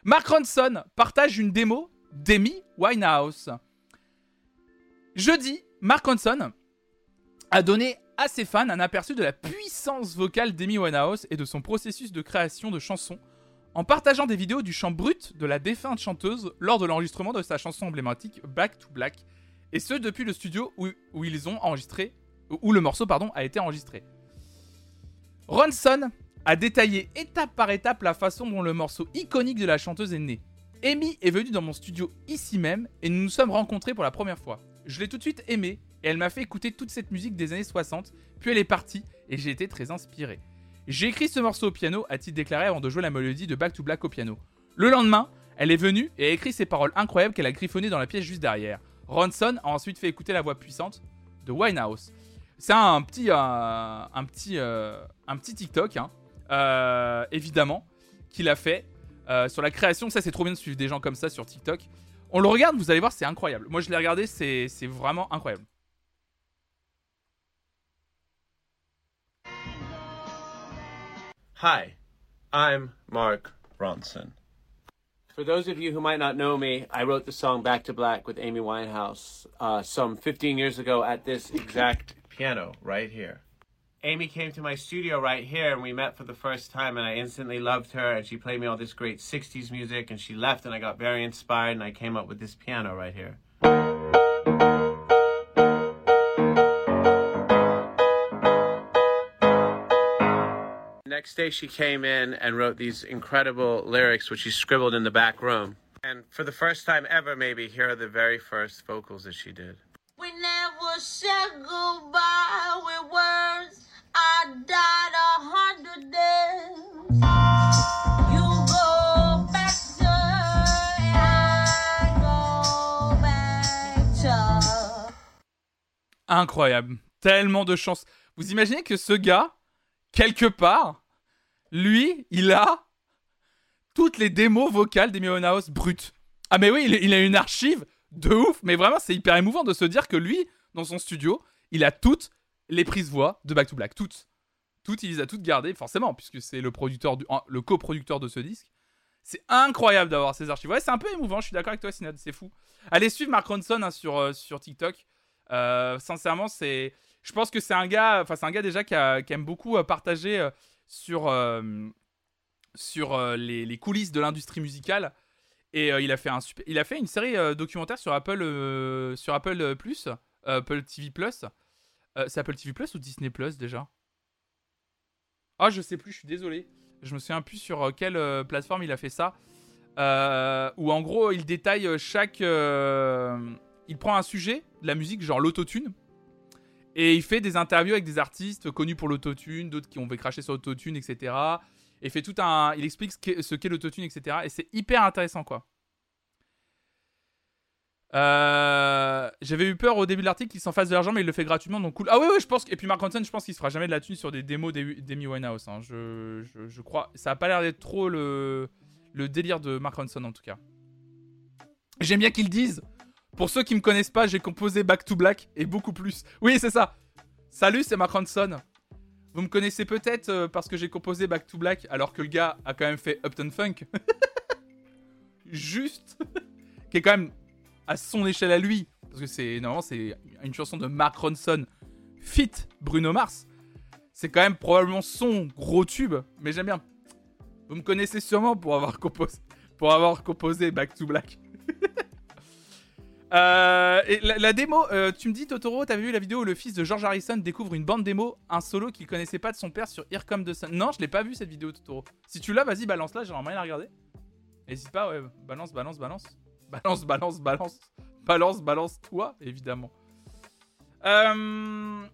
Mark Ronson partage une démo d'Amy Winehouse. Jeudi, Mark Ronson a donné à ses fans un aperçu de la puissance vocale d'Amy Winehouse et de son processus de création de chansons en partageant des vidéos du chant brut de la défunte chanteuse lors de l'enregistrement de sa chanson emblématique Back to Black, et ce depuis le studio où, ils ont enregistré, où le morceau pardon a été enregistré. Ronson a détaillé étape par étape la façon dont le morceau iconique de la chanteuse est né. Amy est venue dans mon studio ici même et nous nous sommes rencontrés pour la première fois. Je l'ai tout de suite aimée et elle m'a fait écouter toute cette musique des années 60, puis elle est partie et j'ai été très inspiré. J'ai écrit ce morceau au piano, a-t-il déclaré avant de jouer la mélodie de Back to Black au piano. Le lendemain, elle est venue et a écrit ces paroles incroyables qu'elle a griffonnées dans la pièce juste derrière. Ronson a ensuite fait écouter la voix puissante de Winehouse. C'est un petit, euh, un petit, euh, un petit TikTok, hein, évidemment, qu'il a fait euh, sur la création. Ça, c'est trop bien de suivre des gens comme ça sur TikTok. On le regarde, vous allez voir, c'est incroyable. Moi, je l'ai regardé, c'est c'est vraiment incroyable. Hi, I'm Mark Ronson. For those of you who might not know me, I wrote the song Back to Black with Amy Winehouse uh, some 15 years ago at this exact piano right here. Amy came to my studio right here and we met for the first time and I instantly loved her and she played me all this great 60s music and she left and I got very inspired and I came up with this piano right here. Next day, she came in and wrote these incredible lyrics, which she scribbled in the back room. And for the first time ever, maybe, here are the very first vocals that she did. We never said goodbye with words. Incroyable. Tellement de chance. Vous imaginez que ce gars, quelque part, lui, il a toutes les démos vocales Winehouse brutes. Ah mais oui, il a une archive de ouf, mais vraiment c'est hyper émouvant de se dire que lui, dans son studio, il a toutes les prises voix de Back to Black, toutes. Toutes, il les a toutes gardées, forcément, puisque c'est le producteur, du, le coproducteur de ce disque. C'est incroyable d'avoir ces archives. Ouais, c'est un peu émouvant, je suis d'accord avec toi, Sinad, c'est fou. Allez suivre Mark Ronson hein, sur, euh, sur TikTok. Euh, sincèrement, c'est. Je pense que c'est un gars, enfin c'est un gars déjà qui, aime beaucoup euh, partager sur les, les coulisses de l'industrie musicale. Et il a fait un super, il a fait une série documentaire sur Apple sur Apple Plus, Apple TV Plus. Euh, c'est Apple TV Plus ou Disney Plus déjà? Ah, je sais plus, je suis désolé. Je me souviens plus sur euh, quelle euh, plateforme il a fait ça. Euh, où en gros, il détaille chaque. il prend un sujet de la musique, genre l'autotune. Et il fait des interviews avec des artistes connus pour l'autotune, d'autres qui ont fait cracher sur l'autotune, etc. Et fait tout un. Il explique ce qu'est, ce qu'est l'autotune, etc. Et c'est hyper intéressant, quoi. Euh, J'avais eu peur au début de l'article qu'il s'en fasse de l'argent, mais il le fait gratuitement, donc cool. Ah ouais, ouais, je pense. Et puis Mark Ronson, je pense qu'il se fera jamais de la thune sur des démos d'Amy Winehouse. hein. Je, crois. Ça a pas l'air d'être trop le, délire de Mark Ronson, en tout cas. J'aime bien qu'ils disent. Pour ceux qui me connaissent pas, j'ai composé Back to Black et beaucoup plus. Oui, c'est ça. Salut, c'est Mark Ronson. Vous me connaissez peut-être euh, parce que j'ai composé Back to Black alors que le gars a quand même fait Upton Funk. Juste. qui est quand même à son échelle à lui. Parce que c'est normalement c'est une chanson de Mark Ronson fit Bruno Mars. C'est quand même probablement son gros tube, mais j'aime bien. Vous me connaissez sûrement pour avoir composé, pour avoir composé Back to Black. Euh, et la, démo, euh, tu me dis Totoro, t'avais vu la vidéo où le fils de George Harrison découvre une bande démo, un solo qu'il connaissait pas de son père sur Here Come the Sun. Non, je l'ai pas vu cette vidéo Totoro. Si tu l'as, vas-y balance-la, j'aimerais bien la regarder. N'hésite pas, ouais, balance, balance, balance. Balance, balance, balance. Balance, balance, toi, évidemment. Euh,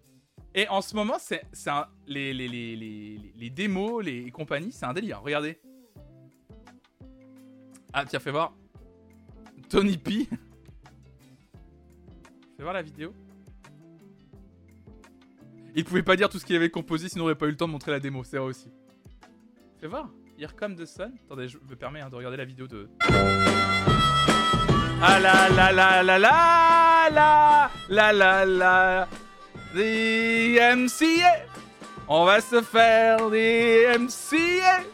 Et en ce moment, c'est un- les, les, les, les, démos, les compagnies, c'est un délire. Regardez. Ah, tiens, fais voir. Tony P. fais voir la vidéo. Il pouvait pas dire tout ce qu'il avait composé, sinon il aurait pas eu le temps de montrer la démo, c'est vrai aussi. Fais voir. Here Come the Sun. Attendez, je me permets hein, de regarder la vidéo de. Ah la la la la la la la la la The MCA On va se faire des MCA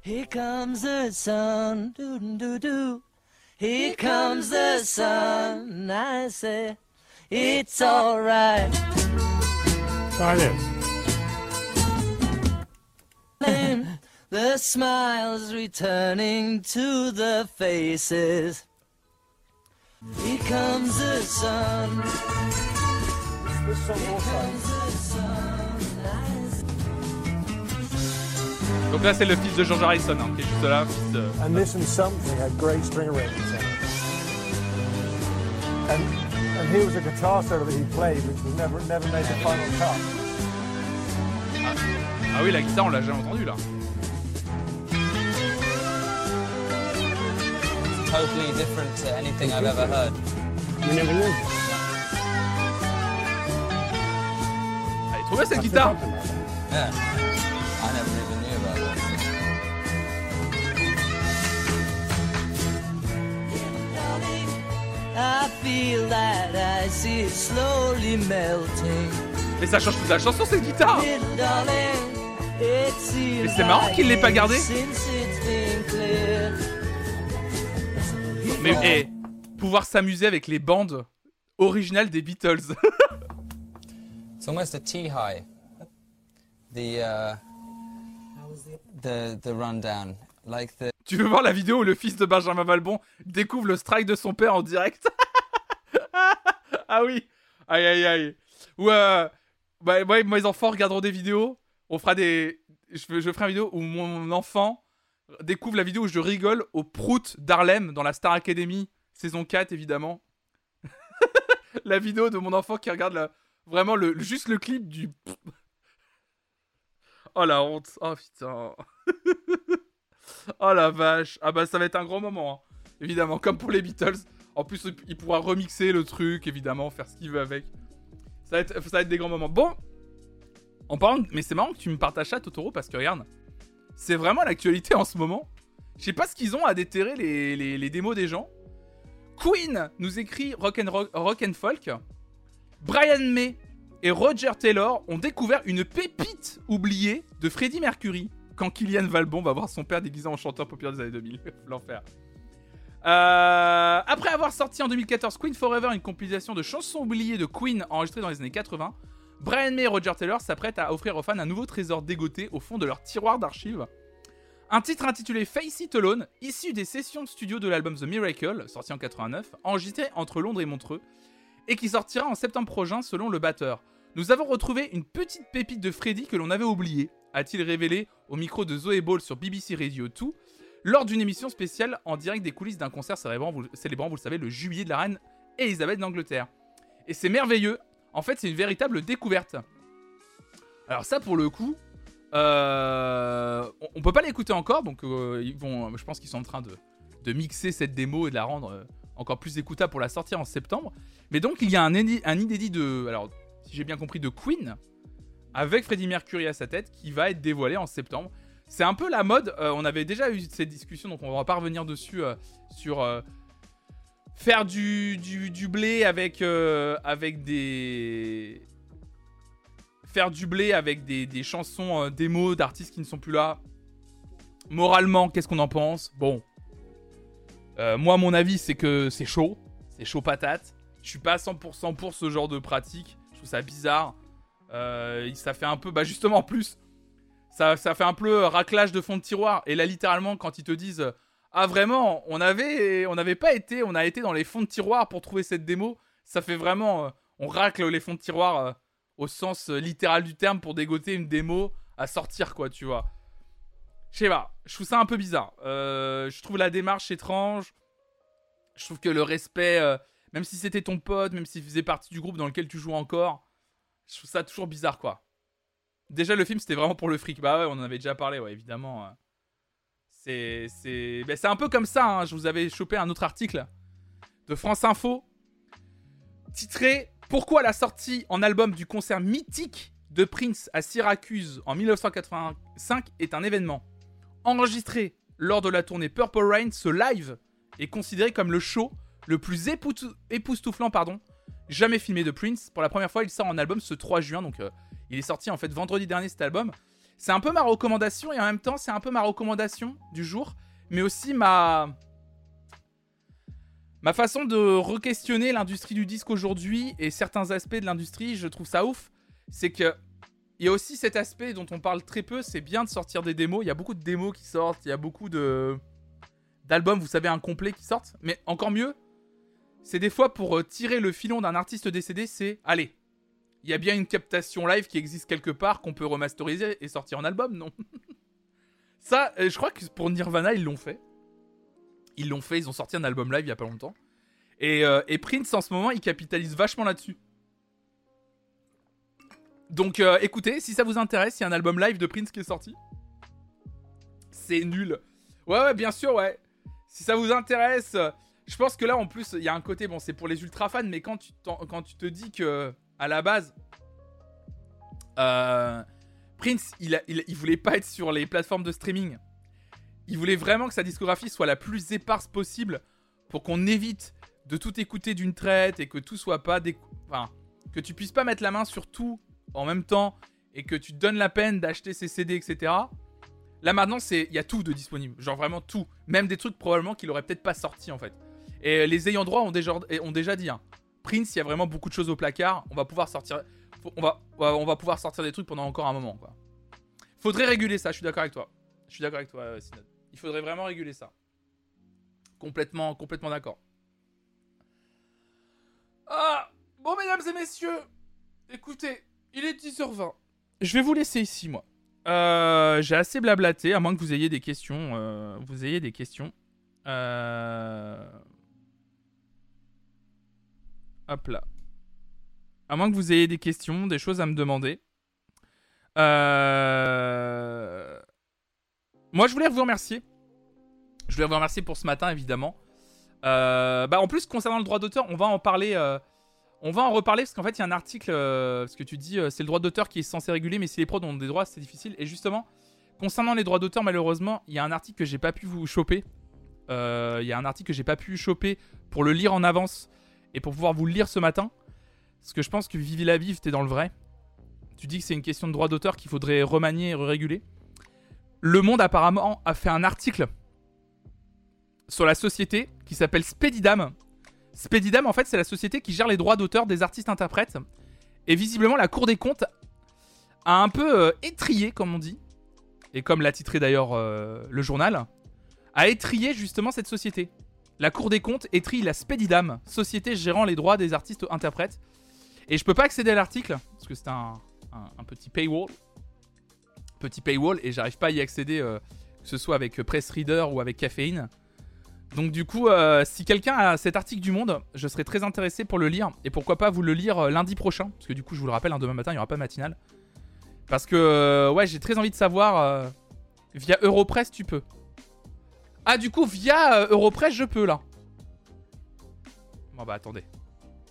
Here comes the sun, doo doo doo. Here comes the sun. I say, it's alright. Try this. The smiles returning to the faces. Here comes the sun. Here comes the sun. I say, Donc là c'est le fils de George Harrison hein, qui est juste là, fils de... And this and something had great string arrangements. And, and here was a guitar solo that he played, which was never never made the final cut. Ah oui la guitare on l'a jamais entendu là. totally different to anything I've ever heard. You never knew. Elle cette ah, guitare Yeah. I never even knew about that. I feel that slowly melting. Mais ça change toute la chanson cette guitare Mais c'est marrant qu'il l'ait pas gardée mais eh, pouvoir s'amuser avec les bandes originales des Beatles. It's almost a tea high. The uh, the the rundown, like the tu veux voir la vidéo où le fils de Benjamin Valbon découvre le strike de son père en direct? Ah oui Aïe aïe aïe Ou euh, bah, ouais, mes enfants regarderont des vidéos. On fera des. Je ferai une vidéo où mon enfant découvre la vidéo où je rigole au prout d'Harlem dans la Star Academy, saison 4 évidemment. la vidéo de mon enfant qui regarde la- vraiment le, juste le clip du. Oh la honte Oh putain Oh la vache Ah bah ça va être un grand moment, hein. évidemment, comme pour les Beatles. En plus, il pourra remixer le truc, évidemment, faire ce qu'il veut avec. Ça va, être, ça va être des grands moments. Bon, en parlant, mais c'est marrant que tu me partages ça, Totoro, parce que regarde, c'est vraiment l'actualité en ce moment. Je sais pas ce qu'ils ont à déterrer les, les- démos des gens. Queen nous écrit rock and, rock, rock and folk. Brian May et Roger Taylor ont découvert une pépite oubliée de Freddie Mercury quand Kylian Valbon va voir son père déguisé en chanteur populaire des années 2000. L'enfer. Euh, après avoir sorti en 2014 Queen Forever, une compilation de chansons oubliées de Queen enregistrées dans les années 80, Brian May et Roger Taylor s'apprêtent à offrir aux fans un nouveau trésor dégoté au fond de leur tiroir d'archives. Un titre intitulé Face It Alone, issu des sessions studio de l'album The Miracle, sorti en 89, enregistré entre Londres et Montreux, et qui sortira en septembre prochain selon le batteur. Nous avons retrouvé une petite pépite de Freddy que l'on avait oubliée, a-t-il révélé au micro de Zoé Ball sur BBC Radio 2, lors d'une émission spéciale en direct des coulisses d'un concert célébrant, vous, célébrant, vous le savez, le jubilé de la reine Elisabeth d'Angleterre. Et c'est merveilleux, en fait c'est une véritable découverte. Alors ça pour le coup, euh, on, on peut pas l'écouter encore, donc euh, je pense qu'ils sont en train de, mixer cette démo et de la rendre euh, encore plus écoutable pour la sortir en septembre. Mais donc il y a un, un inédit de, alors si j'ai bien compris, de Queen, avec Freddie Mercury à sa tête, qui va être dévoilé en septembre. C'est un peu la mode, on avait déjà eu cette discussion, donc on va pas revenir dessus sur faire du, du, du blé avec, euh, avec des... Faire du blé avec des, des chansons euh, démos d'artistes qui ne sont plus là. Moralement, qu'est-ce qu'on en pense? Bon. Euh, moi, mon avis, c'est que c'est chaud. C'est chaud patate. Je suis pas à 100% pour ce genre de pratique. Je trouve ça bizarre. Euh, ça fait un peu, bah justement en plus, ça, ça fait un peu raclage de fond de tiroir. Et là, littéralement, quand ils te disent, ah vraiment, on avait, on n'avait pas été, on a été dans les fonds de tiroir pour trouver cette démo. Ça fait vraiment, euh, on racle les fonds de tiroir euh, au sens euh, littéral du terme pour dégoter une démo à sortir, quoi, tu vois. Je sais pas, je trouve ça un peu bizarre. Je trouve la démarche étrange. Je trouve que le respect, même si c'était ton pote, même s'il faisait partie du groupe dans lequel tu joues encore, je trouve ça toujours bizarre, quoi. Déjà, le film, c'était vraiment pour le fric. Bah ouais, on en avait déjà parlé, ouais, évidemment. Ben, c'est un peu comme ça. hein. Je vous avais chopé un autre article de France Info titré Pourquoi la sortie en album du concert mythique de Prince à Syracuse en 1985 est un événement. Enregistré lors de la tournée Purple Rain, ce live est considéré comme le show le plus époustouflant pardon, jamais filmé de Prince. Pour la première fois, il sort en album ce 3 juin, donc euh, il est sorti en fait vendredi dernier cet album. C'est un peu ma recommandation et en même temps, c'est un peu ma recommandation du jour, mais aussi ma façon de re-questionner l'industrie du disque aujourd'hui et certains aspects de l'industrie. Je trouve ça ouf, c'est que il y a aussi cet aspect dont on parle très peu. C'est bien de sortir des démos. Il y a beaucoup de démos qui sortent, il y a beaucoup de d'albums, vous savez, incomplets qui sortent. Mais encore mieux, c'est des fois pour euh, tirer le filon d'un artiste décédé, c'est allez, il y a bien une captation live qui existe quelque part qu'on peut remasteriser et sortir en album, non Ça, euh, je crois que pour Nirvana, ils l'ont fait. Ils l'ont fait, ils ont sorti un album live il y a pas longtemps. Et, euh, Prince, en ce moment, il capitalise vachement là-dessus. Donc euh, écoutez, si ça vous intéresse, il y a un album live de Prince qui est sorti. C'est nul. Ouais, ouais, bien sûr, ouais. Si ça vous intéresse, je pense que là, en plus, il y a un côté, bon, c'est pour les ultra fans, mais quand tu, quand tu te dis que, à la base, euh, Prince, il, voulait pas être sur les plateformes de streaming. Il voulait vraiment que sa discographie soit la plus éparse possible pour qu'on évite de tout écouter d'une traite et que tout soit pas que tu puisses pas mettre la main sur tout en même temps et que tu te donnes la peine d'acheter ces CD etc. Là maintenant il y a tout de disponible, genre vraiment tout, même des trucs probablement qu'il aurait peut-être pas sorti en fait. Et les ayants droit ont déjà ont déjà dit hein, Prince, il y a vraiment beaucoup de choses au placard, on va pouvoir sortir on va on va- pouvoir sortir des trucs pendant encore un moment quoi. Faudrait réguler ça, je suis d'accord avec toi. Je suis d'accord avec toi euh, Synod. Il faudrait vraiment réguler ça. Complètement complètement d'accord. Ah Bon, mesdames et messieurs, écoutez, il est 10h20. Je vais vous laisser ici, moi. Euh, J'ai assez blablaté, à moins que vous ayez des questions. euh, vous ayez des questions. Hop là. À moins que vous ayez des questions, des choses à me demander. Euh... Moi, je voulais vous remercier. Je voulais vous remercier pour ce matin, évidemment. Euh, bah en plus concernant le droit d'auteur, on va en parler. euh, on va en reparler parce qu'en fait il y a un article. euh, parce que tu dis c'est le droit d'auteur qui est censé réguler, mais si les pros ont des droits, c'est difficile. Et justement, concernant les droits d'auteur, malheureusement, il y a un article que j'ai pas pu vous choper. Il y a un article que j'ai pas pu choper pour le lire en avance et pour pouvoir vous le lire ce matin. Parce que je pense que Vivi la Vive, t'es dans le vrai. Tu dis que c'est une question de droit d'auteur qu'il faudrait remanier et réguler. Le Monde apparemment a fait un article sur la société qui s'appelle Spedidam. Spedidam, en fait, c'est la société qui gère les droits d'auteur des artistes-interprètes. Et visiblement, la Cour des comptes a un peu euh, étrié, comme on dit, et comme l'a titré d'ailleurs euh, le journal, a étrié justement cette société. La Cour des comptes étrie la Spedidam, société gérant les droits des artistes-interprètes. Et je peux pas accéder à l'article, parce que c'est un, petit paywall. Petit paywall, et j'arrive pas à y accéder, euh, que ce soit avec Press Reader ou avec Caféine. Donc du coup, euh, si quelqu'un a cet article du Monde, je serais très intéressé pour le lire. Et pourquoi pas vous le lire euh, lundi prochain. Parce que du coup, je vous le rappelle, hein, demain matin, il n'y aura pas matinale. Parce que, ouais, j'ai très envie de savoir... via Europress, tu peux. Ah, du coup, via euh, Europress, je peux, là. Bon, bah, attendez.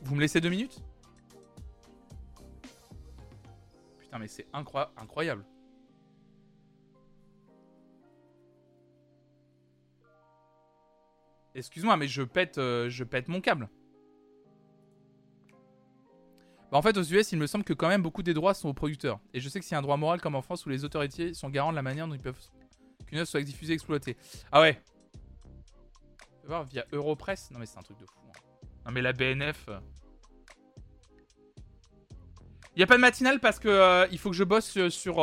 Vous me laissez deux minutes? Putain, mais c'est incroya- incroyable. Excuse-moi, mais je pète, euh, je pète mon câble. Bah, en fait, aux US, il me semble que quand même beaucoup des droits sont aux producteurs. Et je sais que a un droit moral comme en France où les autorités sont garants de la manière dont ils peuvent soit diffusée et exploitée. Ah ouais. Voir via Europress. Non mais c'est un truc de fou. hein. Non mais la BNF. euh. Il y a pas de matinale parce que euh, il faut que je bosse euh, sur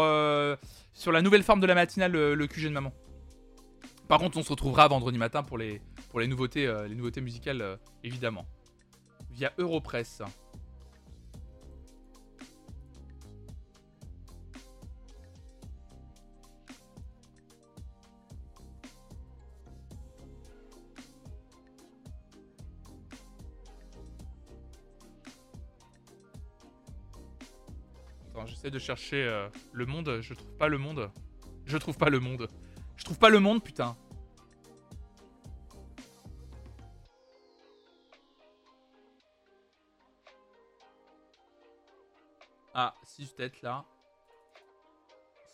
sur la nouvelle forme de la matinale, le, QG de maman. Par contre, on se retrouvera vendredi matin pour les pour les nouveautés les nouveautés musicales évidemment. Via Europress. J'essaie de chercher euh, le monde. Je trouve pas le monde. Je trouve pas le monde. Je trouve pas le monde, putain. Ah, si peut-être là.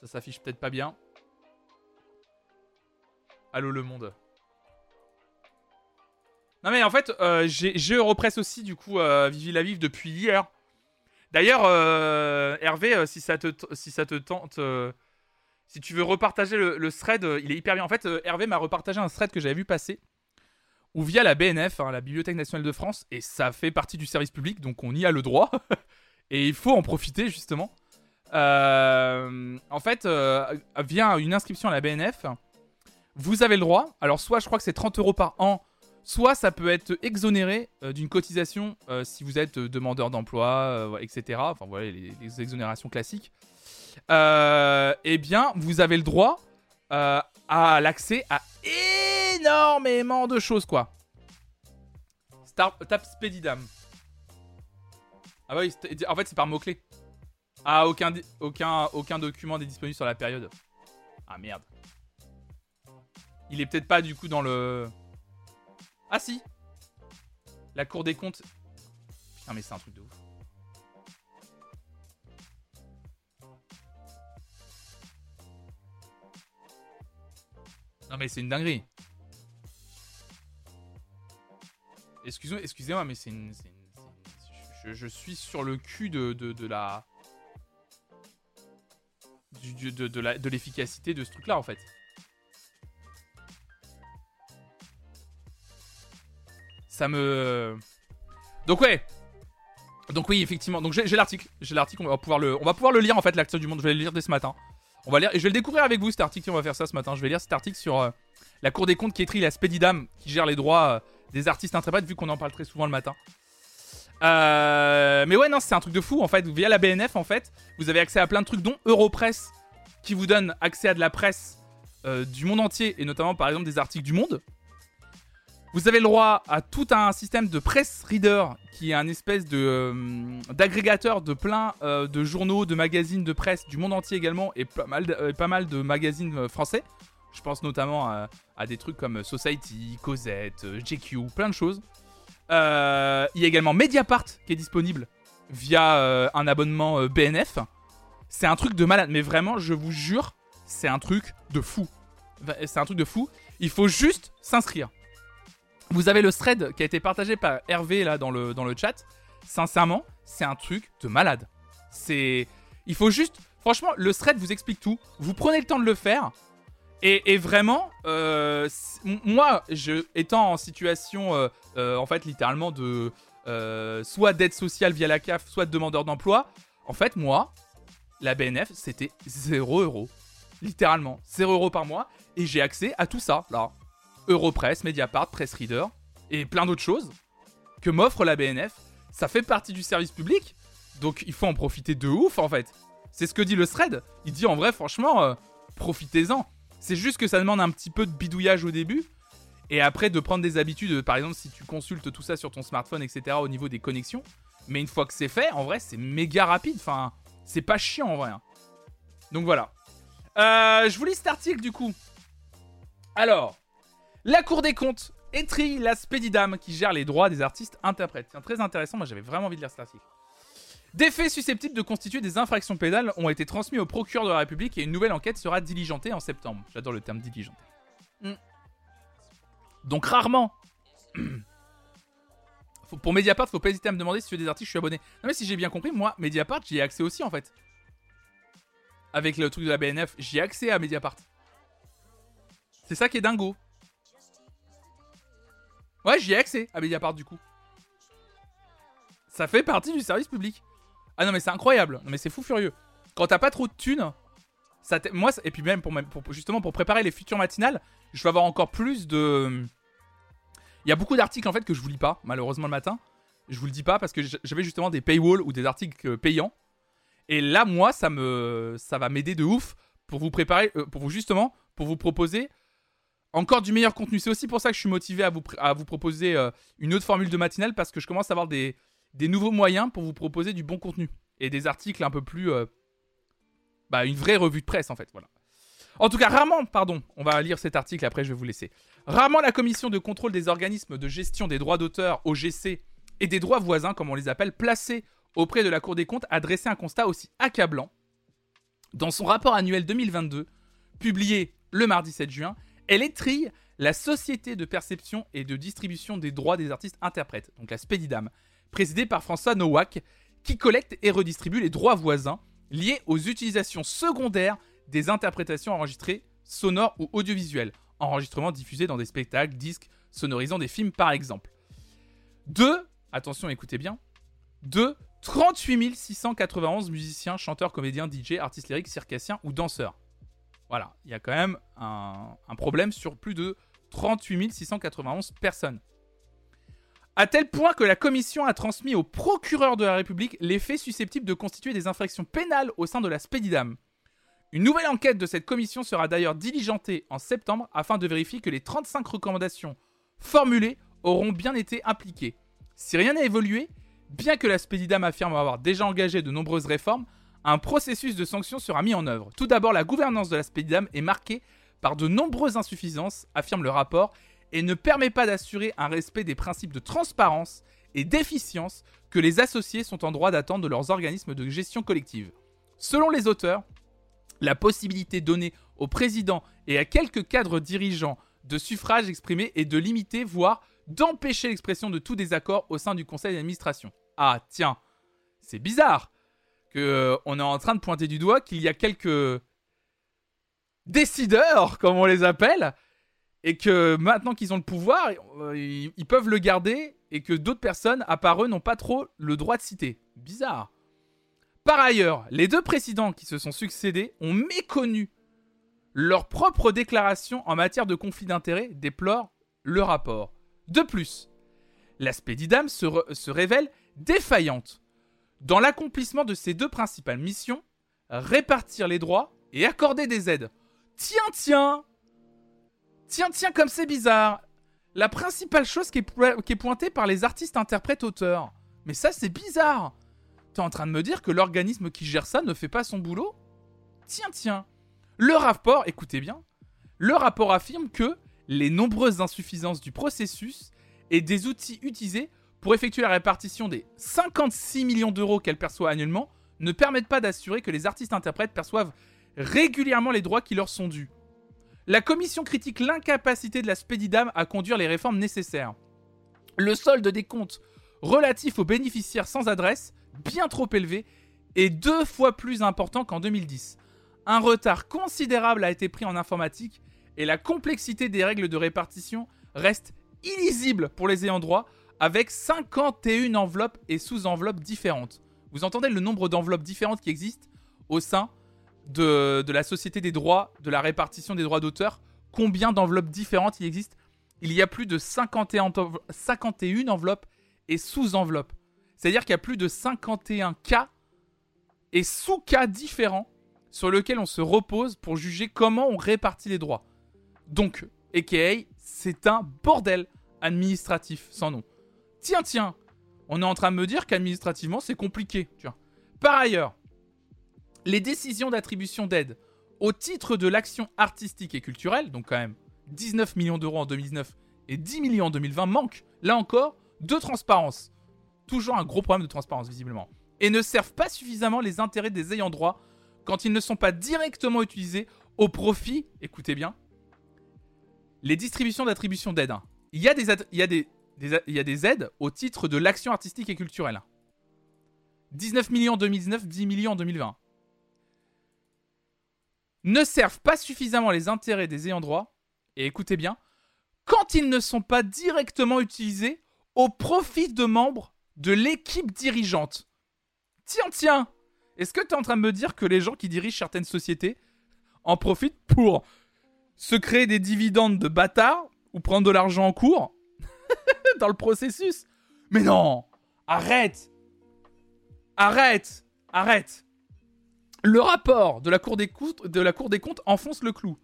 Ça s'affiche peut-être pas bien. Allô le monde. Non mais en fait, euh, j'ai Europress aussi du coup, euh, Vivi la Vive depuis hier. D'ailleurs, euh, Hervé, euh, si ça te, si ça te tente, euh, si tu veux repartager le, thread, il est hyper bien. En fait, Hervé m'a repartagé un thread que j'avais vu passer, ou via la BNF, hein, la Bibliothèque nationale de France, et ça fait partie du service public, donc on y a le droit, et il faut en profiter justement. En fait, via une inscription à la BNF, vous avez le droit. Alors, soit je crois que c'est 30 euros par an, soit ça peut être exonéré euh, d'une cotisation euh, si vous êtes euh, demandeur d'emploi, etc. Enfin, voilà, les, exonérations classiques. Eh bien, vous avez le droit à l'accès à énormément de choses, quoi. Star, Spedidam. Ah bah oui, en fait, c'est par mots-clés. Ah, aucun, aucun, aucun document n'est disponible sur la période. Ah merde. Il est peut-être pas du coup dans le. Ah si La Cour des comptes. Putain, mais c'est un truc de ouf. Non, mais c'est une dinguerie. Excusez- Excusez-moi, mais c'est une. je, suis sur le cul de, de, de la. du- de, de l'efficacité de ce truc-là, en fait. Ça me. Donc, ouais. Donc, oui, effectivement. Donc, j'ai l'article. J'ai l'article. On va pouvoir le. On va pouvoir le lire, en fait, l'acteur du monde. Je vais le lire dès ce matin. On va lire. Et je vais le découvrir avec vous, cet article. On va faire ça ce matin. Je vais lire cet article sur euh, la Cour des comptes qui étrie la Spedidam, qui gère les droits euh, des artistes interprètes, vu qu'on en parle très souvent le matin. Euh, mais ouais, non, c'est un truc de fou en fait. Via la BNF, en fait, vous avez accès à plein de trucs, dont Europress, qui vous donne accès à de la presse du monde entier, et notamment par exemple des articles du monde. Vous avez le droit à tout un système de press reader, qui est un espèce de euh, d'agrégateur de plein euh, de journaux, de magazines de presse du monde entier également, et pas mal de, euh, pas mal de magazines euh, français. Je pense notamment à, à des trucs comme Society, Cosette, euh, GQ, plein de choses. Euh, il y a également Mediapart qui est disponible via euh, un abonnement euh, BNF. C'est un truc de malade, mais vraiment, je vous jure, c'est un truc de fou. C'est un truc de fou. Il faut juste s'inscrire. Vous avez le thread qui a été partagé par Hervé là dans le, chat. Sincèrement, c'est un truc de malade. C'est, il faut juste, franchement, le thread vous explique tout. Vous prenez le temps de le faire. Et, vraiment, euh, moi, je, étant en situation, euh, euh, en fait, littéralement de soit d'aide sociale via la CAF, soit de demandeur d'emploi, en fait, moi, la BNF, c'était 0 euros. Littéralement, 0 euros par mois. Et j'ai accès à tout ça, là. Europress, Mediapart, Press Reader, et plein d'autres choses que m'offre la BNF. Ça fait partie du service public, donc il faut en profiter de ouf, en fait. C'est ce que dit le thread. Il dit en vrai, franchement, euh, profitez-en. C'est juste que ça demande un petit peu de bidouillage au début. Et après, de prendre des habitudes, par exemple, si tu consultes tout ça sur ton smartphone, etc., au niveau des connexions. Mais une fois que c'est fait, en vrai, c'est méga rapide. Enfin, c'est pas chiant en vrai. hein. Donc voilà. Euh, je vous lis cet article du coup. Alors, la Cour des comptes étrie la Spedidam qui gère les droits des artistes interprètes. Tiens, très intéressant. Moi, j'avais vraiment envie de lire cet article. Des faits susceptibles de constituer des infractions pénales ont été transmis au procureur de la République et une nouvelle enquête sera diligentée en septembre. J'adore le terme diligenté. Hmm. Donc rarement. Faut- pour Mediapart, faut pas hésiter à me demander si tu veux des articles, je suis abonné. Non mais si j'ai bien compris, moi, Mediapart, j'y ai accès aussi en fait. Avec le truc de la BNF, j'y ai accès à Mediapart. C'est ça qui est dingo. Ouais, j'y ai accès à Mediapart du coup. Ça fait partie du service public. Ah non mais c'est incroyable. Non mais c'est fou furieux. Quand t'as pas trop de thunes, ça moi et puis même pour, pour- justement pour préparer les futures matinales, je vais avoir encore plus de il y a beaucoup d'articles en fait que je vous lis pas malheureusement le matin. Je vous le dis pas parce que j'avais justement des paywalls ou des articles euh, payants. Et là moi ça me ça va m'aider de ouf pour vous préparer euh, pour vous justement pour vous proposer encore du meilleur contenu. C'est aussi pour ça que je suis motivé à vous, à vous proposer euh, une autre formule de matinale parce que je commence à avoir des, des nouveaux moyens pour vous proposer du bon contenu et des articles un peu plus. euh, bah, une vraie revue de presse en fait. Voilà. En tout cas, rarement, pardon, on va lire cet article après, je vais vous laisser. Rarement la commission de contrôle des organismes de gestion des droits d'auteur, OGC, et des droits voisins, comme on les appelle, placés auprès de la Cour des comptes, a dressé un constat aussi accablant. Dans son rapport annuel 2022, publié le mardi 7 juin, elle étrille la Société de perception et de distribution des droits des artistes interprètes, donc la Spedidam, présidée par François Nowak, qui collecte et redistribue les droits voisins liés aux utilisations secondaires des interprétations enregistrées, sonores ou audiovisuelles, enregistrements diffusés dans des spectacles, disques, sonorisant des films par exemple. De, attention écoutez bien, de 38 691 musiciens, chanteurs, comédiens, DJ, artistes lyriques, circassiens ou danseurs. Voilà, il y a quand même un, problème sur plus de 38 691 personnes. À tel point que la commission a transmis au procureur de la République les faits susceptibles de constituer des infractions pénales au sein de la Spedidam. Une nouvelle enquête de cette commission sera d'ailleurs diligentée en septembre afin de vérifier que les 35 recommandations formulées auront bien été appliquées. Si rien n'a évolué, bien que la Spedidam affirme avoir déjà engagé de nombreuses réformes, un processus de sanctions sera mis en œuvre. Tout d'abord, la gouvernance de la Spedidam est marquée par de nombreuses insuffisances, affirme le rapport, et ne permet pas d'assurer un respect des principes de transparence et d'efficience que les associés sont en droit d'attendre de leurs organismes de gestion collective. Selon les auteurs, la possibilité donnée au président et à quelques cadres dirigeants de suffrage exprimé est de limiter, voire d'empêcher l'expression de tout désaccord au sein du conseil d'administration. Ah, tiens, c'est bizarre que euh, on est en train de pointer du doigt qu'il y a quelques décideurs, comme on les appelle, et que maintenant qu'ils ont le pouvoir, euh, ils, peuvent le garder et que d'autres personnes, à part eux, n'ont pas trop le droit de citer. Bizarre. Par ailleurs, les deux présidents qui se sont succédés ont méconnu leur propre déclaration en matière de conflit d'intérêts, déplore le rapport. De plus, la Spédidam se, se révèle défaillante dans l'accomplissement de ses deux principales missions, répartir les droits et accorder des aides. Tiens, tiens. Tiens, tiens, comme c'est bizarre. La principale chose qui est, po- qui est pointée par les artistes, interprètes, auteurs. Mais ça, c'est bizarre. T'es en train de me dire que l'organisme qui gère ça ne fait pas son boulot? Tiens, tiens. Le rapport, écoutez bien, le rapport affirme que les nombreuses insuffisances du processus et des outils utilisés pour effectuer la répartition des 56 millions d'euros qu'elle perçoit annuellement ne permettent pas d'assurer que les artistes-interprètes perçoivent régulièrement les droits qui leur sont dus. La commission critique l'incapacité de la Spédidam à conduire les réformes nécessaires. Le solde des comptes relatifs aux bénéficiaires sans adresse, bien trop élevé, est deux fois plus important qu'en 2010. Un retard considérable a été pris en informatique et la complexité des règles de répartition reste illisible pour les ayants droit avec 51 enveloppes et sous-enveloppes différentes. Vous entendez le nombre d'enveloppes différentes qui existent au sein de, la Société des droits, de la répartition des droits d'auteur? Combien d'enveloppes différentes il existe? Il y a plus de 51, env- 51 enveloppes et sous-enveloppes. C'est-à-dire qu'il y a plus de 51 cas et sous-cas différents sur lesquels on se repose pour juger comment on répartit les droits. Donc, AKA, c'est un bordel administratif sans nom. Tiens, tiens, on est en train de me dire qu'administrativement c'est compliqué. Par ailleurs, les décisions d'attribution d'aide au titre de l'action artistique et culturelle, donc quand même 19 millions d'euros en 2019 et 10 millions en 2020, manquent, là encore, de transparence. Toujours un gros problème de transparence, visiblement. Et ne servent pas suffisamment les intérêts des ayants droit quand ils ne sont pas directement utilisés au profit, écoutez bien, les distributions d'attribution d'aide. hein. Il y, a des, il y a des aides au titre de l'action artistique et culturelle. 19 millions en 2019, 10 millions en 2020. Ne servent pas suffisamment les intérêts des ayants droit, et écoutez bien, quand ils ne sont pas directement utilisés au profit de membres de l'équipe dirigeante. Tiens, tiens Est-ce que tu es en train de me dire que les gens qui dirigent certaines sociétés en profitent pour se créer des dividendes de bâtards ou prendre de l'argent en cours dans le processus Mais non Arrête Arrête Arrête Le rapport de la, Cour des comptes, enfonce le clou.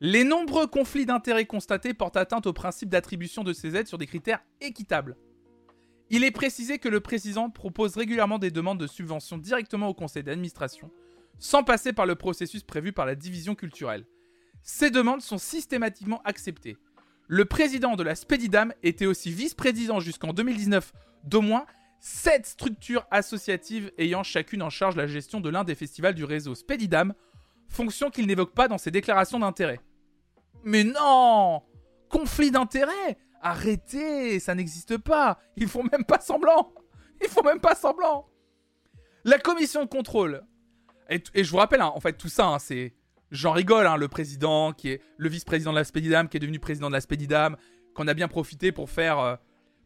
Les nombreux conflits d'intérêts constatés portent atteinte au principe d'attribution de ces aides sur des critères équitables. Il est précisé que le président propose régulièrement des demandes de subventions directement au conseil d'administration, sans passer par le processus prévu par la division culturelle. Ces demandes sont systématiquement acceptées. Le président de la Spédidam était aussi vice-président jusqu'en 2019 d'au moins 7 structures associatives ayant chacune en charge la gestion de l'un des festivals du réseau Spédidam, fonction qu'il n'évoque pas dans ses déclarations d'intérêt. Mais non! Conflit d'intérêt Arrêtez! Ça n'existe pas! Ils font même pas semblant! Ils font même pas semblant! La commission de contrôle et je vous rappelle, hein, en fait, tout ça, hein, c'est... J'en rigole, hein, le président, qui est le vice-président de la Spédidam, qui est devenu président de la Spédidam, qu'on a bien profité pour faire... euh,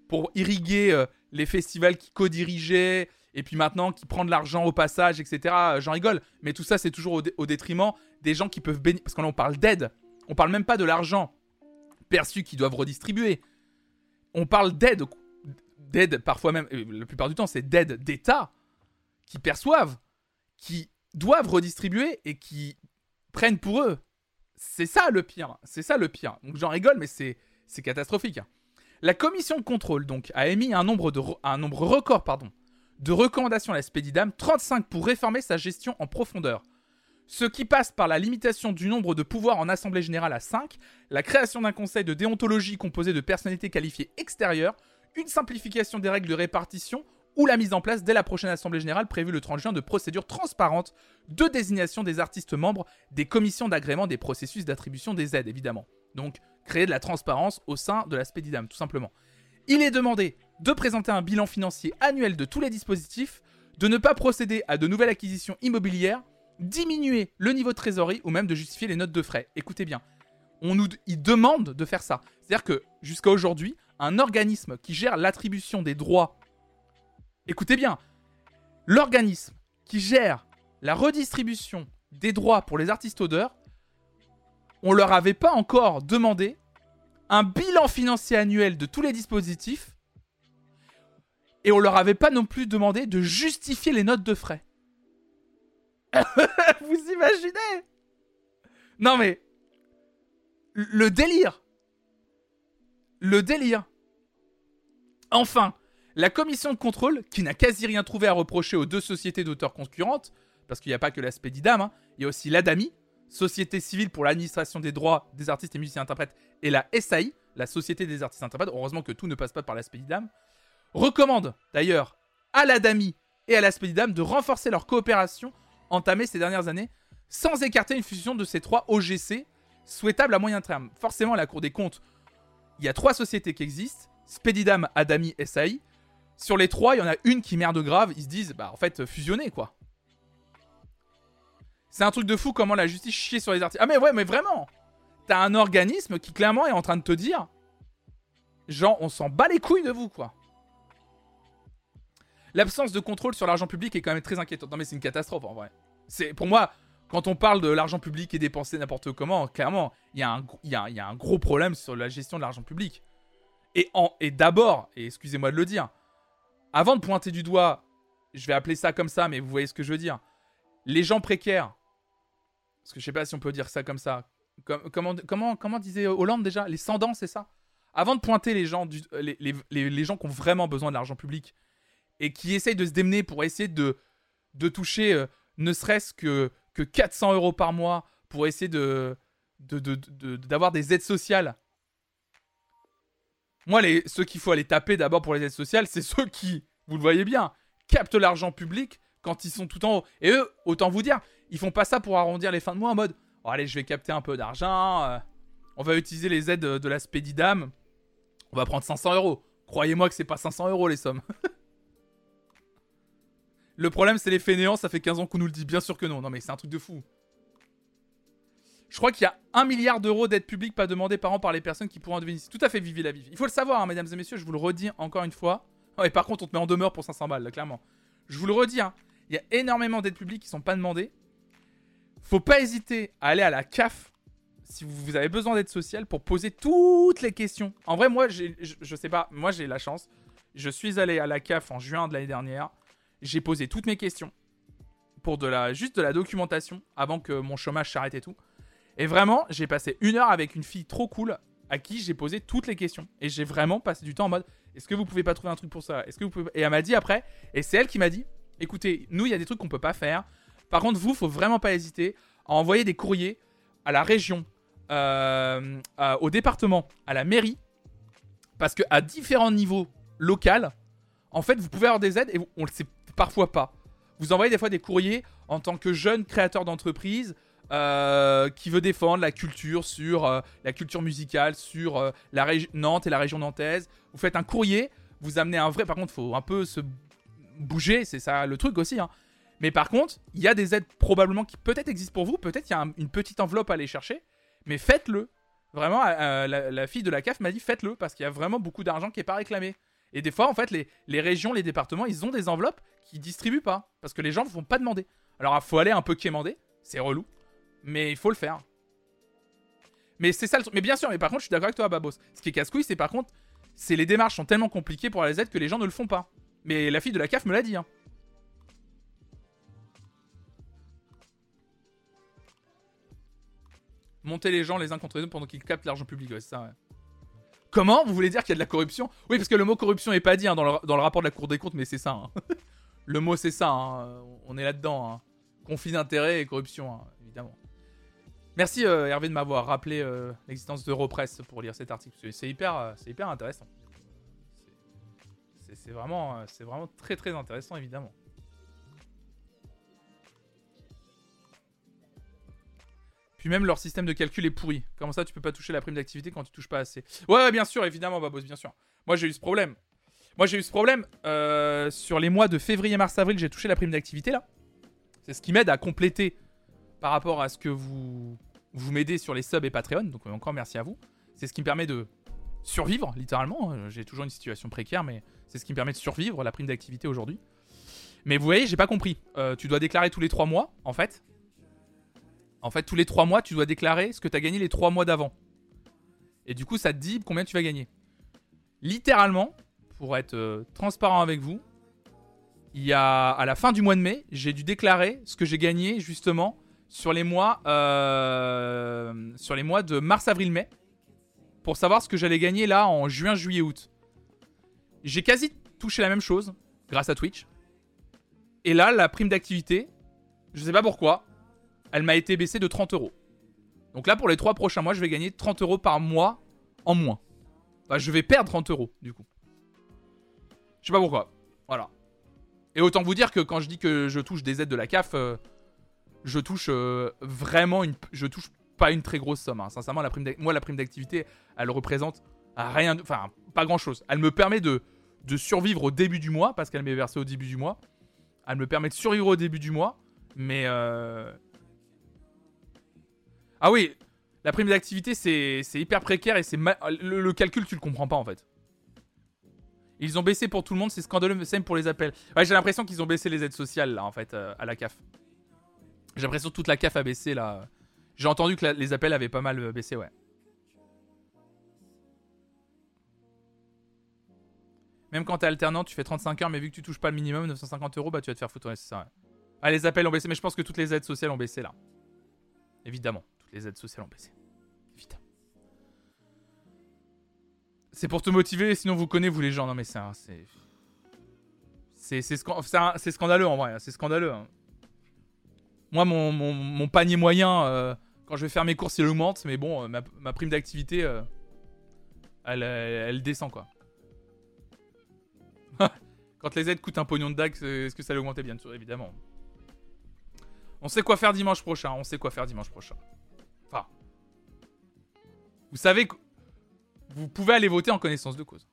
pour irriguer euh, les festivals qui co-dirigeaient, et puis maintenant qui prend de l'argent au passage, etc. Euh, J'en rigole, mais tout ça, c'est toujours au, dé- au détriment des gens qui peuvent bénéficier... Parce là, on parle d'aide. On parle même pas de l'argent perçu qu'ils doivent redistribuer. On parle d'aide, d'aide parfois même, la plupart du temps, c'est d'aide d'État qui perçoivent, qui doivent redistribuer et qui prennent pour eux. C'est ça le pire. C'est ça le pire. Donc j'en rigole, mais c'est c'est catastrophique. La commission de contrôle donc a émis un nombre de un nombre record pardon de recommandations à la Spédidam, 35 pour réformer sa gestion en profondeur. Ce qui passe par la limitation du nombre de pouvoirs en assemblée générale à 5, la création d'un conseil de déontologie composé de personnalités qualifiées extérieures, une simplification des règles de répartition ou la mise en place dès la prochaine assemblée générale prévue le 30 juin de procédures transparentes de désignation des artistes membres des commissions d'agrément des processus d'attribution des aides évidemment. Donc créer de la transparence au sein de la Spedidam, tout simplement. Il est demandé de présenter un bilan financier annuel de tous les dispositifs, de ne pas procéder à de nouvelles acquisitions immobilières, diminuer le niveau de trésorerie ou même de justifier les notes de frais. Écoutez bien, on nous, il demande de faire ça. C'est-à-dire que jusqu'à aujourd'hui, un organisme qui gère l'attribution des droits, écoutez bien, l'organisme qui gère la redistribution des droits pour les artistes auteurs, on leur avait pas encore demandé un bilan financier annuel de tous les dispositifs et on leur avait pas non plus demandé de justifier les notes de frais. Vous imaginez? Non mais le délire. Le délire. Enfin, la commission de contrôle, qui n'a quasi rien trouvé à reprocher aux deux sociétés d'auteurs concurrentes, parce qu'il n'y a pas que la Spedidam, hein, il y a aussi l'ADAMI, Société civile pour l'administration des droits des artistes et musiciens interprètes, et la SAI, la Société des artistes interprètes, heureusement que tout ne passe pas par la Spedidam, recommande d'ailleurs à l'ADAMI et à la Spedidam de renforcer leur coopération entamée ces dernières années, sans écarter une fusion de ces trois OGC, souhaitable à moyen terme. Forcément, à la Cour des comptes, il y a trois sociétés qui existent, Spedidam, Adami, SAI. Sur les trois, il y en a une qui merde grave, ils se disent, bah en fait, fusionner quoi. C'est un truc de fou comment la justice chie sur les artistes. Ah mais ouais, mais vraiment T'as un organisme qui clairement est en train de te dire, genre, on s'en bat les couilles de vous quoi. L'absence de contrôle sur l'argent public est quand même très inquiétante. Non mais c'est une catastrophe en vrai. C'est pour moi, quand on parle de l'argent public et dépensé n'importe comment, clairement, il y, a un, gros problème sur la gestion de l'argent public. Et d'abord, et excusez-moi de le dire, avant de pointer du doigt, je vais appeler ça comme ça, mais vous voyez ce que je veux dire, les gens précaires, parce que je sais pas si on peut dire ça comme ça, Com- comment, comment, disait Hollande déjà? Les sans-dents, c'est ça? Avant de pointer les gens, les, les- les- gens qui ont vraiment besoin de l'argent public et qui essayent de se démener pour essayer de, de toucher euh, ne serait-ce que, que 400 euros par mois pour essayer de de- de- de- d'avoir des aides sociales. Moi, ceux qu'il faut aller taper d'abord pour les aides sociales, c'est ceux qui, vous le voyez bien, captent l'argent public quand ils sont tout en haut. Et eux, autant vous dire, ils font pas ça pour arrondir les fins de mois en mode oh, allez, je vais capter un peu d'argent, euh, on va utiliser les aides de la Spedidam, on va prendre 500 euros. Croyez-moi que c'est pas 500 euros les sommes. le problème, c'est les fainéants, ça fait 15 ans qu'on nous le dit, bien sûr que non. Non, mais c'est un truc de fou. Je crois qu'il y a 1 milliard d'euros d'aide publique pas demandée par an par les personnes qui pourraient en bénéficier. Tout à fait, Vivi la Vivi. Il faut le savoir, hein, mesdames et messieurs, je vous le redis encore une fois. Ouais, par contre, on te met en demeure pour 500 balles, là, clairement. Je vous le redis, hein, il y a énormément d'aides publiques qui sont pas demandées. Faut pas hésiter à aller à la CAF si vous avez besoin d'aide sociale pour poser toutes les questions. En vrai, moi, je, je sais pas, moi j'ai la chance. Je suis allé à la CAF en juin de l'année dernière. J'ai posé toutes mes questions pour de la, juste de la documentation avant que mon chômage s'arrête et tout. Et vraiment, j'ai passé une heure avec une fille trop cool à qui j'ai posé toutes les questions. Et j'ai vraiment passé du temps en mode est-ce que vous pouvez pas trouver un truc pour ça? Est-ce que vous pouvez... Et elle m'a dit après, et c'est elle qui m'a dit écoutez, nous, il y a des trucs qu'on peut pas faire. Par contre, vous, faut vraiment pas hésiter à envoyer des courriers à la région, euh, au département, à la mairie, parce que à différents niveaux locaux, en fait, vous pouvez avoir des aides et on le sait parfois pas. Vous envoyez des fois des courriers en tant que jeune créateur d'entreprise euh, qui veut défendre la culture sur euh, la culture musicale, sur euh, la région Nantes et la région nantaise. Vous faites un courrier, vous amenez un vrai. Par contre, faut un peu se bouger, c'est ça le truc aussi. hein. Mais par contre, il y a des aides probablement qui peut-être existent pour vous, peut-être il y a un- une petite enveloppe à aller chercher, mais faites-le. Vraiment, la, fille de la CAF m'a dit faites-le parce qu'il y a vraiment beaucoup d'argent qui est pas réclamé. Et des fois, en fait, les, les régions, les départements, ils ont des enveloppes qui distribuent pas parce que les gens ne vont pas demander. Alors, il faut aller un peu quémander, c'est relou, mais il faut le faire. Mais c'est ça le truc. Mais bien sûr, mais par contre, je suis d'accord avec toi, Babos. Ce qui est casse-couille, c'est par contre, c'est les démarches sont tellement compliquées pour les aides que les gens ne le font pas. Mais la fille de la CAF me l'a dit. Hein. Monter les gens les uns contre les autres pendant qu'ils captent l'argent public, ouais, c'est ça, ouais. Comment? Vous voulez dire qu'il y a de la corruption? Oui, parce que le mot corruption est pas dit hein, dans, le, rapport de la Cour des comptes, mais c'est ça. hein. le mot, c'est ça. On est là-dedans. Conflit d'intérêts et corruption, évidemment. Merci euh, Hervé de m'avoir rappelé euh, l'existence d'Europress pour lire cet article. C'est- euh, hyper intéressant. C'est- vraiment, très très intéressant, évidemment. Puis même leur système de calcul est pourri. Comment ça, tu peux pas toucher la prime d'activité quand tu touches pas assez? Ouais, bien sûr, évidemment, Babos, bien sûr. Moi, j'ai eu ce problème. Moi, j'ai eu ce problème sur les mois de février, mars, avril. J'ai touché la prime d'activité là. C'est ce qui m'aide à compléter par rapport à ce que vous vous m'aidez sur les subs et Patreon. Donc encore merci à vous. C'est ce qui me permet de survivre, littéralement. Euh, J'ai toujours une situation précaire, mais c'est ce qui me permet de survivre la prime d'activité aujourd'hui. Mais vous voyez, j'ai pas compris. Euh, tu dois déclarer tous les 3 mois, en fait. En fait, tous les 3 mois, tu dois déclarer ce que tu as gagné les 3 mois d'avant. Et du coup, ça te dit combien tu vas gagner. Littéralement, pour être euh, transparent avec vous, il y a à la fin du mois de mai, j'ai dû déclarer ce que j'ai gagné justement sur les mois euh, sur les mois de mars, avril, mai pour savoir ce que j'allais gagner là en juin, juillet, août. J'ai quasi touché la même chose grâce à Twitch. Et là, la prime d'activité, je sais pas pourquoi, elle m'a été baissée de 30 euros. Donc là, pour les 3 prochains mois, je vais gagner 30 euros par mois en moins. Enfin, je vais perdre 30 euros, du coup. Je sais pas pourquoi. Voilà. Et autant vous dire que quand je dis que je touche des aides de la CAF, euh, je touche euh, vraiment une. Je touche pas une très grosse somme. hein. Sincèrement, la prime moi, la prime d'activité, elle représente rien. Enfin, pas grand chose. Elle me permet de, survivre au début du mois, parce qu'elle m'est versée au début du mois. Elle me permet de survivre au début du mois. Mais. euh, Ah oui, la prime d'activité, c'est hyper précaire et c'est le, calcul, tu le comprends pas en fait. Ils ont baissé pour tout le monde, c'est scandaleux, même pour les appels. Ouais, j'ai l'impression qu'ils ont baissé les aides sociales là en fait euh, à la CAF. J'ai l'impression que toute la CAF a baissé là. J'ai entendu que les appels avaient pas mal euh, baissé, ouais. Même quand t'es alternant, tu fais 35 heures, mais vu que tu touches pas le minimum, 950 euros, bah tu vas te faire foutre, ouais, c'est ça. Ah, les appels ont baissé, mais je pense que toutes les aides sociales ont baissé là. Évidemment, toutes les aides sociales ont baissé. Évidemment. C'est pour te motiver, sinon vous connaissez vous les gens. Non mais c'est c'est scandaleux en vrai, c'est scandaleux. hein. Moi mon, panier moyen euh, quand je vais faire mes courses il augmente, mais bon euh, ma, prime d'activité euh, elle, descend quoi. quand les aides coûtent un pognon de c'est- est-ce que ça augmenter bien sûr? Évidemment. On sait quoi faire dimanche prochain, on sait quoi faire dimanche prochain. Enfin, vous savez que vous pouvez aller voter en connaissance de cause.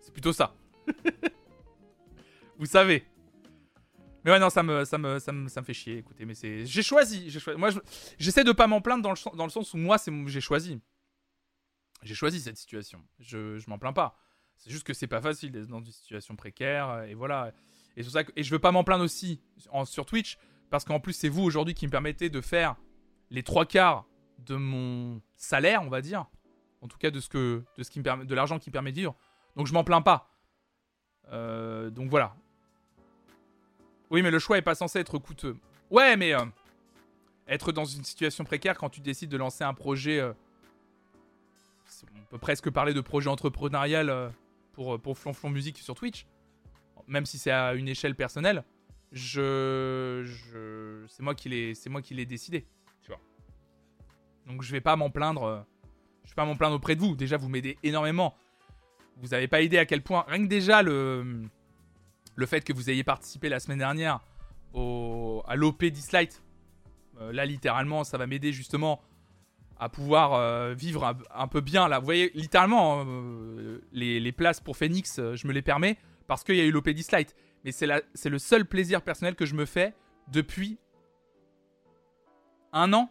C'est plutôt ça. vous savez. Mais ouais, non, ça me, ça me, ça me, ça me fait chier. Écoutez, mais c'est, j'ai choisi, j'ai choisi. Moi, je- j'essaie de pas m'en plaindre dans le, dans le sens où moi, c'est, j'ai choisi. J'ai choisi cette situation. Je, je m'en plains pas. C'est juste que c'est pas facile d'être dans une situation précaire euh, et voilà. Et ça et je veux pas m'en plaindre aussi sur Twitch parce qu'en plus c'est vous aujourd'hui qui me permettez de faire les trois quarts de mon salaire, on va dire. En tout cas de ce que, de ce qui me de l'argent qui me permet de vivre. Donc je m'en plains pas. Euh, donc voilà. Oui, mais le choix est pas censé être coûteux. Ouais, mais euh, être dans une situation précaire quand tu décides de lancer un projet. euh, on peut presque parler de projet entrepreneurial euh, pour, pour Flonflon Musique sur Twitch. Même si c'est à une échelle personnelle. Je. c'est moi qui l'ai c'est moi qui l'ai décidé. Tu vois. Donc je vais pas m'en plaindre. je vais pas m'en plaindre auprès de vous. Déjà, vous m'aidez énormément. Vous avez pas aidé à quel point. Rien que déjà, le, le fait que vous ayez participé la semaine dernière au, à l'OP Dislight. euh, là, littéralement, ça va m'aider justement à pouvoir euh, vivre un, peu bien. Là, vous voyez, littéralement, hein, euh, les, places pour Phoenix, je me les permets parce qu'il y a eu l'OP Dislight. Mais c'est le seul plaisir personnel que je me fais depuis un an.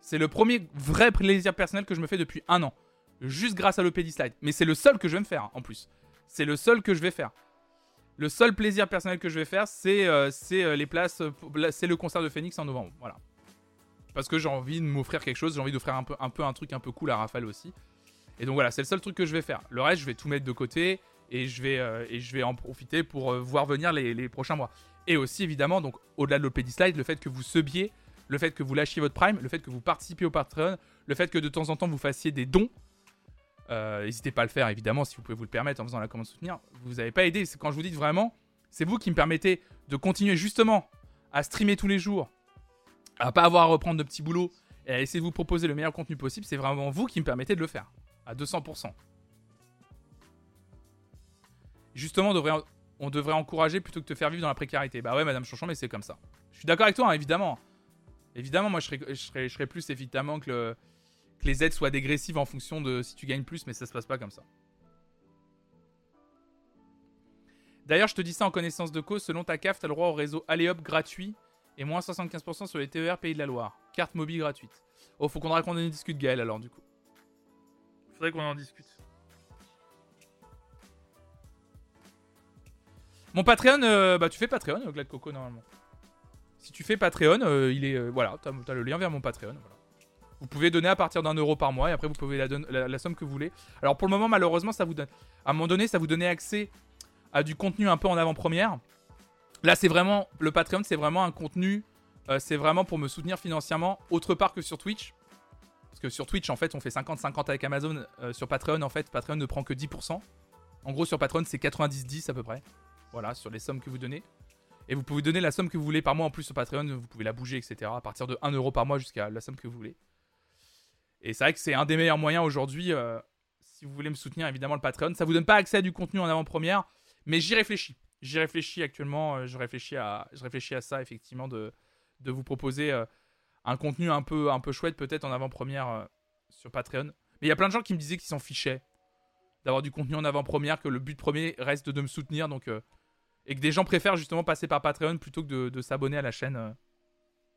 C'est le premier vrai plaisir personnel que je me fais depuis un an. Juste grâce à l'OP Slide. Mais c'est le seul que je vais me faire, en plus. C'est le seul que je vais faire. Le seul plaisir personnel que je vais faire, c'est euh, euh, les places. C'est le concert de Phoenix en novembre. Voilà. Parce que j'ai envie de m'offrir quelque chose. J'ai envie d'offrir un peu, un truc un peu cool à Raphaël aussi. Et donc voilà, c'est le seul truc que je vais faire. Le reste, je vais tout mettre de côté. Et je vais, euh, en profiter pour voir venir les, prochains mois. Et aussi, évidemment, donc au-delà de l'OP Slide, le fait que vous subiez, le fait que vous lâchiez votre Prime, le fait que vous participiez au Patreon, le fait que de temps en temps vous fassiez des dons. Euh, N'hésitez pas à le faire, évidemment, si vous pouvez vous le permettre en faisant la commande soutenir. Vous n'avez pas aidé. C'est quand je vous dis vraiment, c'est vous qui me permettez de continuer justement à streamer tous les jours, à pas avoir à reprendre de petits boulots et à essayer de vous proposer le meilleur contenu possible. C'est vraiment vous qui me permettez de le faire à 200%. Justement, on devrait, on devrait encourager plutôt que de te faire vivre dans la précarité. Bah ouais, Madame Chanchon, mais c'est comme ça. Je suis d'accord avec toi, hein, évidemment. Évidemment, moi, je je serais plus évidemment que, le- que les aides soient dégressives en fonction de si tu gagnes plus, mais ça se passe pas comme ça. D'ailleurs, je te dis ça en connaissance de cause. Selon ta CAF, t'as le droit au réseau Alléop gratuit et moins 75% sur les TER Pays de la Loire. Carte mobile gratuite. Oh, faut qu'on raconte discute Gaël alors, du coup. Faudrait qu'on en discute. Mon Patreon, euh, bah tu fais Patreon, euh, Glad Coco, normalement. Si tu fais Patreon, euh, il est. euh, voilà, t'as as le lien vers mon Patreon. voilà. Vous pouvez donner à partir d'un euro par mois et après vous pouvez la, somme que vous voulez. Alors pour le moment, malheureusement, ça vous donne. À un moment donné, ça vous donnait accès à du contenu un peu en avant-première. Là, c'est vraiment. Le Patreon, c'est vraiment un contenu. euh, c'est vraiment pour me soutenir financièrement, autre part que sur Twitch. Parce que sur Twitch, en fait, on fait 50-50 avec Amazon. Euh, sur Patreon, en fait, Patreon ne prend que 10%. En gros, sur Patreon, c'est 90-10 à peu près. Voilà, sur les sommes que vous donnez. Et vous pouvez donner la somme que vous voulez par mois en plus sur Patreon. Vous pouvez la bouger, etc. À partir de 1 euro par mois jusqu'à la somme que vous voulez. Et c'est vrai que c'est un des meilleurs moyens aujourd'hui. euh, si vous voulez me soutenir, évidemment, le Patreon. Ça vous donne pas accès à du contenu en avant-première. Mais j'y réfléchis. J'y réfléchis actuellement. euh, je, réfléchis à, je réfléchis à ça, effectivement, de, de vous proposer euh, un contenu un peu, un peu chouette, peut-être en avant-première sur Patreon. Mais il y a plein de gens qui me disaient qu'ils s'en fichaient d'avoir du contenu en avant-première, que le but premier reste de me soutenir. Donc. et que des gens préfèrent justement passer par Patreon plutôt que de, s'abonner à la chaîne.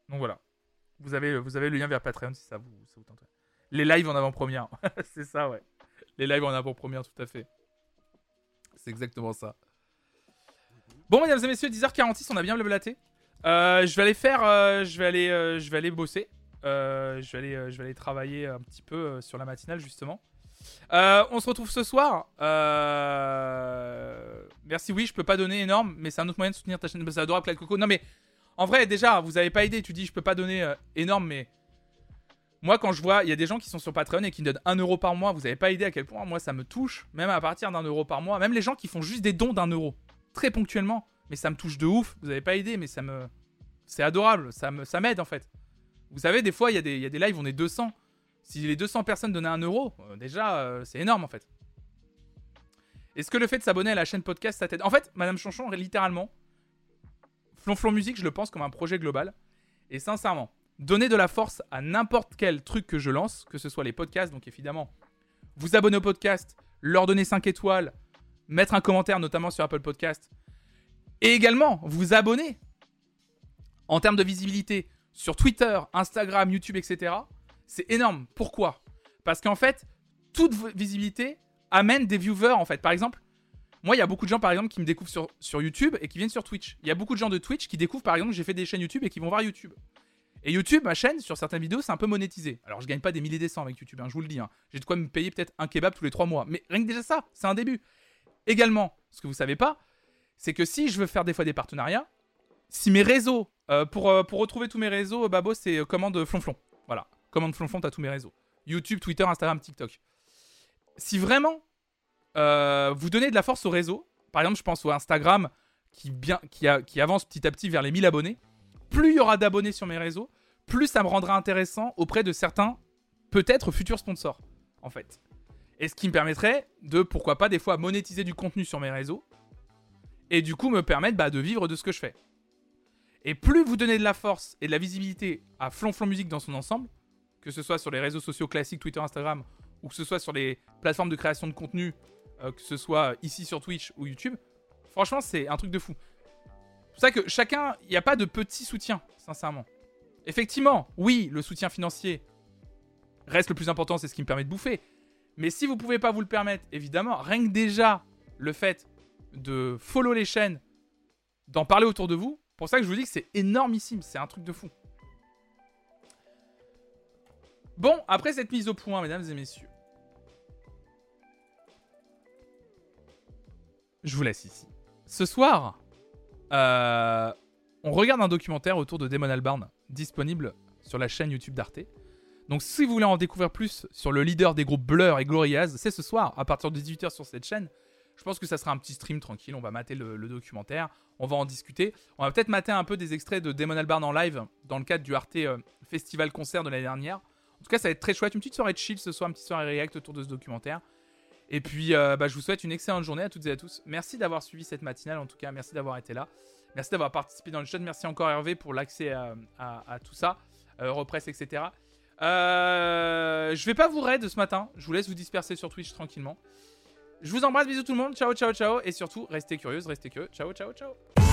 Donc voilà. Vous avez, vous avez le lien vers Patreon si ça vous, ça vous. Les lives en avant-première. c'est ça, ouais. Les lives en avant-première, tout à fait. C'est exactement ça. Bon, mesdames et messieurs, 10h46, on a bien blablaté. Euh, je vais aller faire. euh, je, vais aller, euh, je vais aller bosser. Euh, je, vais aller, je vais aller travailler un petit peu sur la matinale, justement. On se retrouve ce soir. Merci, oui, je peux pas donner énorme, mais c'est un autre moyen de soutenir ta chaîne. C'est adorable, Claude Coco. Non, mais en vrai, déjà, vous avez pas idée. Tu dis, je peux pas donner énorme, mais moi, quand je vois, il y a des gens qui sont sur Patreon et qui me donnent 1 euro par mois. Vous avez pas idée à quel point moi ça me touche, même à partir d'un euro par mois. Même les gens qui font juste des dons d'un euro, très ponctuellement, mais ça me touche de ouf. Vous avez pas idée, mais ça me, c'est adorable. Ça me, ça m'aide en fait. Vous savez, des fois, il y, a des- y a des lives, on est 200. Si les 200 personnes donnaient un euro, euh, déjà, euh, c'est énorme en fait. Est-ce que le fait de s'abonner à la chaîne podcast, ça t'aide? En fait, Madame Chanchon, littéralement, Flonflon Musique, je le pense comme un projet global. Et sincèrement, donner de la force à n'importe quel truc que je lance, que ce soit les podcasts, donc évidemment, vous abonner au podcast, leur donner 5 étoiles, mettre un commentaire, notamment sur Apple Podcast, et également vous abonner en termes de visibilité sur Twitter, Instagram, YouTube, etc. C'est énorme. Pourquoi? Parce qu'en fait, toute visibilité amène des viewers en fait. Par exemple, moi, il y a beaucoup de gens par exemple qui me découvrent sur, sur YouTube et qui viennent sur Twitch. Il y a beaucoup de gens de Twitch qui découvrent par exemple que j'ai fait des chaînes YouTube et qui vont voir YouTube. Et YouTube, ma chaîne, sur certaines vidéos, c'est un peu monétisé. Alors, je gagne pas des milliers des cents avec YouTube, hein, je vous le dis. hein. J'ai de quoi me payer peut-être un kebab tous les trois mois. Mais rien que déjà ça, c'est un début. Également, ce que vous savez pas, c'est que si je veux faire des fois des partenariats, si mes réseaux, euh, pour, euh, pour retrouver tous mes réseaux, euh, Babo, c'est commande flonflon. Voilà, commande flonflon, t'as tous mes réseaux. YouTube, Twitter, Instagram, TikTok. Si vraiment vous donnez de la force au réseau, par exemple, je pense au Instagram qui, bien, qui, qui avance petit à petit vers les 1000 abonnés, plus il y aura d'abonnés sur mes réseaux, plus ça me rendra intéressant auprès de certains, peut-être futurs sponsors, en fait. Et ce qui me permettrait de, pourquoi pas, des fois monétiser du contenu sur mes réseaux, et du coup me permettre bah, de vivre de ce que je fais. Et plus vous donnez de la force et de la visibilité à Flonflon Musique dans son ensemble, que ce soit sur les réseaux sociaux classiques, Twitter, Instagram, ou que ce soit sur les plateformes de création de contenu, euh, que ce soit ici sur Twitch ou YouTube, franchement, c'est un truc de fou. C'est pour ça que chacun, il n'y a pas de petit soutien, sincèrement. Effectivement, oui, le soutien financier reste le plus important, c'est ce qui me permet de bouffer. Mais si vous pouvez pas vous le permettre, évidemment, rien que déjà le fait de follow les chaînes, d'en parler autour de vous, pour ça que je vous dis que c'est énormissime, c'est un truc de fou. Bon, après cette mise au point, mesdames et messieurs, je vous laisse ici. Ce soir, euh, on regarde un documentaire autour de Damon Albarn, disponible sur la chaîne YouTube d'Arte. Donc si vous voulez en découvrir plus sur le leader des groupes Blur et Gloriaz, c'est ce soir, à partir de 18h sur cette chaîne. Je pense que ça sera un petit stream tranquille, on va mater le, le documentaire, on va en discuter. On va peut-être mater un peu des extraits de Damon Albarn en live, dans le cadre du Arte euh, Festival Concert de l'année dernière. En tout cas, ça va être très chouette, une petite soirée de chill ce soir, une petite soirée react autour de ce documentaire. Et puis, euh, bah, je vous souhaite une excellente journée à toutes et à tous. Merci d'avoir suivi cette matinale, en tout cas. Merci d'avoir été là. Merci d'avoir participé dans le chat. Merci encore, Hervé, pour l'accès euh, à, tout ça. Euh, etc. Euh, je vais pas vous raid ce matin. Je vous laisse vous disperser sur Twitch tranquillement. Je vous embrasse. Bisous tout le monde. Ciao, ciao, ciao. Et surtout, restez curieuses, restez curieux. Ciao, ciao, ciao.